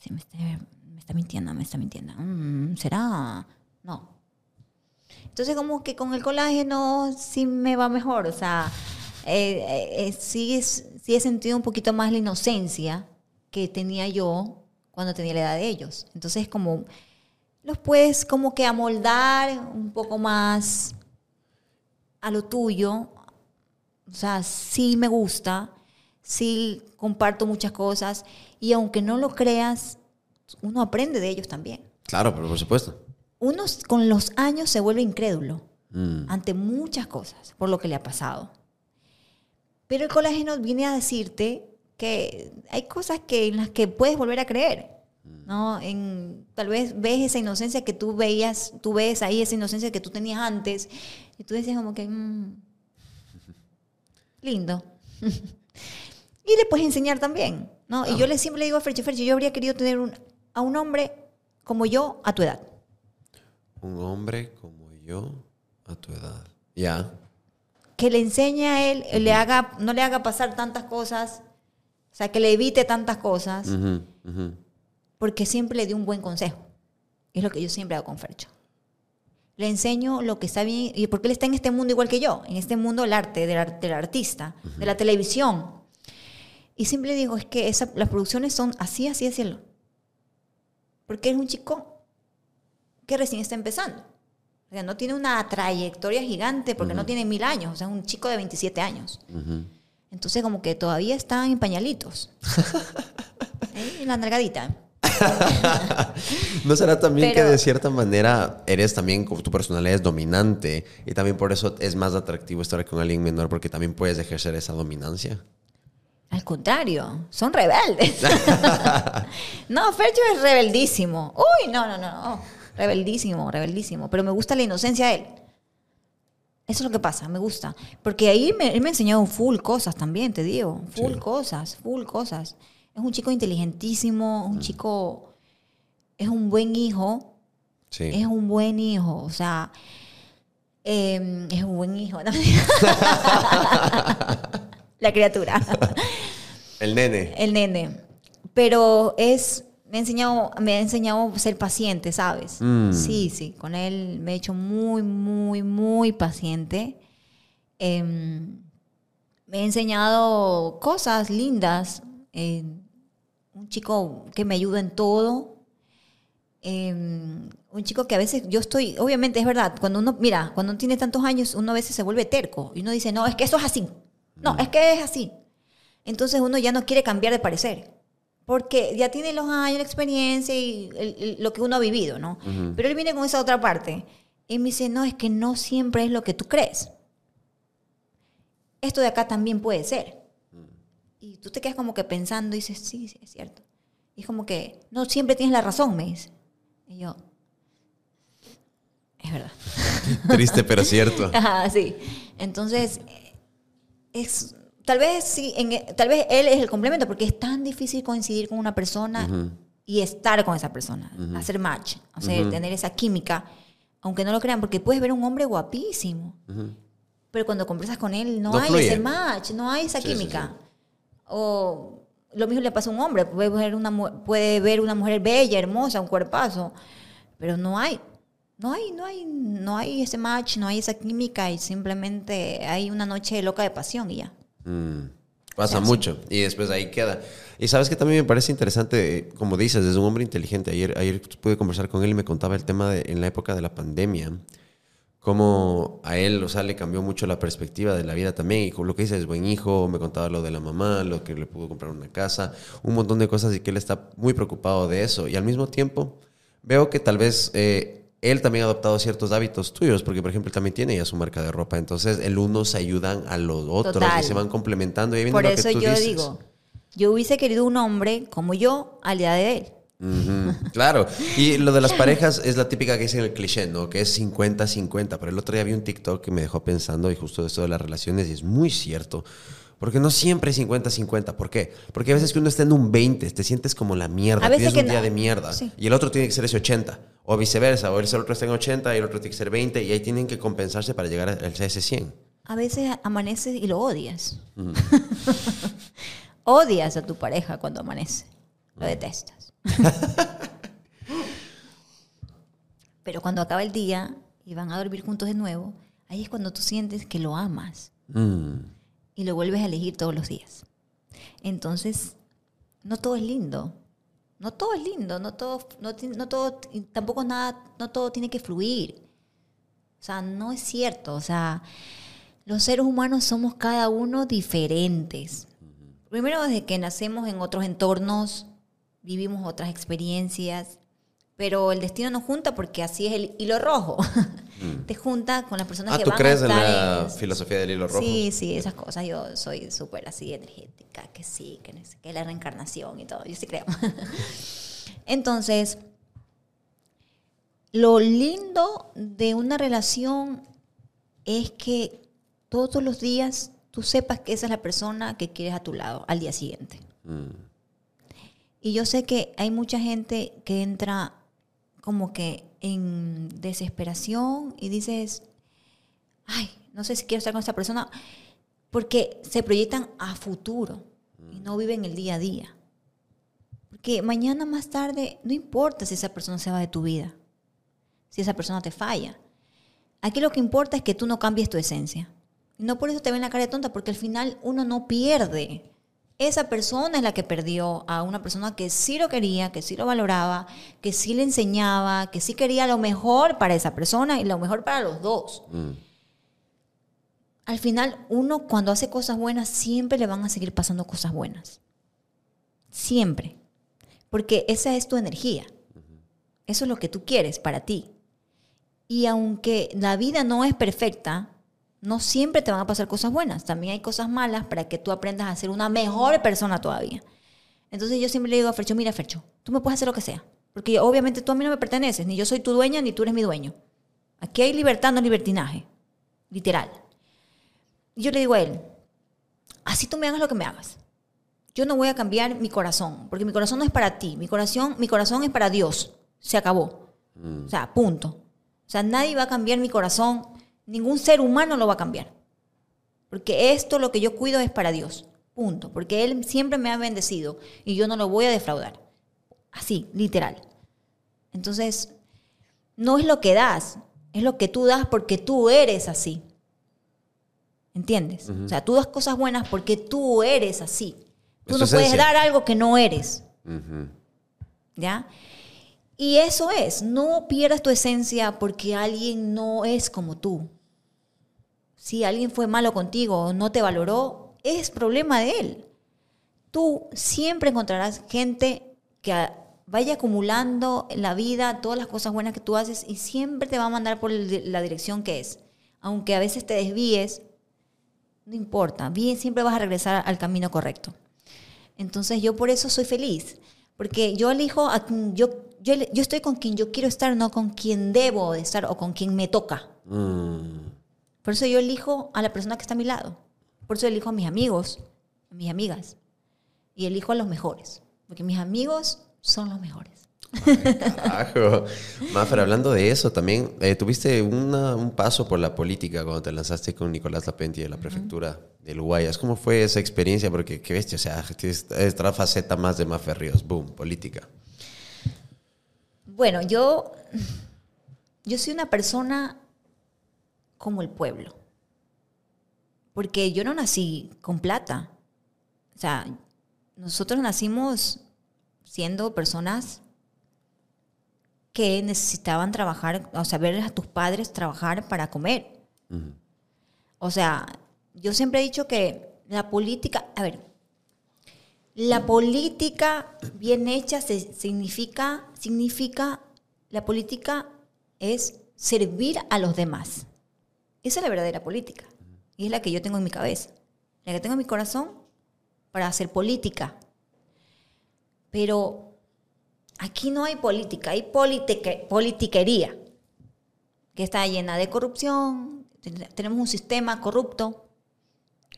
Sí, me, está, me está mintiendo, me está mintiendo. Mm, ¿Será? No. Entonces, como que con el colágeno sí me va mejor. O sea, eh, eh, eh, sí, sí he sentido un poquito más la inocencia que tenía yo cuando tenía la edad de ellos. Entonces, como los puedes como que amoldar un poco más a lo tuyo. O sea, sí me gusta. sí comparto muchas cosas y aunque no lo creas, uno aprende de ellos también. Claro, pero por supuesto. Uno con los años se vuelve incrédulo Mm. ante muchas cosas por lo que le ha pasado. Pero el colágeno viene a decirte que hay cosas que, en las que puedes volver a creer. ¿no? En, tal vez ves esa inocencia que tú veías, tú ves ahí esa inocencia que tú tenías antes y tú decías como que, "Mm, lindo. y le puedes enseñar también. ¿no? Y yo le siempre le digo a Ferchi, Ferchi, yo habría querido tener un- a un hombre como yo a tu edad. Un hombre como yo a tu edad. Ya. que le enseñe a él, le haga, no le haga pasar tantas cosas, o sea, que le evite tantas cosas, porque siempre le dio un buen consejo. Es lo que yo siempre hago con Fercho. Le enseño lo que está bien, y porque él está en este mundo igual que yo, en este mundo del arte, del, ar- del artista, de la televisión. Y siempre le digo, es que esa- las producciones son así, así, así. Porque es un chico que recién está empezando. O sea, no tiene una trayectoria gigante porque no tiene mil años, o sea, es un chico de 27 años. Entonces, como que todavía están en pañalitos. En la nalgadita. ¿No será también Pero- que de cierta manera eres también, tu personalidad es dominante y también por eso es más atractivo estar con alguien menor porque también puedes ejercer esa dominancia? Al contrario, son rebeldes. no, Fercho es rebeldísimo. Uy, no, no, no, no. Rebeldísimo, rebeldísimo. Pero me gusta la inocencia de él. Eso es lo que pasa, me gusta. Porque ahí me, él me ha enseñado full cosas también, te digo. Full Sí. cosas, full cosas. Es un chico inteligentísimo, un chico... Es un buen hijo. Sí. Es un buen hijo. O sea, eh, es un buen hijo. ¿no? la criatura El nene. el nene. Pero es, me ha enseñado, me ha enseñado a ser paciente, ¿sabes? Mm. Sí, sí, con él me he hecho muy, muy, muy paciente. Em, me ha enseñado cosas lindas. eh, un chico que me ayuda en todo. Em, un chico que a veces yo estoy, obviamente es verdad, cuando uno, mira, cuando uno tiene tantos años, uno a veces se vuelve terco y uno dice, no, es que eso es así. No, es que es así. Entonces uno ya no quiere cambiar de parecer. Porque ya tiene los años, la experiencia y el- el- lo que uno ha vivido, ¿no? Pero él viene con esa otra parte. Y me dice, no, es que no siempre es lo que tú crees. Esto de acá también puede ser. Y tú te quedas como que pensando y dices, sí, sí, es cierto. Y es como que, no siempre tienes la razón, me dice. Y yo, es verdad. Triste, pero cierto. Ajá, sí. Entonces, es, tal vez sí, en- tal vez él es el complemento, porque es tan difícil coincidir con una persona y estar con esa persona, hacer match, o sea, tener esa química, aunque no lo crean, porque puedes ver un hombre guapísimo, pero cuando conversas con él no, No hay fluye. ese match, no hay esa Sí, sí, química. O lo mismo le pasa a un hombre, puede ver una, puede ver una mujer bella, hermosa, un cuerpazo, pero no hay, no hay, no hay, no hay ese match, no hay esa química y simplemente hay una noche loca de pasión y ya. Mm, Pasa mucho y después ahí queda. Y sabes que también me parece interesante, eh, como dices, es un hombre inteligente. Ayer, ayer pude conversar con él y me contaba el tema de, en la época de la pandemia, cómo a él, o sea, le cambió mucho la perspectiva de la vida también. Y lo que dice es buen hijo, me contaba lo de la mamá, lo que le pudo comprar una casa, un montón de cosas y que él está muy preocupado de eso. Y al mismo tiempo veo que tal vez eh, él también ha adoptado ciertos hábitos tuyos, porque por ejemplo él también tiene ya su marca de ropa. Entonces el uno se ayudan a los otros Total. y se van complementando. Y ahí viene Por lo que eso tú yo dices. digo, yo hubiese querido un hombre como yo a la edad de él. Claro, y lo de las parejas es la típica que dicen el cliché, ¿no? Que es 50-50, pero el otro día vi un TikTok que me dejó pensando y justo de esto de las relaciones y es muy cierto, porque no siempre es 50-50, ¿por qué? Porque a veces que uno está en un 20, te sientes como la mierda, A veces tienes un que día no. de mierda Sí. y el otro tiene que ser ese 80, o viceversa, o el otro está en 80 y el otro tiene que ser 20 y ahí tienen que compensarse para llegar a ese 100. A veces amaneces y lo odias. odias a tu pareja cuando amanece. Lo detestas. Pero cuando acaba el día y van a dormir juntos de nuevo, ahí es cuando tú sientes que lo amas Mm, y lo vuelves a elegir todos los días. Entonces, no todo es lindo. No todo es lindo, no todo, no, todo, tampoco nada, no todo tiene que fluir. O sea, no es cierto. O sea, los seres humanos somos cada uno diferentes. Primero, desde que nacemos en otros entornos, vivimos otras experiencias, pero el destino nos junta porque así es el hilo rojo. Te junta con las personas Ah, que ¿tú van crees a en estar la en- filosofía del hilo rojo? Sí, sí, esas cosas. Yo soy súper así energética, que sí, que, no sé qué, la reencarnación y todo. Yo sí creo. Entonces, lo lindo de una relación es que todos los días tú sepas que esa es la persona que quieres a tu lado al día siguiente. Mm. Y yo sé que hay mucha gente que entra como que en desesperación y dices, ay, no sé si quiero estar con esta persona, porque se proyectan a futuro y no viven el día a día. Porque mañana más tarde, no importa si esa persona se va de tu vida, si esa persona te falla. Aquí lo que importa es que tú no cambies tu esencia. No por eso te ven la cara de tonta, porque al final uno no pierde. Esa persona es la que perdió a una persona que sí lo quería, que sí lo valoraba, que sí le enseñaba, que sí quería lo mejor para esa persona y lo mejor para los dos. Mm. Al final, uno cuando hace cosas buenas, siempre le van a seguir pasando cosas buenas. Siempre. Porque esa es tu energía. Eso es lo que tú quieres para ti. Y aunque la vida no es perfecta, no siempre te van a pasar cosas buenas. También hay cosas malas para que tú aprendas a ser una mejor persona todavía. Entonces yo siempre le digo a Fercho, mira Fercho, tú me puedes hacer lo que sea. Porque yo- obviamente tú a mí no me perteneces, ni yo soy tu dueña, ni tú eres mi dueño. Aquí hay libertad, no libertinaje. Literal. Y yo le digo a él, así tú me hagas lo que me hagas. Yo no voy a cambiar mi corazón, porque mi corazón no es para ti, mi corazón, mi corazón es para Dios. Se acabó. O sea, punto. O sea, nadie va a cambiar mi corazón, ningún ser humano lo va a cambiar. Porque esto lo que yo cuido es para Dios. Punto. Porque Él siempre me ha bendecido y yo no lo voy a defraudar. Así, literal. Entonces, no es lo que das, es lo que tú das porque tú eres así. ¿Entiendes? O sea, tú das cosas buenas porque tú eres así. Tú Es no puedes dar algo que no eres. ¿Ya? Y eso es, no pierdas tu esencia porque alguien no es como tú. Si alguien fue malo contigo o no te valoró, es problema de él. Tú siempre encontrarás gente que vaya acumulando en la vida todas las cosas buenas que tú haces y siempre te va a mandar por la dirección que es. Aunque a veces te desvíes, no importa, bien, siempre vas a regresar al camino correcto. Entonces yo por eso soy feliz, porque yo elijo, a yo, yo, yo estoy con quien yo quiero estar, no con quien debo de estar o con quien me toca. Mm. Por eso yo elijo a la persona que está a mi lado. Por eso elijo a mis amigos, a mis amigas. Y elijo a los mejores, porque mis amigos son los mejores. Carajo. Mafer, hablando de eso también, eh, tuviste una- un paso por la política cuando te lanzaste con Nicolás Lapenti de la prefectura del Guayas. ¿Cómo fue esa experiencia? Porque, qué bestia, o sea, tienes otra faceta más de Mafer Ríos. Boom, política. Bueno, yo, yo soy una persona como el pueblo. Porque yo no nací con plata. O sea, nosotros nacimos siendo personas que necesitaban trabajar, o sea, ver a tus padres trabajar para comer. O sea, yo siempre he dicho que la política, a ver, la política bien hecha se- significa, significa, la política es servir a los demás. Esa es la verdadera política. Y es la que yo tengo en mi cabeza. La que tengo en mi corazón para hacer política. Pero aquí no hay política, hay politique- politiquería que está llena de corrupción. Ten- Tenemos un sistema corrupto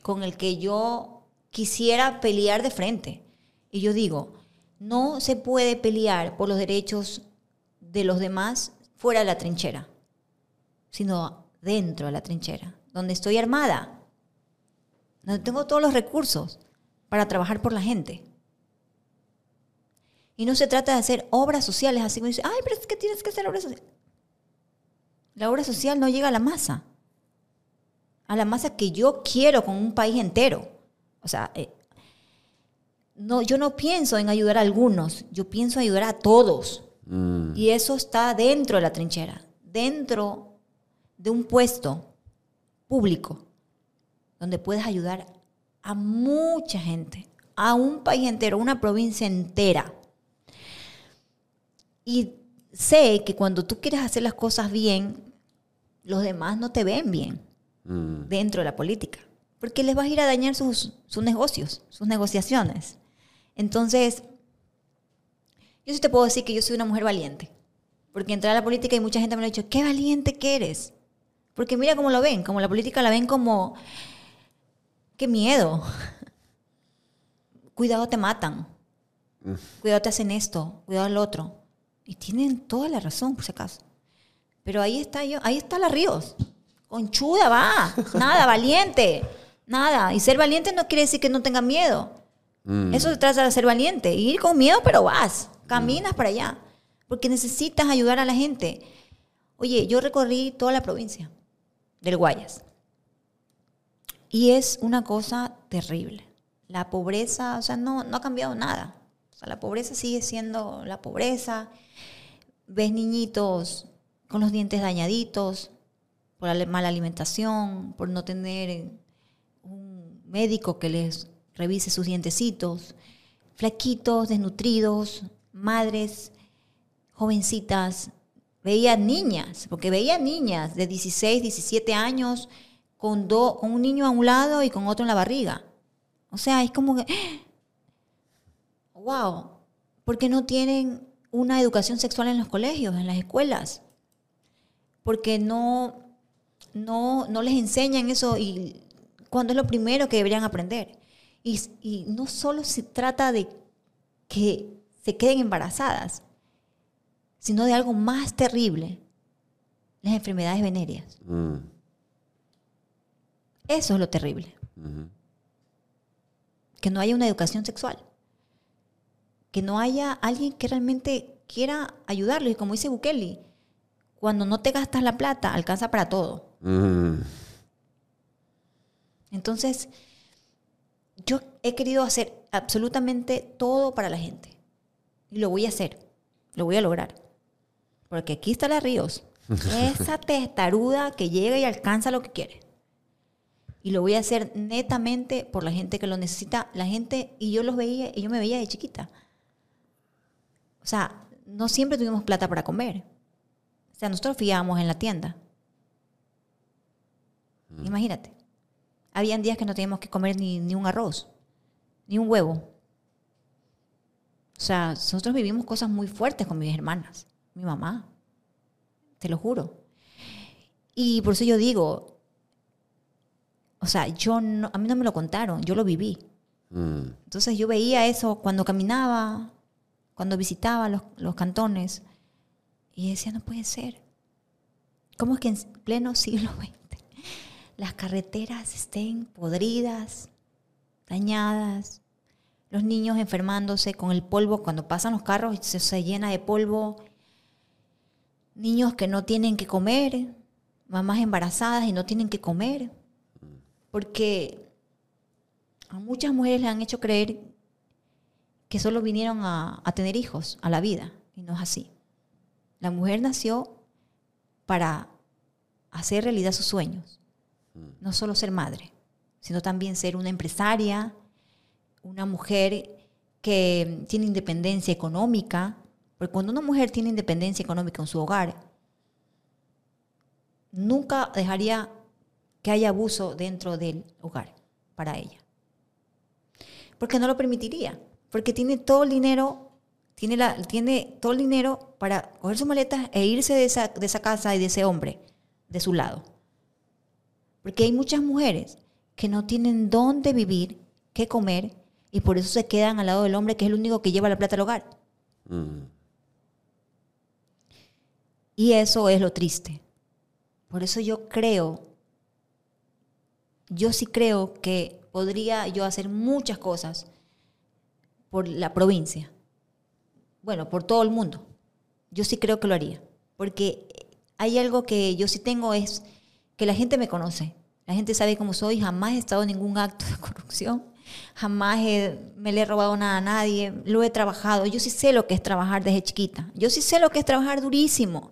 con el que yo quisiera pelear de frente. Y yo digo, no se puede pelear por los derechos de los demás fuera de la trinchera, sino dentro de la trinchera, donde estoy armada, donde tengo todos los recursos para trabajar por la gente. Y no se trata de hacer obras sociales así como dice, ay, pero es que tienes que hacer obras sociales. La obra social no llega a la masa. A la masa que yo quiero con un país entero. O sea, eh, no, yo no pienso en ayudar a algunos, yo pienso en ayudar a todos. Mm. Y eso está dentro de la trinchera, dentro de un puesto público, donde puedes ayudar a mucha gente, a un país entero, una provincia entera. Y sé que cuando tú quieres hacer las cosas bien, los demás no te ven bien Mm. dentro de la política, porque les vas a ir a dañar sus, sus negocios, sus negociaciones. Entonces, yo sí te puedo decir que yo soy una mujer valiente, porque entré a la política y mucha gente me lo ha dicho, qué valiente que eres. Porque mira cómo lo ven, como la política la ven como, qué miedo. Cuidado te matan. Cuidado te hacen esto, cuidado el otro. Y tienen toda la razón, por si acaso. Pero ahí está yo, ahí está la Ríos. Conchuda va, nada, valiente, nada. Y ser valiente no quiere decir que no tenga miedo. Mm. Eso se trata de ser valiente. Ir con miedo, pero vas, caminas para allá. Porque necesitas ayudar a la gente. Oye, yo recorrí toda la provincia del Guayas. Y es una cosa terrible. La pobreza, o sea, no, no ha cambiado nada. O sea, la pobreza sigue siendo la pobreza. Ves niñitos con los dientes dañaditos por la mala alimentación, por no tener un médico que les revise sus dientecitos. Flaquitos, desnutridos, madres, jovencitas. Veía niñas, porque veía niñas de 16, 17 años con, do- con un niño a un lado y con otro en la barriga. O sea, es como que, wow, porque no tienen una educación sexual en los colegios, en las escuelas, porque no, no, no les enseñan eso y cuando es lo primero que deberían aprender. Y, y no solo se trata de que se queden embarazadas, sino de algo más terrible, las enfermedades venéreas. Mm. Eso es lo terrible. Que no haya una educación sexual, que no haya alguien que realmente quiera ayudarlo. Y como dice Bukele, cuando no te gastas la plata, alcanza para todo. Mm. Entonces, yo he querido hacer absolutamente todo para la gente. Y lo voy a hacer, lo voy a lograr. Porque aquí está la Ríos, esa testaruda que llega y alcanza lo que quiere. Y lo voy a hacer netamente por la gente que lo necesita. La gente, y yo los veía, y yo me veía de chiquita. O sea, no siempre tuvimos plata para comer. O sea, nosotros fiábamos en la tienda. Imagínate. Habían días que no teníamos que comer ni, ni un arroz, ni un huevo. O sea, nosotros vivimos cosas muy fuertes con mis hermanas, mi mamá, te lo juro. Y por eso yo digo, o sea, yo no, a mí no me lo contaron, yo lo viví. Mm. Entonces yo veía eso cuando caminaba, cuando visitaba los, los cantones, y decía, no puede ser. ¿Cómo es que en pleno siglo XX las carreteras estén podridas, dañadas, los niños enfermándose con el polvo, cuando pasan los carros y se, se llena de polvo, niños que no tienen que comer, mamás embarazadas y no tienen que comer, porque a muchas mujeres le han hecho creer que solo vinieron a, a tener hijos, a la vida, y no es así. La mujer nació para hacer realidad sus sueños, no solo ser madre, sino también ser una empresaria, una mujer que tiene independencia económica, porque cuando una mujer tiene independencia económica en su hogar, nunca dejaría que haya abuso dentro del hogar para ella. Porque no lo permitiría, porque tiene todo el dinero, tiene, la, tiene todo el dinero para coger sus maletas e irse de esa, de esa casa y de ese hombre de su lado. Porque hay muchas mujeres que no tienen dónde vivir, qué comer, y por eso se quedan al lado del hombre que es el único que lleva la plata al hogar. Mm. Y eso es lo triste. Por eso yo creo, yo sí creo que podría yo hacer muchas cosas por la provincia. Bueno, por todo el mundo. Yo sí creo que lo haría. Porque hay algo que yo sí tengo es que la gente me conoce. La gente sabe cómo soy. Jamás he estado en ningún acto de corrupción. Jamás me le he robado nada a nadie. Lo he trabajado. Yo sí sé lo que es trabajar desde chiquita. Yo sí sé lo que es trabajar durísimo.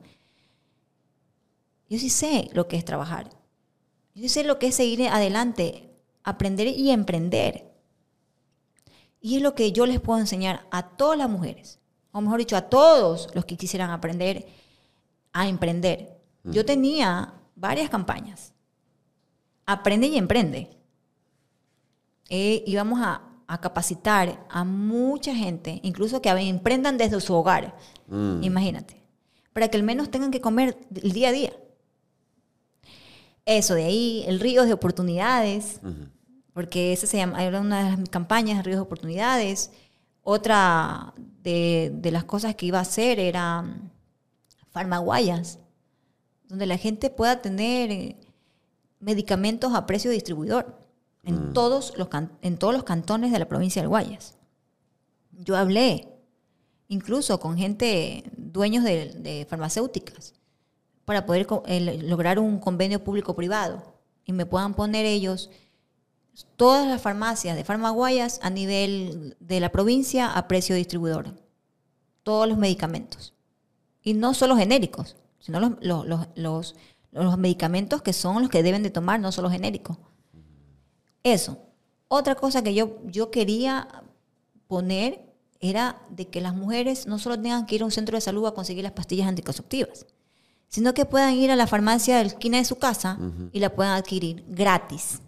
Yo sí sé lo que es trabajar. Yo sí sé lo que es seguir adelante, aprender y emprender. Y es lo que yo les puedo enseñar a todas las mujeres, o mejor dicho, a todos los que quisieran aprender a emprender. Yo tenía varias campañas. Aprende y emprende. Eh, íbamos a, a capacitar a mucha gente, incluso que emprendan desde su hogar. Imagínate. Para que al menos tengan que comer el día a día. Eso de ahí, el río de oportunidades, porque esa se llama, era una de las campañas, ríos de oportunidades. Otra de, de las cosas que iba a hacer era mm, farmaguayas, donde la gente pueda tener eh, medicamentos a precio de distribuidor en, todos los en todos los cantones de la provincia del Guayas. Yo hablé incluso con gente, dueños de, de farmacéuticas, para poder el- lograr un convenio público-privado y me puedan poner ellos todas las farmacias de Farmaguayas a nivel de la provincia a precio distribuidor. Todos los medicamentos. Y no solo genéricos, sino los, los, los, los- los medicamentos que son los que deben de tomar, no solo genéricos. Eso. Otra cosa que yo, yo quería poner era de que las mujeres no solo tengan que ir a un centro de salud a conseguir las pastillas anticonceptivas, sino que puedan ir a la farmacia de la esquina de su casa y la puedan adquirir gratis.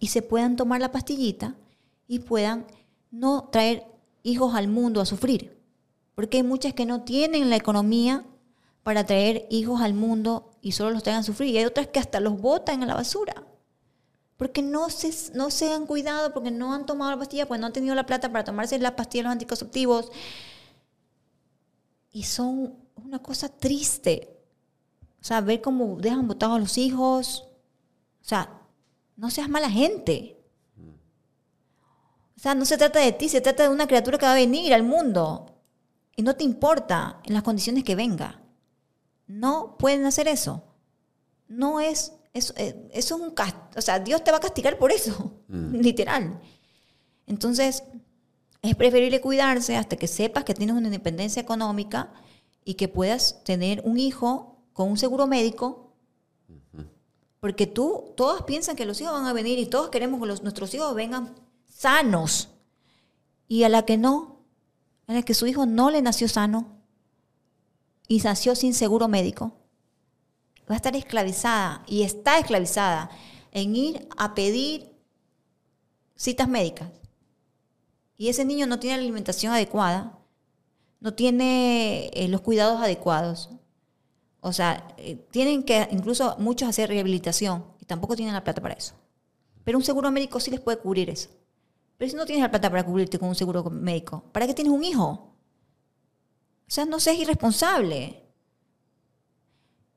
Y se puedan tomar la pastillita y puedan no traer hijos al mundo a sufrir. Porque hay muchas que no tienen la economía para traer hijos al mundo y solo los traigan a sufrir. Y hay otras que hasta los botan a la basura. Porque no se, no se han cuidado, porque no han tomado la pastilla, porque no han tenido la plata para tomarse las pastillas, los anticonceptivos. Y son una cosa triste. O sea, ver cómo dejan botados a los hijos. O sea, no seas mala gente. O sea, no se trata de ti, se trata de una criatura que va a venir al mundo. Y no te importa en las condiciones que venga. No pueden hacer eso. No es, eso, eh, eso es un castigo. O sea, Dios te va a castigar por eso, literal. Entonces, es preferible cuidarse hasta que sepas que tienes una independencia económica y que puedas tener un hijo con un seguro médico. Porque tú, todos piensan que los hijos van a venir y todos queremos que los- nuestros hijos vengan sanos. Y a la que no, a la que su hijo no le nació sano y nació sin seguro médico, va a estar esclavizada y está esclavizada en ir a pedir citas médicas. Y ese niño no tiene la alimentación adecuada, no tiene eh, los cuidados adecuados. O sea, eh, tienen que incluso muchos hacer rehabilitación y tampoco tienen la plata para eso. Pero un seguro médico sí les puede cubrir eso. Pero si no tienes la plata para cubrirte con un seguro médico, ¿para qué tienes un hijo? O sea, no seas irresponsable.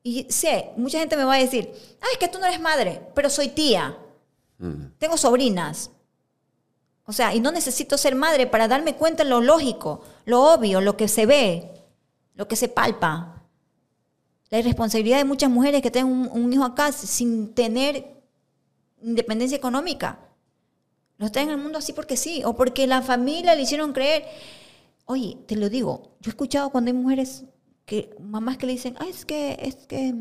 Y sé, mucha gente me va a decir, ah, es que tú no eres madre, pero soy tía. Tengo sobrinas. O sea, y no necesito ser madre para darme cuenta de lo lógico, lo obvio, lo que se ve, lo que se palpa. La irresponsabilidad de muchas mujeres que tienen un, un hijo acá sin tener independencia económica. Los traen al mundo así porque sí, o porque la familia le hicieron creer. Oye, te lo digo, yo he escuchado cuando hay mujeres que, mamás que le dicen, ay, es que, es que,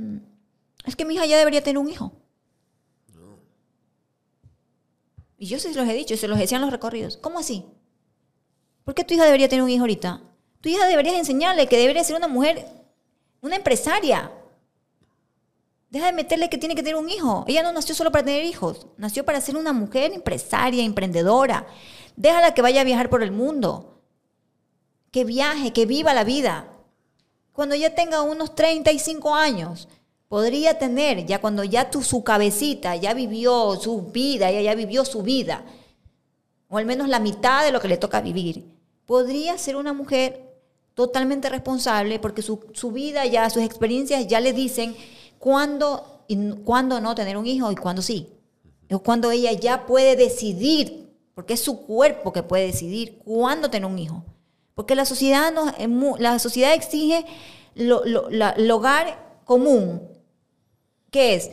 es que mi hija ya debería tener un hijo. Y yo se los he dicho, se los decían los recorridos. ¿Cómo así? ¿Por qué tu hija debería tener un hijo ahorita? Tu hija deberías enseñarle que debería ser una mujer, una empresaria. Deja de meterle que tiene que tener un hijo. Ella no nació solo para tener hijos, nació para ser una mujer empresaria, emprendedora. Déjala que vaya a viajar por el mundo. Que viaje, que viva la vida. Cuando ella tenga unos 35 años, podría tener, ya cuando ya tu, su cabecita ya vivió su vida, ella ya vivió su vida, o al menos la mitad de lo que le toca vivir, podría ser una mujer totalmente responsable porque su, su vida ya, sus experiencias ya le dicen cuándo, y no tener un hijo y cuándo sí. O cuando ella ya puede decidir, porque es su cuerpo que puede decidir cuándo tener un hijo. Porque la sociedad, nos- mu- la sociedad exige lo- lo- el hogar común, que es,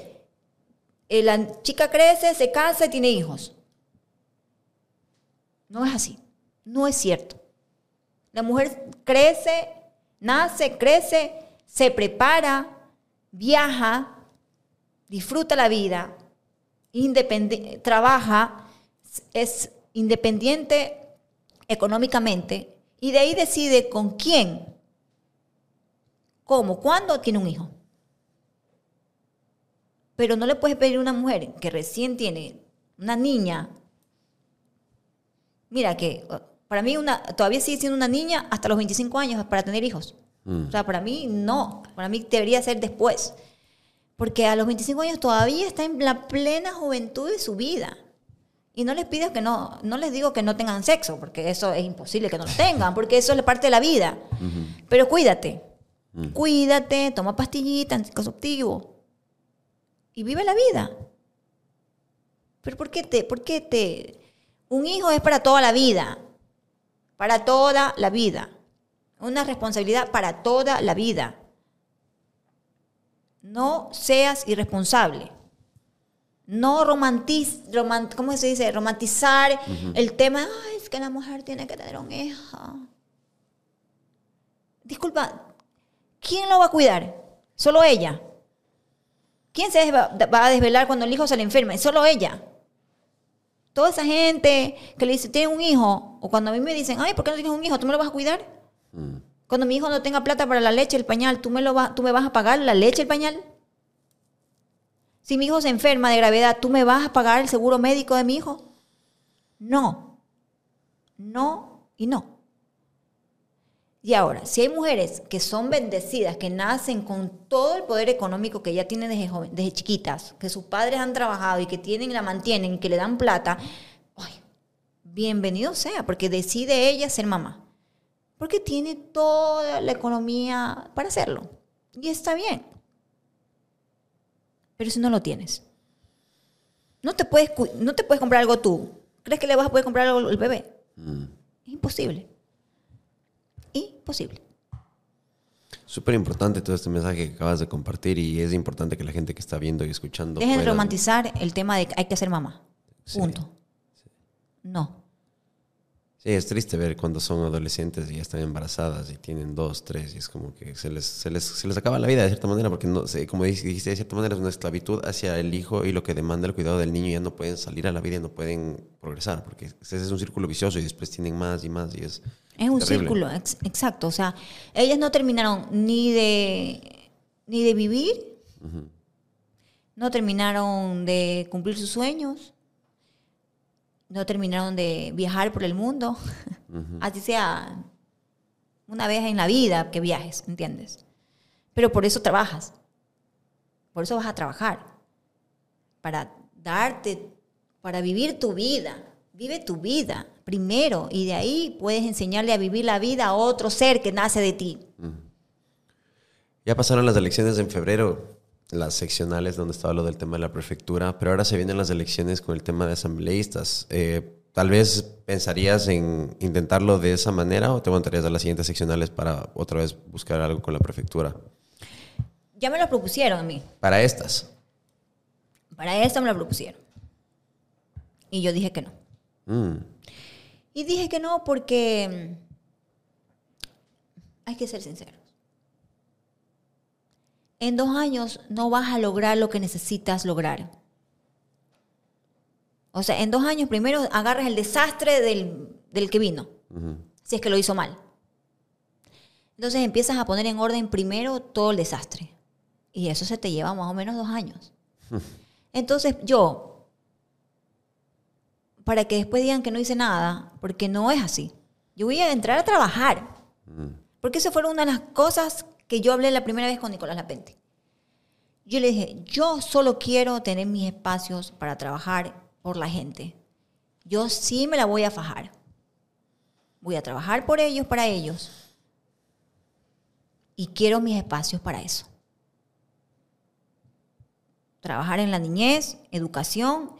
eh, la chica crece, se casa y tiene hijos. No es así, no es cierto. La mujer crece, nace, crece, se prepara, viaja, disfruta la vida, trabaja, es independiente económicamente y de ahí decide con quién, cómo, cuándo tiene un hijo. Pero no le puedes pedir a una mujer que recién tiene una niña. Mira que para mí una, todavía sigue siendo una niña hasta los 25 años para tener hijos. O sea, para mí no. Para mí debería ser después. Porque a los 25 años todavía está en la plena juventud de su vida. Y no les pido que no, no les digo que no tengan sexo, porque eso es imposible que no lo tengan, porque eso es parte de la vida. Pero cuídate. Cuídate, toma pastillita, anticonceptivo. Y vive la vida. Pero ¿por qué te, por qué te? Un hijo es para toda la vida. Para toda la vida. Una responsabilidad para toda la vida. No seas irresponsable. No romantiz, romant- ¿cómo se dice? romantizar el tema, "Ay, es que la mujer tiene que tener un hijo. Disculpa, ¿quién lo va a cuidar? Solo ella. ¿Quién se va a desvelar cuando el hijo se le enferme? Solo ella. Toda esa gente que le dice, tiene un hijo, o cuando a mí me dicen, ay, ¿por qué no tienes un hijo? ¿Tú me lo vas a cuidar? Cuando mi hijo no tenga plata para la leche, el pañal, ¿tú me, lo va- ¿tú me vas a pagar la leche, el pañal? Si mi hijo se enferma de gravedad, ¿tú me vas a pagar el seguro médico de mi hijo? No. No y no. Y ahora, si hay mujeres que son bendecidas, que nacen con todo el poder económico que ya tienen desde, joven- desde chiquitas, que sus padres han trabajado y que tienen, la mantienen que le dan plata, ay, bienvenido sea, porque decide ella ser mamá. Porque tiene toda la economía para hacerlo. Y está bien. Pero si no lo tienes, no te puedes, no te puedes comprar algo tú. ¿Crees que le vas a poder comprar algo al bebé? Es imposible. Imposible. Súper importante todo este mensaje que acabas de compartir y es importante que la gente que está viendo y escuchando. Dejen de romantizar el tema de que hay que ser mamá. Sí. Punto. No. Sí, es triste ver cuando son adolescentes y ya están embarazadas y tienen dos, tres, y es como que se les, se les, se les acaba la vida de cierta manera, porque no como dijiste, de cierta manera es una esclavitud hacia el hijo y lo que demanda el cuidado del niño, ya no pueden salir a la vida y no pueden progresar, porque ese es un círculo vicioso y después tienen más y más y es... Es un terrible. círculo, ex- exacto. O sea, ellas no terminaron ni de, ni de vivir, no terminaron de cumplir sus sueños, no terminaron de viajar por el mundo. Así sea una vez en la vida que viajes, ¿entiendes? Pero por eso trabajas. Por eso vas a trabajar. Para darte, para vivir tu vida. Vive tu vida primero y de ahí puedes enseñarle a vivir la vida a otro ser que nace de ti. Ya pasaron las elecciones en febrero, las seccionales donde estaba lo del tema de la prefectura, pero ahora se vienen las elecciones con el tema de asambleístas. Eh, Tal vez pensarías en intentarlo de esa manera o te aguantarías a las siguientes seccionales para otra vez buscar algo con la prefectura. Ya me lo propusieron a mí. Para estas. Para esto me lo propusieron. Y yo dije que no. Mm, Y dije que no porque mm, hay que ser sinceros. En dos años no vas a lograr lo que necesitas lograr. O sea, en dos años primero agarras el desastre del, del que vino, si es que lo hizo mal. Entonces empiezas a poner en orden primero todo el desastre. Y eso se te lleva más o menos dos años. Entonces yo, para que después digan que no hice nada, porque no es así. Yo voy a entrar a trabajar. Porque esa fue una de las cosas que yo hablé la primera vez con Nicolás Lapente. Yo le dije, yo solo quiero tener mis espacios para trabajar por la gente. Yo sí me la voy a fajar. Voy a trabajar por ellos, para ellos. Y quiero mis espacios para eso. Trabajar en la niñez, educación,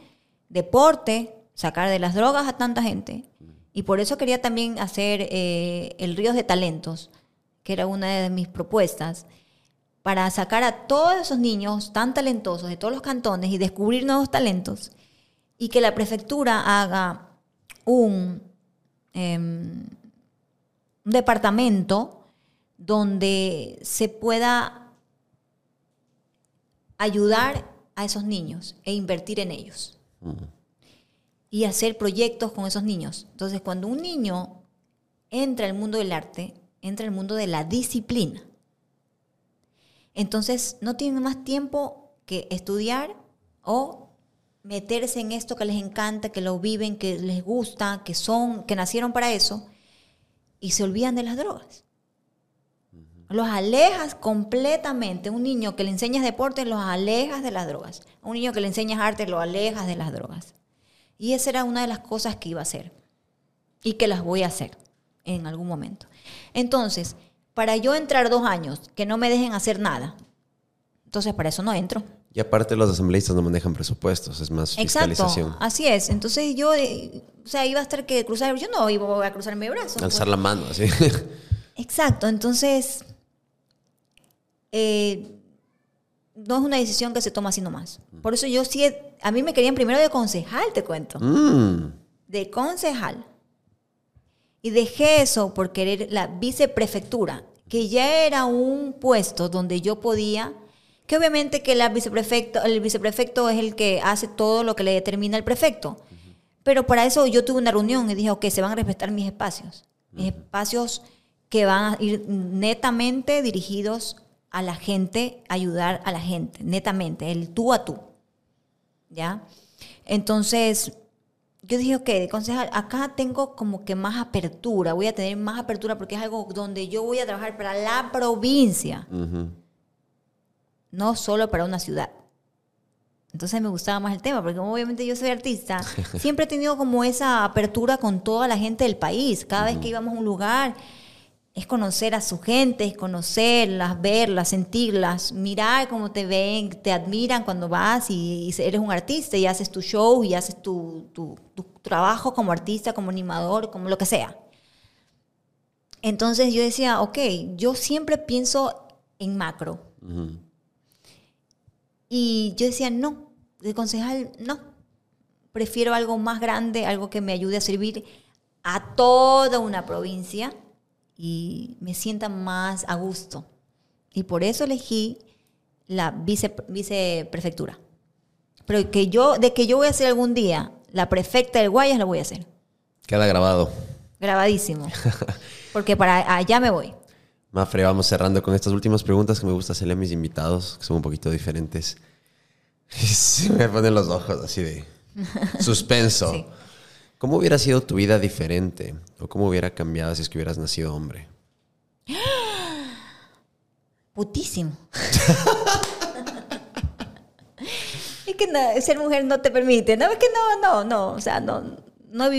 deporte, sacar de las drogas a tanta gente. Y por eso quería también hacer eh, el Ríos de Talentos, que era una de mis propuestas, para sacar a todos esos niños tan talentosos de todos los cantones y descubrir nuevos talentos y que la prefectura haga un, em, un departamento donde se pueda ayudar a esos niños e invertir en ellos. Y hacer proyectos con esos niños. Entonces, cuando un niño entra al mundo del arte, entra al mundo de la disciplina. Entonces, no tienen más tiempo que estudiar o meterse en esto que les encanta, que lo viven, que les gusta, que son, que nacieron para eso, y se olvidan de las drogas. Los alejas completamente. Un niño que le enseñas deporte, los alejas de las drogas. Un niño que le enseñas arte, lo alejas de las drogas. Y esa era una de las cosas que iba a hacer. Y que las voy a hacer en algún momento. Entonces, para yo entrar dos años, que no me dejen hacer nada, entonces para eso no entro. Y aparte los asambleístas no manejan presupuestos, es más Exacto, fiscalización. así es. Entonces yo, eh, o sea, iba a estar que cruzar, yo no iba a cruzar mi brazo. pues. Alzar la mano, así. Exacto, entonces eh, no es una decisión que se toma así nomás. Por eso yo sí, he- a mí me querían primero de concejal, te cuento, Mm, de concejal. Y dejé eso por querer la viceprefectura, que ya era un puesto donde yo podía, que obviamente que la viceprefecto, el viceprefecto es el que hace todo lo que le determina el prefecto. Pero para eso yo tuve una reunión y dije, ok, se van a respetar mis espacios. Mis espacios que van a ir netamente dirigidos a la gente, ayudar a la gente, netamente, el tú a tú. ¿Ya? Entonces, yo dije, ok, concejal, acá tengo como que más apertura, voy a tener más apertura porque es algo donde yo voy a trabajar para la provincia, ujú. no solo para una ciudad. Entonces me gustaba más el tema, porque obviamente yo soy artista, siempre he tenido como esa apertura con toda la gente del país. Cada vez que íbamos a un lugar, es conocer a su gente, es conocerlas, verlas, sentirlas, mirar cómo te ven, te admiran cuando vas y, y eres un artista y haces tu show y haces tu, tu- tu trabajo como artista, como animador, como lo que sea. Entonces yo decía, ok, yo siempre pienso en macro. Y yo decía, no, de concejal, no. Prefiero algo más grande, algo que me ayude a servir a toda una provincia y me sienta más a gusto. Y por eso elegí la vice, viceprefectura. Pero que yo, de que yo voy a ser algún día la prefecta del Guayas, lo voy a hacer. Queda grabado. Grabadísimo. Porque para allá me voy. Mafre, vamos cerrando con estas últimas preguntas que me gusta hacerle a mis invitados, que son un poquito diferentes. Y se me ponen los ojos así de suspenso. Sí. ¿Cómo hubiera sido tu vida diferente? ¿O cómo hubiera cambiado si es que hubieras nacido hombre? Putísimo. es que no, ser mujer no te permite. No, es que no, no, no. O sea, no, no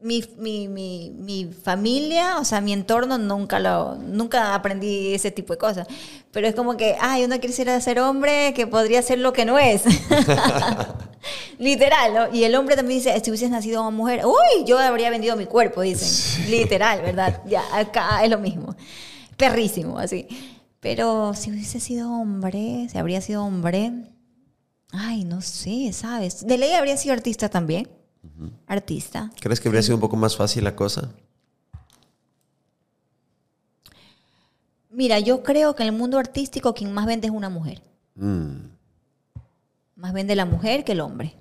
mi, mi, mi, mi familia, o sea, mi entorno nunca lo, nunca aprendí ese tipo de cosas. Pero es como que, ay, uno quisiera ser hombre que podría ser lo que no es. Literal, ¿no? Y el hombre también dice, si hubieses nacido una mujer, uy, yo habría vendido mi cuerpo, dicen. Literal, ¿verdad? Ya, acá es lo mismo. Perrísimo, así. Pero si hubiese sido hombre, si habría sido hombre, ay, no sé, ¿sabes? De ley habría sido artista también. Artista. ¿Crees que habría sido un poco más fácil la cosa? Mira, yo creo que en el mundo artístico quien más vende es una mujer. Mm, Más vende la mujer que el hombre.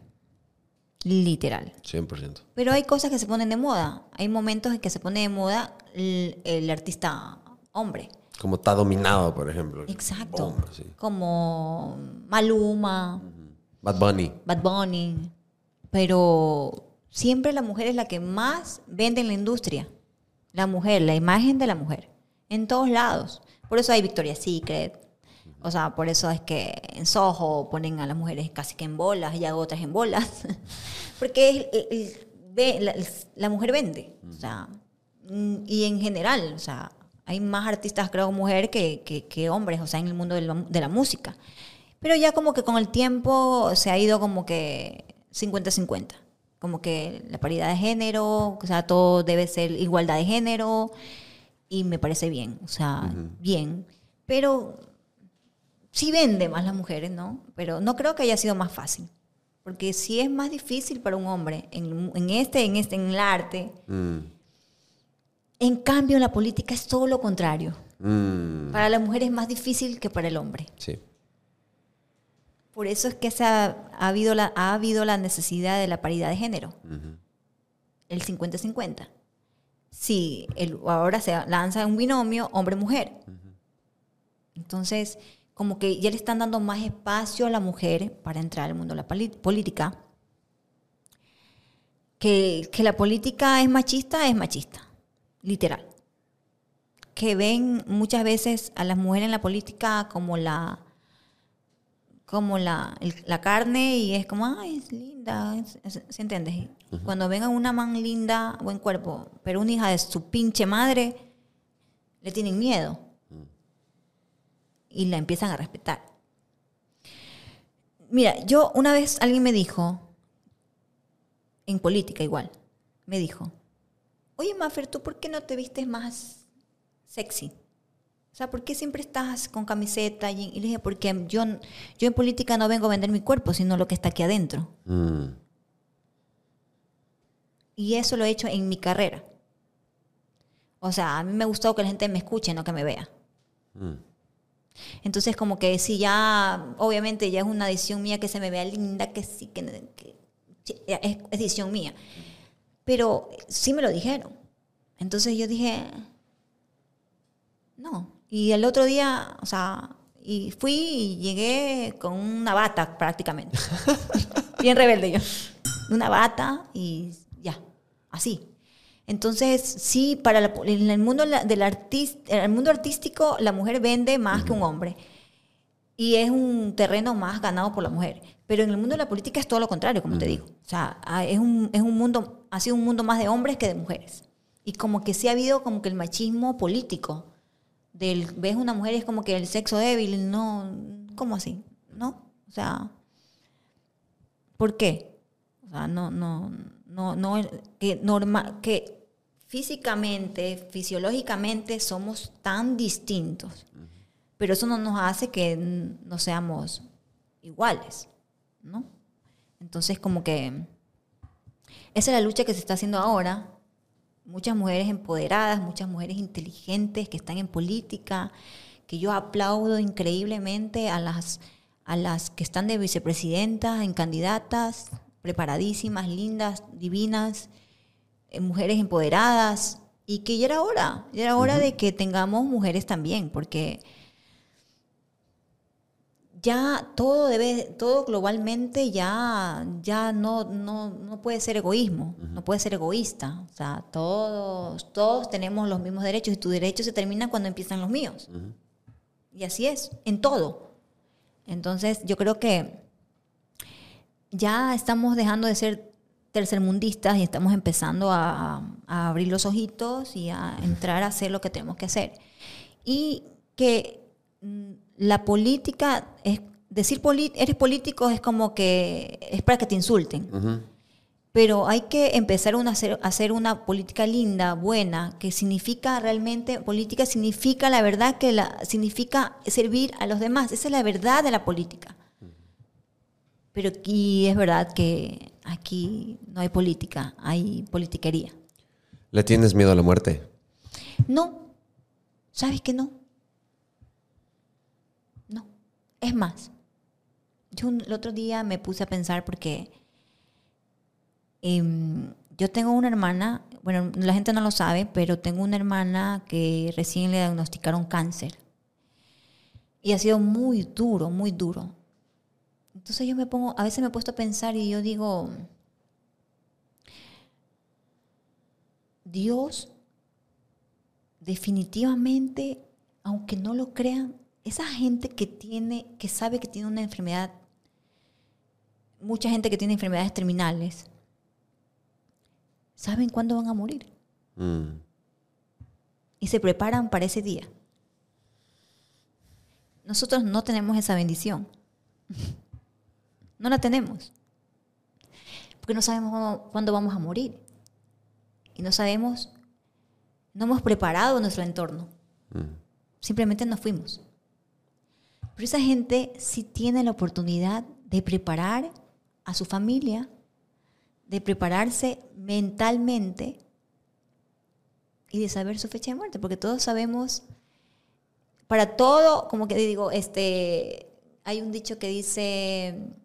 Literal. 100%. Pero hay cosas que se ponen de moda. Hay momentos en que se pone de moda el, el artista hombre. Como está dominado, por ejemplo. Exacto. Como Maluma, Bad Bunny. Bad Bunny. Pero siempre la mujer es la que más vende en la industria. La mujer, la imagen de la mujer. En todos lados. Por eso hay Victoria's Secret. O sea, por eso es que en Soho ponen a las mujeres casi que en bolas y a otras en bolas. Porque es- ve- la, mujer vende. O sea, mm, y en general, o sea, hay más artistas, creo, mujer que, que, hombres, o sea, en el mundo de la música. Pero ya como que con el tiempo se ha ido como que 50-50. Como que la paridad de género, o sea, todo debe ser igualdad de género. Y me parece bien, o sea, bien. Pero sí vende más las mujeres, ¿no? Pero no creo que haya sido más fácil. Porque sí es más difícil para un hombre en, en este, en este, en el arte. Mm, En cambio, en la política es todo lo contrario. mm, Para la mujer es más difícil que para el hombre. sí. Por eso es que se ha, ha habido la, ha habido la necesidad de la paridad de género. El 50-50. Si el- ahora se lanza un binomio hombre-mujer. Entonces, como que ya le están dando más espacio a la mujer para entrar al mundo de la política. Que, que la política es machista, es machista. Literal. Que ven muchas veces a las mujeres en la política como la como la, el- la carne y es como, ay, es linda, ¿se entiende? Cuando ven a una man linda, buen cuerpo, pero una hija de su pinche madre, le tienen miedo y la empiezan a respetar. Mira, yo una vez alguien me dijo, en política igual, me dijo, oye Maffer, ¿tú por qué no te vistes más sexy? O sea, ¿por qué siempre estás con camiseta? Y, le dije, porque yo, yo en política no vengo a vender mi cuerpo, sino lo que está aquí adentro. Mm. Y eso lo he hecho en mi carrera. O sea, a mí me ha gustado que la gente me escuche, no que me vea. Mm. Entonces, como que sí, ya, obviamente ya es una decisión mía que se me vea linda, que sí, que, que- es, es decisión mía. Pero sí me lo dijeron. Entonces yo dije, no. Y el otro día, o sea, y fui y llegué con una bata prácticamente. Bien rebelde yo. Una bata y ya, así. Entonces, sí, para la- en el mundo del artis- en el mundo artístico, la mujer vende más que un hombre. Y es un terreno más ganado por la mujer. Pero en el mundo de la política es todo lo contrario, como te digo. O sea, ah, es un, es un mundo, ha sido un mundo más de hombres que de mujeres. Y como que sí ha habido como que el machismo político. Del, ves una mujer y es como que el sexo débil, no, ¿cómo así? ¿No? O sea, ¿por qué? O sea, no, no, no, no, que norma, que físicamente, fisiológicamente somos tan distintos, pero eso no nos hace que no seamos iguales, ¿no? Entonces, como que esa es la lucha que se está haciendo ahora. Muchas mujeres empoderadas, muchas mujeres inteligentes que están en política, que yo aplaudo increíblemente a las, a las que están de vicepresidentas, en candidatas, preparadísimas, lindas, divinas, eh, mujeres empoderadas, y que ya era hora, ya era hora de que tengamos mujeres también, porque ya todo debe, todo globalmente ya, ya no, no, no puede ser egoísmo, no puede ser egoísta. O sea, todos, todos tenemos los mismos derechos y tus derechos se terminan cuando empiezan los míos. Y así es, en todo. Entonces, yo creo que ya estamos dejando de ser tercermundistas y estamos empezando a, a abrir los ojitos y a entrar a hacer lo que tenemos que hacer. Y que mm, la política es decir eres político es como que es para que te insulten. Pero hay que empezar a hacer, una política linda, buena, que significa realmente, política significa la verdad que la, significa servir a los demás. Esa es la verdad de la política. Pero aquí es verdad que aquí no hay política, hay politiquería. ¿Le tienes miedo a la muerte? No, ¿sabes que? No. Es más, yo el otro día me puse a pensar porque em, yo tengo una hermana, bueno, la gente no lo sabe, pero tengo una hermana que recién le diagnosticaron cáncer. Y ha sido muy duro, muy duro. Entonces yo me pongo, a veces me he puesto a pensar y yo digo, Dios definitivamente, aunque no lo crean, esa gente que tiene, que sabe que tiene una enfermedad, mucha gente que tiene enfermedades terminales, saben cuándo van a morir Mm. y se preparan para ese día. Nosotros no tenemos esa bendición. No la tenemos. Porque no sabemos cuándo- vamos a morir. Y no sabemos, no hemos preparado nuestro entorno. Mm. Simplemente nos fuimos. Pero esa gente sí tiene la oportunidad de preparar a su familia, de prepararse mentalmente y de saber su fecha de muerte, porque todos sabemos, para todo, como que digo, este, hay un dicho que dice,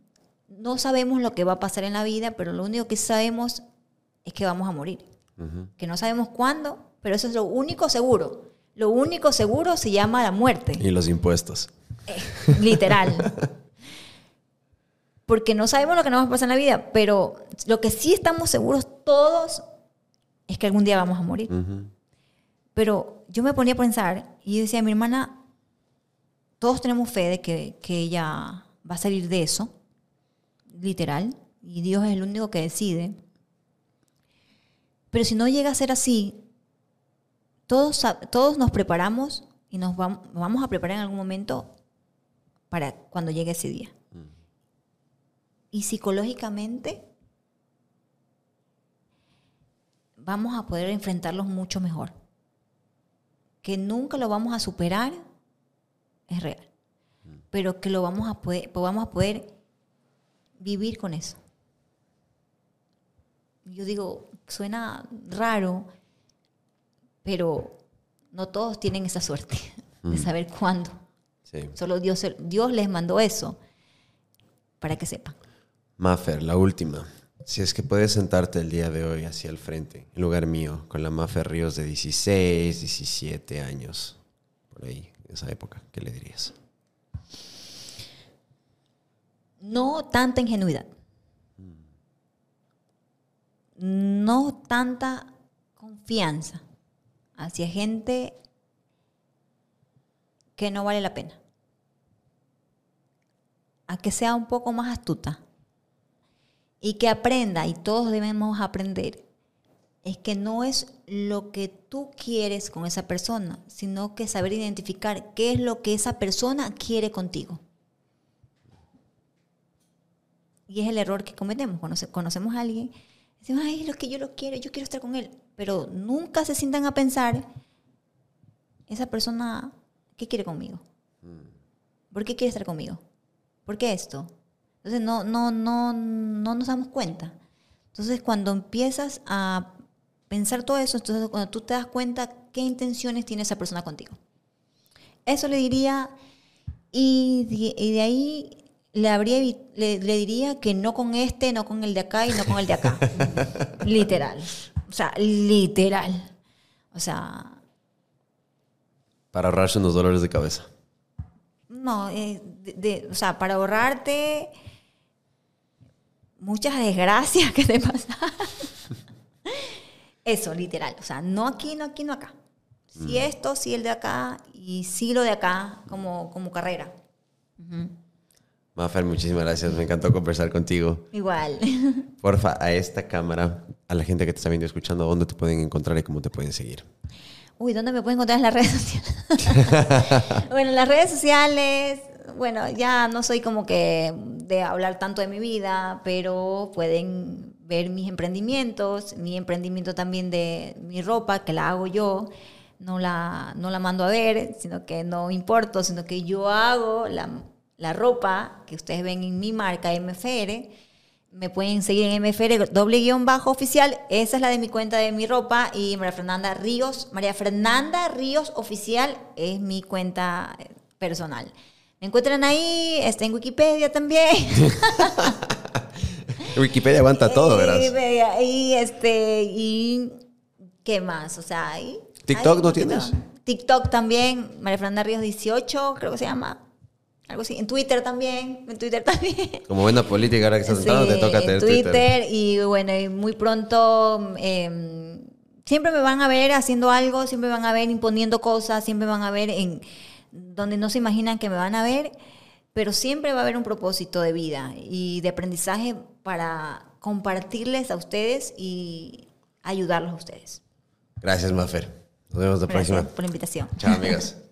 no sabemos lo que va a pasar en la vida, pero lo único que sabemos es que vamos a morir. Que no sabemos cuándo, pero eso es lo único seguro. Lo único seguro se llama la muerte. Y los impuestos. Eh, literal. Porque no sabemos lo que nos va a pasar en la vida, pero lo que sí estamos seguros todos es que algún día vamos a morir. Pero yo me ponía a pensar y yo decía, mi hermana, todos tenemos fe de que, que ella va a salir de eso, literal, y Dios es el único que decide. Pero si no llega a ser así, todos, todos nos preparamos y nos vam- vamos a preparar en algún momento para cuando llegue ese día. Y psicológicamente vamos a poder enfrentarlos mucho mejor. Que nunca lo vamos a superar es real. Pero que lo vamos a poder, pues vamos a poder vivir con eso. Yo digo, suena raro, pero no todos tienen esa suerte de saber cuándo. Sí. Solo Dios, Dios les mandó eso para que sepan. Maffer, la última. Si es que puedes sentarte el día de hoy hacia el frente, en lugar mío, con la Maffer Ríos de 16, 17 años, por ahí, en esa época, ¿qué le dirías? No tanta ingenuidad. No tanta confianza hacia gente que no vale la pena. A que sea un poco más astuta y que aprenda, y todos debemos aprender, es que no es lo que tú quieres con esa persona, sino que saber identificar qué es lo que esa persona quiere contigo. Y es el error que cometemos. Cuando conocemos a alguien, decimos, ay, lo que yo lo quiero, yo quiero estar con él. Pero nunca se sientan a pensar, esa persona, ¿qué quiere conmigo? ¿Por qué quiere estar conmigo? ¿Por qué esto? Entonces no, no, no, no nos damos cuenta. Entonces cuando empiezas a pensar todo eso, entonces cuando tú te das cuenta qué intenciones tiene esa persona contigo. Eso le diría, y de, y de ahí le, habría, le, le diría que no con este, no con el de acá y no con el de acá. literal. O sea, literal. O sea, Para ahorrarse unos dolores de cabeza. No, eh, de- de- o sea, para ahorrarte muchas desgracias que te pasan. Eso, literal. O sea, no aquí, no aquí, no acá. Sí esto, sí el de acá y sí lo de acá como, como carrera. Maffer, muchísimas gracias. Me encantó conversar contigo. Igual. Porfa, a esta cámara, a la gente que te está viendo escuchando, ¿dónde te pueden encontrar y cómo te pueden seguir? Uy, ¿dónde me pueden encontrar en las redes sociales? bueno, en las redes sociales, bueno, ya no soy como que de hablar tanto de mi vida, pero pueden ver mis emprendimientos, mi emprendimiento también de mi ropa, que la hago yo. No la, no la mando a ver, sino que no importo, sino que yo hago la, la ropa que ustedes ven en mi marca MFR. Me pueden seguir en MFR doble guion bajo oficial. Esa es la de mi cuenta de mi ropa. Y María Fernanda Ríos. María Fernanda Ríos oficial es mi cuenta eh, personal. Me encuentran ahí, está en Wikipedia también. Wikipedia aguanta todo, verás. Wikipedia, Y este, y ¿qué más? O sea, ahí. ¿TikTok no tienes? TikTok también, María Fernanda Ríos 18, creo que se llama. Algo así. En Twitter también, en Twitter también. Como buena política, ahora que estás sentado, te Sí, toca en tener Twitter, Twitter. y bueno, y muy pronto eh, siempre me van a ver haciendo algo, siempre me van a ver imponiendo cosas, siempre me van a ver en donde no se imaginan que me van a ver, pero siempre va a haber un propósito de vida y de aprendizaje para compartirles a ustedes y ayudarlos a ustedes. Gracias, Maffer. Nos vemos la Gracias próxima. por la invitación. Chao, amigas.